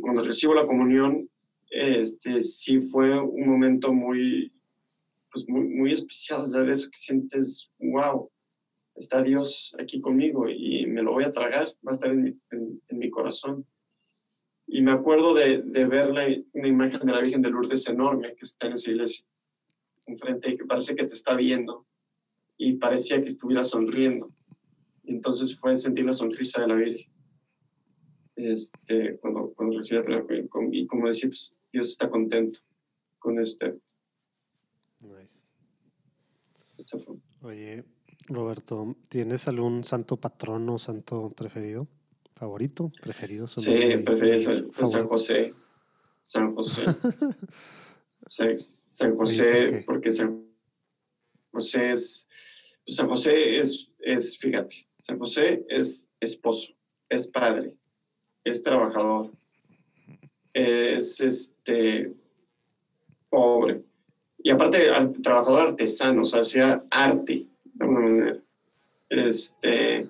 Cuando recibo la comunión, este, sí fue un momento muy, pues muy, muy especial, de eso que sientes, wow, está Dios aquí conmigo y me lo voy a tragar, va a estar en mi, en- en mi corazón. Y me acuerdo de, de ver la, una imagen de la Virgen de Lourdes enorme que está en esa iglesia, enfrente, que parece que te está viendo y parecía que estuviera sonriendo. Entonces fue sentir la sonrisa de la Virgen. Este, cuando, cuando recibí la primera comunión. Con- Y como decía, pues, Dios está contento con este. Nice. esta fue- Oye, Roberto, ¿tienes algún santo patrono, santo preferido? ¿Favorito? ¿Preferido? Solo Sí, San, pues, San. José. San José. San, San ¿por José, porque San José es, San José es, es, fíjate, San José es esposo, es padre, es trabajador, es este pobre. Y aparte, trabajador artesano, o sea, hacía arte, de alguna manera. Este,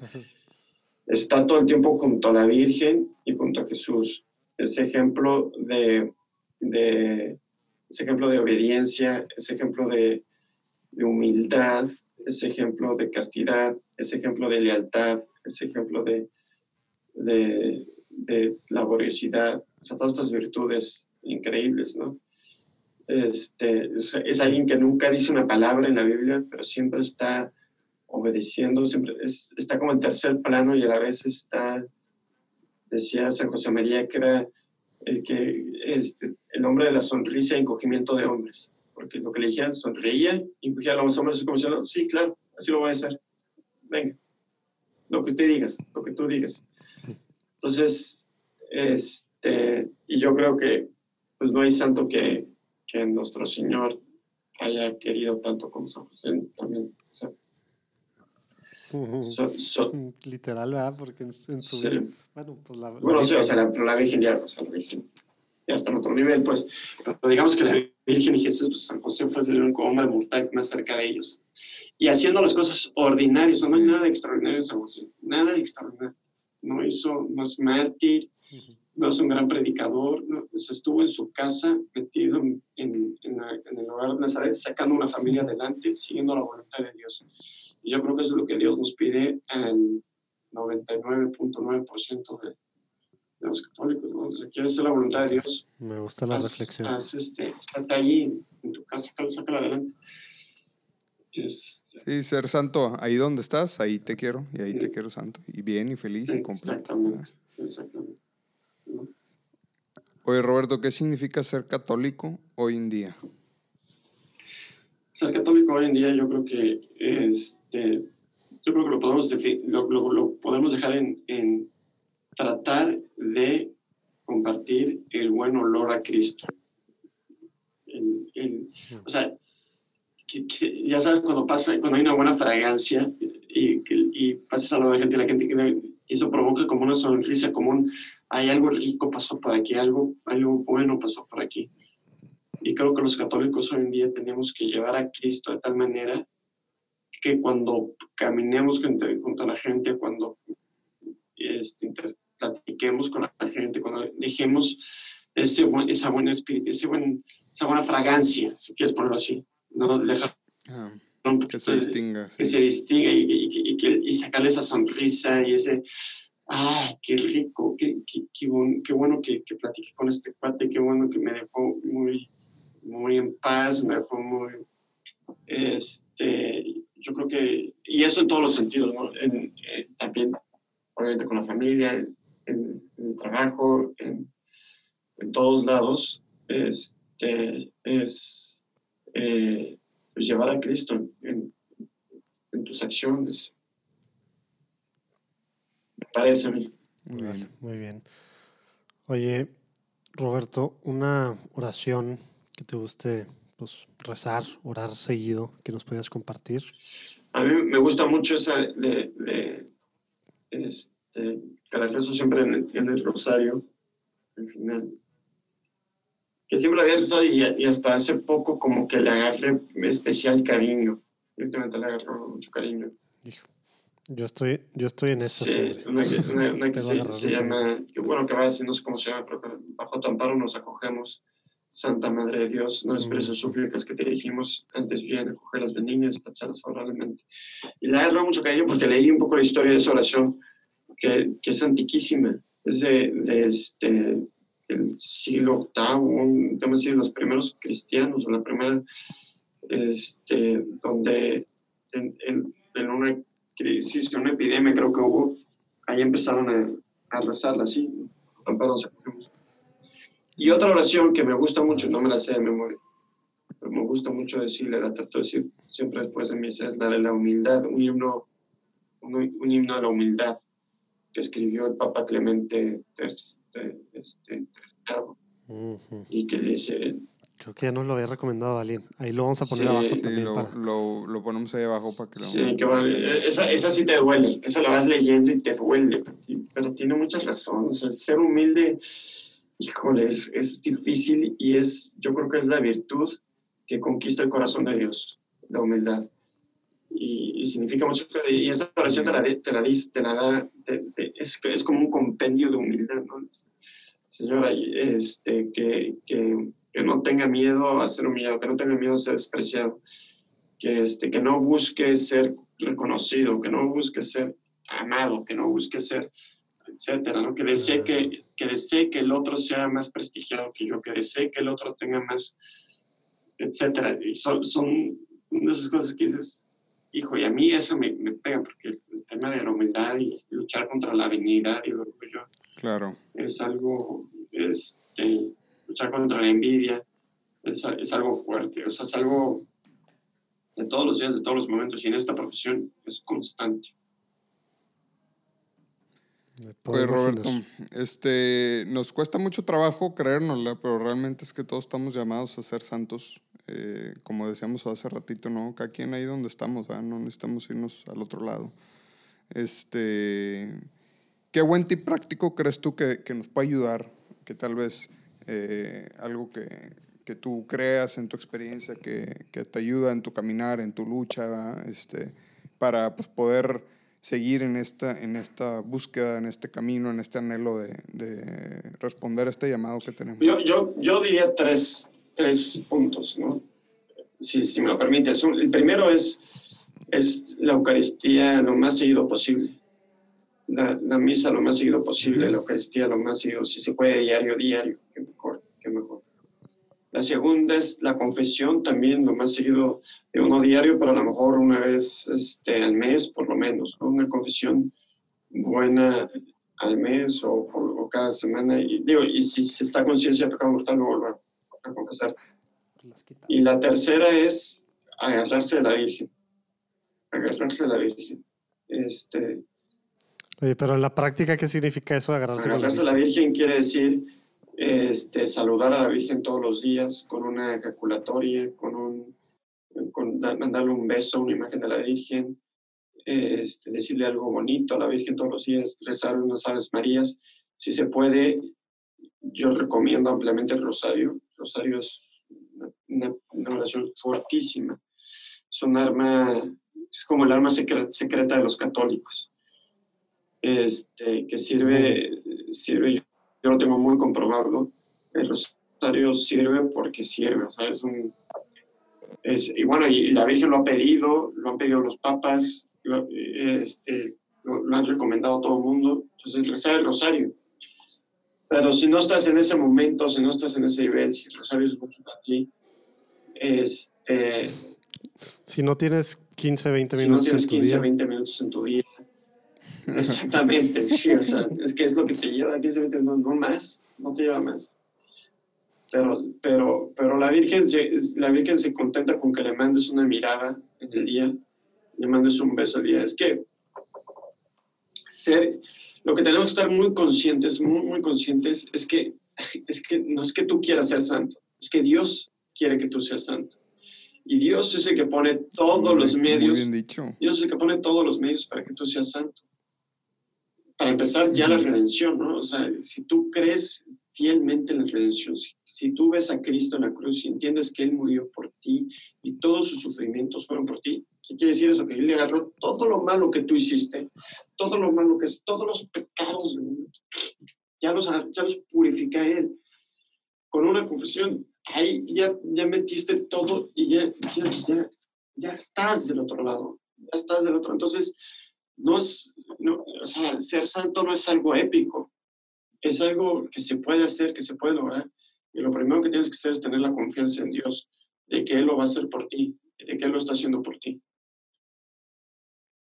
está todo el tiempo junto a la Virgen y junto a Jesús. Ese ejemplo de, de ese ejemplo de obediencia, ese ejemplo de, de humildad, ese ejemplo de castidad, ese ejemplo de lealtad, ese ejemplo de, de, de laboriosidad, o sea, todas estas virtudes increíbles, ¿no? Este, es, alguien que nunca dice una palabra en la Biblia, pero siempre está obedeciendo, siempre es- está como en tercer plano y a la vez está, decía San José María, que era el, que, este, el hombre de la sonrisa y encogimiento de hombres, porque lo que le dijeron sonreía y encogía a los hombres como diciendo, sí, claro, así lo voy a hacer, venga, lo que usted digas, lo que tú digas. Entonces, este, y yo creo que pues no hay santo que, que nuestro Señor haya querido tanto como San José también. O sea, Ujú. so- so- Literal, ¿verdad? Porque en, en su Sí. Bueno, pues la, la Bueno, sí, o sea, la, la Virgen ya, o sea, la Virgen ya está en otro nivel, pues. Pero digamos que la Virgen y Jesús, pues, San José fue el único hombre mortal más cerca de ellos. Y haciendo las cosas ordinarias, no hay nada de extraordinario en San José, nada de extraordinario. No hizo, no es mártir, no es un gran predicador, no, sea, estuvo en su casa metido en, en- en el hogar de Nazaret, sacando una familia adelante, siguiendo la voluntad de Dios. Y yo creo que eso es lo que Dios nos pide al 99.9% de, de los católicos. sea, quieres hacer la voluntad de Dios, Me gusta la haz- reflexión. haz, este, estate ahí en tu casa, sácala, adelante. Es, Sí, ser santo, ahí donde estás, ahí te quiero y ahí te quiero santo. Y bien y feliz y completo. exactamente, exactamente. ¿no? Oye, Roberto, ¿qué significa ser católico hoy en día? Ser católico hoy en día yo creo que este, yo creo que lo podemos, lo, lo- lo podemos dejar en, en tratar de compartir el buen olor a Cristo. O sea, ya sabes cuando pasa, cuando hay una buena fragancia y, que- y pasas a de gente, la gente que eso provoca como una sonrisa, como un, hay algo rico pasó por aquí, algo, algo bueno pasó por aquí. Y creo que los católicos hoy en día tenemos que llevar a Cristo de tal manera que cuando caminemos junto a la gente, cuando este, platiquemos con la gente, cuando dejemos ese, esa buena espíritu, ese buen, esa buena fragancia, si quieres ponerlo así, no dejar ah, que se distinga. Que se distinga y, y, y, y, sacarle esa sonrisa y ese, ¡ay, qué rico! Qué, qué, qué, qué bueno que, que platiqué con este cuate, qué bueno que me dejó muy, muy en paz, me dejó muy, este, yo creo que, y eso en todos los sentidos, ¿no? En, eh, también, obviamente, con la familia, en, en el trabajo, en, en, todos lados, este, es eh, pues llevar a Cristo en, en, tus acciones. Me parece a mí. Muy bien, muy bien. Oye, Roberto, una oración que te guste pues, rezar, orar seguido, que nos puedas compartir? A mí me gusta mucho esa de, de este, cada rezo siempre en el, rosario, al final. Que siempre había rezado y, y, hasta hace poco como que le agarré especial cariño. Últimamente le agarro mucho cariño. Hijo. Yo estoy, yo estoy en esa. Sí, una que, una, que se, se, llama, bueno, que va no sé cómo se llama, pero bajo tu amparo nos acogemos Santa Madre de Dios, no expreses mm. súplicas que te dijimos antes bien, acoger las benignas, tacharlas favorablemente. Y le agarro mucho cariño porque leí un poco la historia de esa oración, que, que es antiquísima, es de, de este, el siglo VIII, digamos así, los primeros cristianos, o la primera, este, donde en, en, una crisis, una epidemia creo que hubo, ahí empezaron a, a rezarla así, y otra oración que me gusta mucho, no me la sé de memoria, pero me gusta mucho decirle, la trato de decir siempre después de misa, es la de la humildad, un himno, un, himno a la humildad que escribió el Papa Clemente este, y que dice... Creo que ya nos lo había recomendado alguien. Ahí lo vamos a poner abajo sí, lo, lo, ponemos ahí abajo para que lo... Sí, que vale. esa, esa sí te duele, esa la vas leyendo y te duele, pero tiene muchas razones. El ser humilde híjole, es, difícil y es, yo creo que es la virtud que conquista el corazón de Dios, la humildad. Y, significa mucho, y esa oración te la, te la, te la da, es, es como un compendio de humildad, ¿no? Señora, este, que, que, que, no tenga miedo a ser humillado, que no tenga miedo a ser despreciado, que, este, que no busque ser reconocido, que no busque ser amado, que no busque ser etcétera, ¿no? Que desee que, que desee que el otro sea más prestigiado que yo, que desee que el otro tenga más, etcétera. Y son, son esas cosas que dices, hijo, y a mí eso me, me pega, porque el, tema de la humildad y luchar contra la dignidad y el orgullo claro. es algo, este, luchar contra la envidia es, es algo fuerte, o sea, es algo de todos los días, de todos los momentos, y en esta profesión es constante. Pues Roberto, este, nos cuesta mucho trabajo creérnosla, pero realmente es que todos estamos llamados a ser santos. Eh, como decíamos hace ratito, ¿no? Cada quien ahí donde estamos, no necesitamos irnos al otro lado. Este, ¿Qué buen tip práctico crees tú que, que nos puede ayudar? Que tal vez eh, algo que, que, tú creas en tu experiencia, que, que, te ayuda en tu caminar, en tu lucha, este, para pues, poder seguir en esta, en esta búsqueda, en este camino, en este anhelo de, de responder a este llamado que tenemos? Yo, yo, yo diría tres, tres puntos, ¿no? Si, si me lo permites. El primero es, es la Eucaristía lo más seguido posible. La, la misa lo más seguido posible, la Eucaristía lo más seguido, si se puede diario, diario, que mejor, que mejor. La segunda es la confesión, también lo más seguido de uno diario, pero a lo mejor una vez este, al mes, por lo menos, una confesión buena al mes o, o, cada semana. Y, digo, y si se está conciencia de pecado mortal, lo vuelvo a, confesar. Y la tercera es agarrarse de la Virgen. Agarrarse de la Virgen. Este, Oye, pero en la práctica, ¿qué significa eso de agarrarse, agarrarse de la Virgen? quiere decir este, saludar a la Virgen todos los días con una ejaculatoria, con un, con, mandarle un beso, una imagen de la Virgen, este, decirle algo bonito a la Virgen todos los días, rezar unas Aves Marías. Si se puede, yo recomiendo ampliamente el rosario. Rosario es una, oración fortísima. Es un arma, es como el arma secreta de los católicos, este, que sirve, sirve, yo lo tengo muy comprobado. El rosario sirve porque sirve, o sea, es un. Es, y bueno, y la Virgen lo ha pedido, lo han pedido los papas, lo, este, lo, han recomendado todo el mundo. Entonces, rezar el rosario. Pero si no estás en ese momento, si no estás en ese nivel, si rosario es mucho para ti, este... Si no tienes 15, 20 minutos. Si no tienes 15, 20 minutos en tu día. Exactamente, sí, o sea, es que es lo que te lleva 15, 20 minutos, no más, no te lleva más. Pero, pero, pero la, Virgen se, la Virgen se contenta con que le mandes una mirada en el día, le mandes un beso al día. Es que ser, lo que tenemos que estar muy conscientes, muy, muy conscientes, es que, es que no es que tú quieras ser santo, es que Dios quiere que tú seas santo. Y Dios es el que pone todos los medios. Muy bien dicho. Dios es el que pone todos los medios para que tú seas santo. Para empezar, ya la redención, ¿no? O sea, si tú crees fielmente en la redención, si, si, tú ves a Cristo en la cruz y entiendes que Él murió por ti y todos sus sufrimientos fueron por ti, ¿qué quiere decir eso? Que Él le agarró todo lo malo que tú hiciste, todo lo malo que es, todos los pecados ya los, ya los purifica Él. Con una confesión, ahí ya, ya metiste todo y ya, ya, ya, ya estás del otro lado, ya estás del otro. Entonces, no es, no, o sea, ser santo no es algo épico, es algo que se puede hacer, que se puede lograr. Y lo primero que tienes que hacer es tener la confianza en Dios, de que Él lo va a hacer por ti, de que Él lo está haciendo por ti.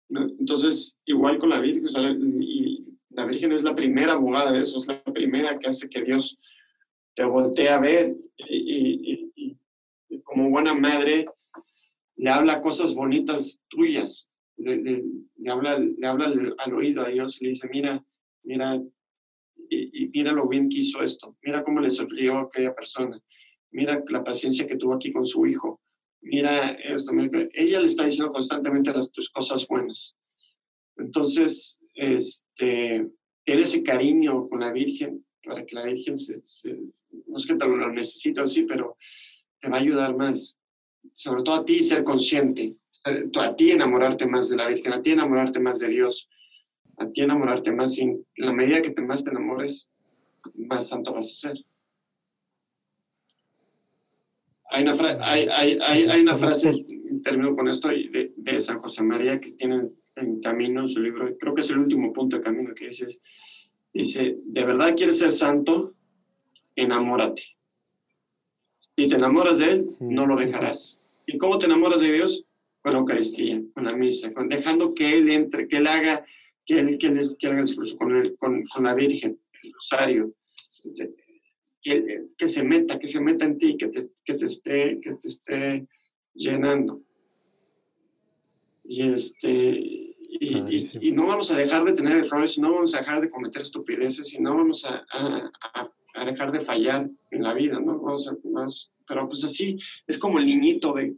Entonces, igual con la Virgen, y la Virgen es la primera abogada de eso, es la primera que hace que Dios te voltea a ver y, como buena madre le habla cosas bonitas tuyas, le, habla, le habla al, oído a Dios le dice, mira, mira, y, mira lo bien que hizo esto, mira cómo le sonrió a aquella persona, mira la paciencia que tuvo aquí con su hijo, mira esto, ella le está diciendo constantemente las tus cosas buenas. Entonces, este, tiene ese cariño con la Virgen, para que la Virgen se, no es que te lo necesito así, pero te va a ayudar más. Sobre todo a ti ser consciente, a ti enamorarte más de la Virgen, a ti enamorarte más de Dios, a ti enamorarte más. Y en la medida que te más te enamores, más santo vas a ser. Hay una, hay, hay, hay, una frase, termino con esto, de, de, San José María que tiene en Camino su libro, creo que es el último punto de Camino que dice, Dice, ¿de verdad quieres ser santo? Enamórate. Si te enamoras de Él, no lo dejarás. ¿Y cómo te enamoras de Dios? Con la Eucaristía, con la misa, con, dejando que Él entre, que Él haga, que que haga el esfuerzo con, con, con, la Virgen, el rosario, que, que, se meta, que se meta en ti, que te, que te, esté, que te esté llenando. Y este, y, no vamos a dejar de tener errores, no vamos a dejar de cometer estupideces y no vamos a, a, dejar de fallar en la vida, ¿no? Vamos a, pero pues así, es como el niñito de,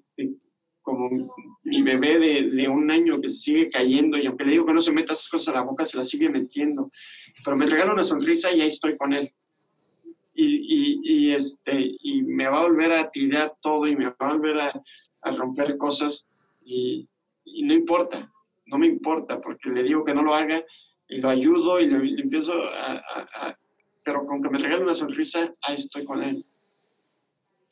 como mi bebé de, de, un año que se sigue cayendo y aunque le digo que no se meta esas cosas a la boca, se las sigue metiendo. Pero me regala una sonrisa y ahí estoy con él. Y, y, este, y me va a volver a tirar todo y me va a volver a, a romper cosas y, y no importa, no me importa, porque le digo que no lo haga y lo ayudo y le, empiezo a, Pero con que me regale una sonrisa, ahí estoy con él.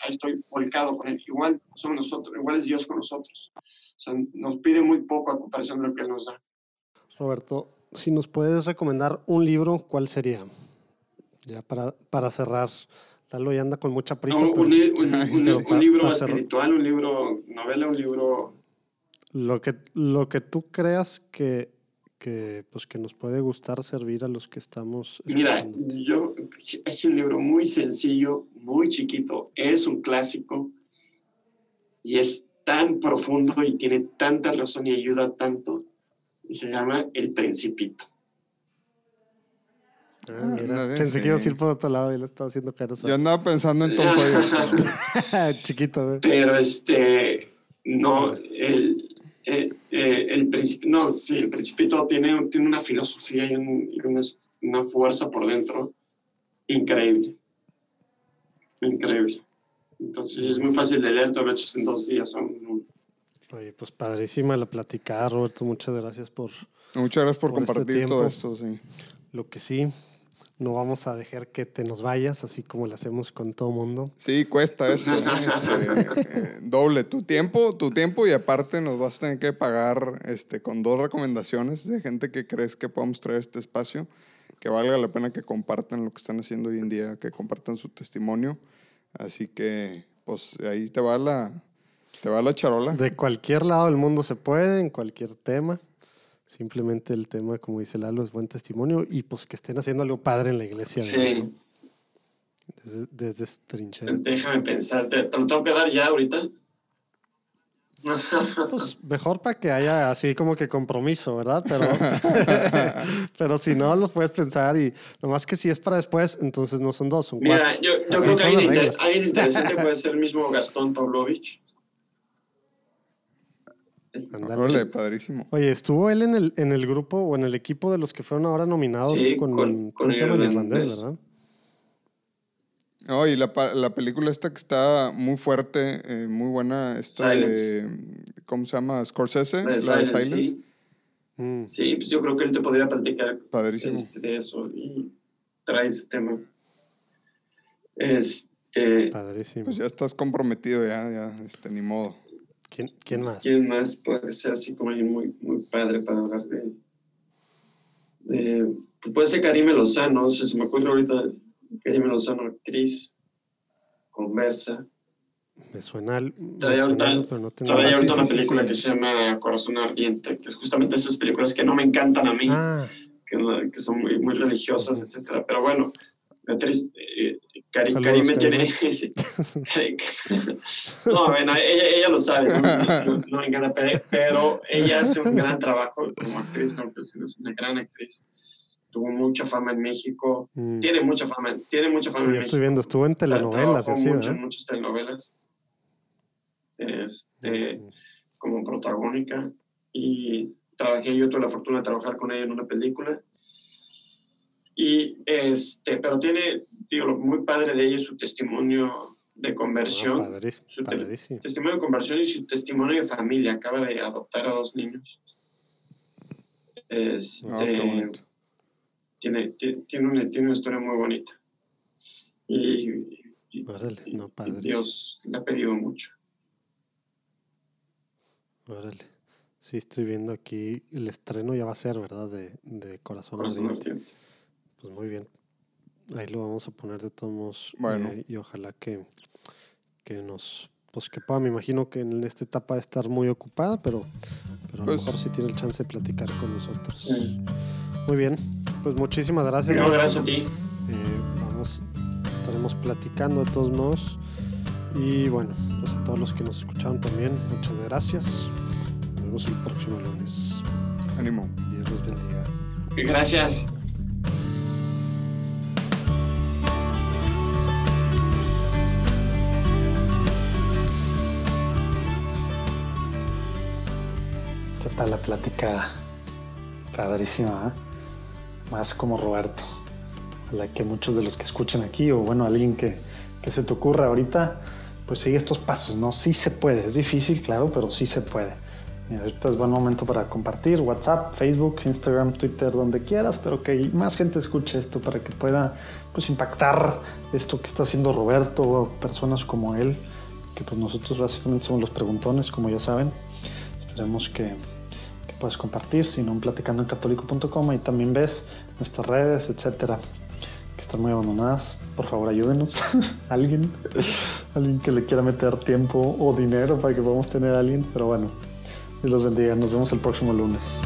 Estoy volcado con él. Igual somos nosotros, igual es Dios con nosotros. O sea, nos pide muy poco a comparación de lo que Él nos da. Roberto, si nos puedes recomendar un libro, ¿cuál sería? Ya para, para cerrar. Lalo ya anda con mucha prisa. un, un, libro espiritual, un libro novela, un libro lo que, lo que tú creas que, que, pues, que nos puede gustar servir a los que estamos. Mira, yo, es un libro muy sencillo, muy chiquito, es un clásico y es tan profundo y tiene tanta razón y ayuda tanto. Y se llama El Principito. Ah, mira. Pensé que iba a ir por otro lado y lo estaba haciendo caros. Yo andaba pensando en Tom Chiquito, Pero este, no, el, eh, el principio, no, sí, el principito tiene, tiene una filosofía y, un- y una, una fuerza por dentro increíble. Increíble. Entonces es muy fácil de leer, todo lo echas en dos días. o en- Oye, pues padrísima la platicada, Roberto. Muchas gracias por Muchas gracias por, Por este compartir tiempo. todo esto, sí. lo que sí. No vamos a dejar que te nos vayas, así como lo hacemos con todo mundo. Sí, cuesta esto, ¿eh? Este, eh, doble tu tiempo, tu tiempo y aparte nos vas a tener que pagar este, con dos recomendaciones de gente que crees que podamos traer este espacio, que valga la pena que compartan lo que están haciendo hoy en día, que compartan su testimonio. Así que, pues ahí te va la, te va la charola. De cualquier lado del mundo se puede, en cualquier tema. Simplemente el tema, como dice Lalo, es buen testimonio y pues que estén haciendo algo padre en la iglesia. Sí, ¿no? Desde, desde su trinchera. déjame pensar. ¿Te, te lo tengo que dar ya ahorita? Pues mejor para que haya así como que compromiso, ¿verdad? Pero, pero si no, lo puedes pensar y nomás que si es para después, entonces no son dos, son Mira, cuatro. yo, yo creo que alguien, inter- alguien interesante puede ser el mismo Gastón Pavlovich. Órale, padrísimo. Oye, ¿estuvo él en el, en el grupo o en el equipo de los que fueron ahora nominados Sí, con, con- ¿cómo con se llama? Irlandés. irlandés, ¿verdad? No, y la, la película esta que está muy fuerte, eh, muy buena, esta de, ¿cómo se llama? Scorsese, La de la de Silence, Silence. sí. Mm, Sí, pues yo creo que él te podría platicar Padrísimo. este, de eso y trae ese tema. Este, padrísimo. Pues ya estás comprometido, ya, ya, este, ni modo. ¿Quién, quién más? ¿quién más puede ser así como muy, muy padre para hablar de... de pues puede ser Karime Lozano, o sea, se me ocurre ahorita Karime Lozano, actriz, conversa. Me suena, me Trae suena ahorita- pero no tengo Trae Ah, ahorita sí, una sí, película sí. que se llama Corazón Ardiente, que es justamente esas películas que no me encantan a mí. Ah, que, que son muy, muy religiosas, etcétera. Pero bueno, Beatriz, eh, Cari- Saludos, Karime. tiene... sí. No, bueno, ella, ella lo sabe, no, No- me encanta, pe- pero ella hace un gran trabajo como actriz, no, pues, es una gran actriz. Tuvo mucha fama en México, mm, tiene mucha fama, tiene mucha fama sí, en México. estoy viendo, estuvo en telenovelas Trabajó así, mucho en muchas telenovelas. Este, Mm, como protagónica y trabajé, yo tuve la fortuna de trabajar con ella en una película. Y este, pero tiene, digo, lo muy padre de ella es su testimonio de ah, conversión, padrísimo, su te- padrísimo. testimonio de conversión y su testimonio de familia. Acaba de adoptar a dos niños. Este, Ah, bonito. tiene, ti- tiene, una, tiene una historia muy bonita. Y, y- Órale, y- no, y padrísimo. Dios le ha pedido mucho. Órale. Sí, estoy viendo aquí el estreno ya va a ser, ¿verdad? De, de Corazón Corazón ardiente. Pues muy bien. Ahí lo vamos a poner de todos modos. Bueno. eh, y ojalá que, que nos. Pues que pueda, me imagino que en esta etapa de estar muy ocupada, pero, pero a Pues- lo mejor sí tiene el chance de platicar con nosotros. Sí. Muy bien. Pues muchísimas gracias. No, gracias a ti. Eh, vamos, estaremos platicando de todos modos. Y bueno, pues a todos los que nos escucharon también, muchas gracias. Nos vemos el próximo lunes. Ánimo. Dios los bendiga. Gracias. ¿Qué tal la plática? Padrísima, ¿eh? Más como Roberto. La que muchos de los que escuchan aquí, o bueno, alguien que, que se te ocurra ahorita, pues sigue estos pasos, ¿no? Sí se puede. Es difícil, claro, pero sí se puede. Ahorita es buen momento para compartir WhatsApp, Facebook, Instagram, Twitter, donde quieras, pero que más gente escuche esto para que pueda pues impactar esto que está haciendo Roberto o personas como él, que pues nosotros básicamente somos los preguntones, como ya saben. Esperemos que, que puedas compartir, si no, en platicando en católico.com, ahí también ves nuestras redes, etcétera, que están muy abandonadas. Por favor, ayúdenos. alguien, alguien que le quiera meter tiempo o dinero para que podamos tener a alguien, pero bueno, Dios los bendiga. Nos vemos el próximo lunes.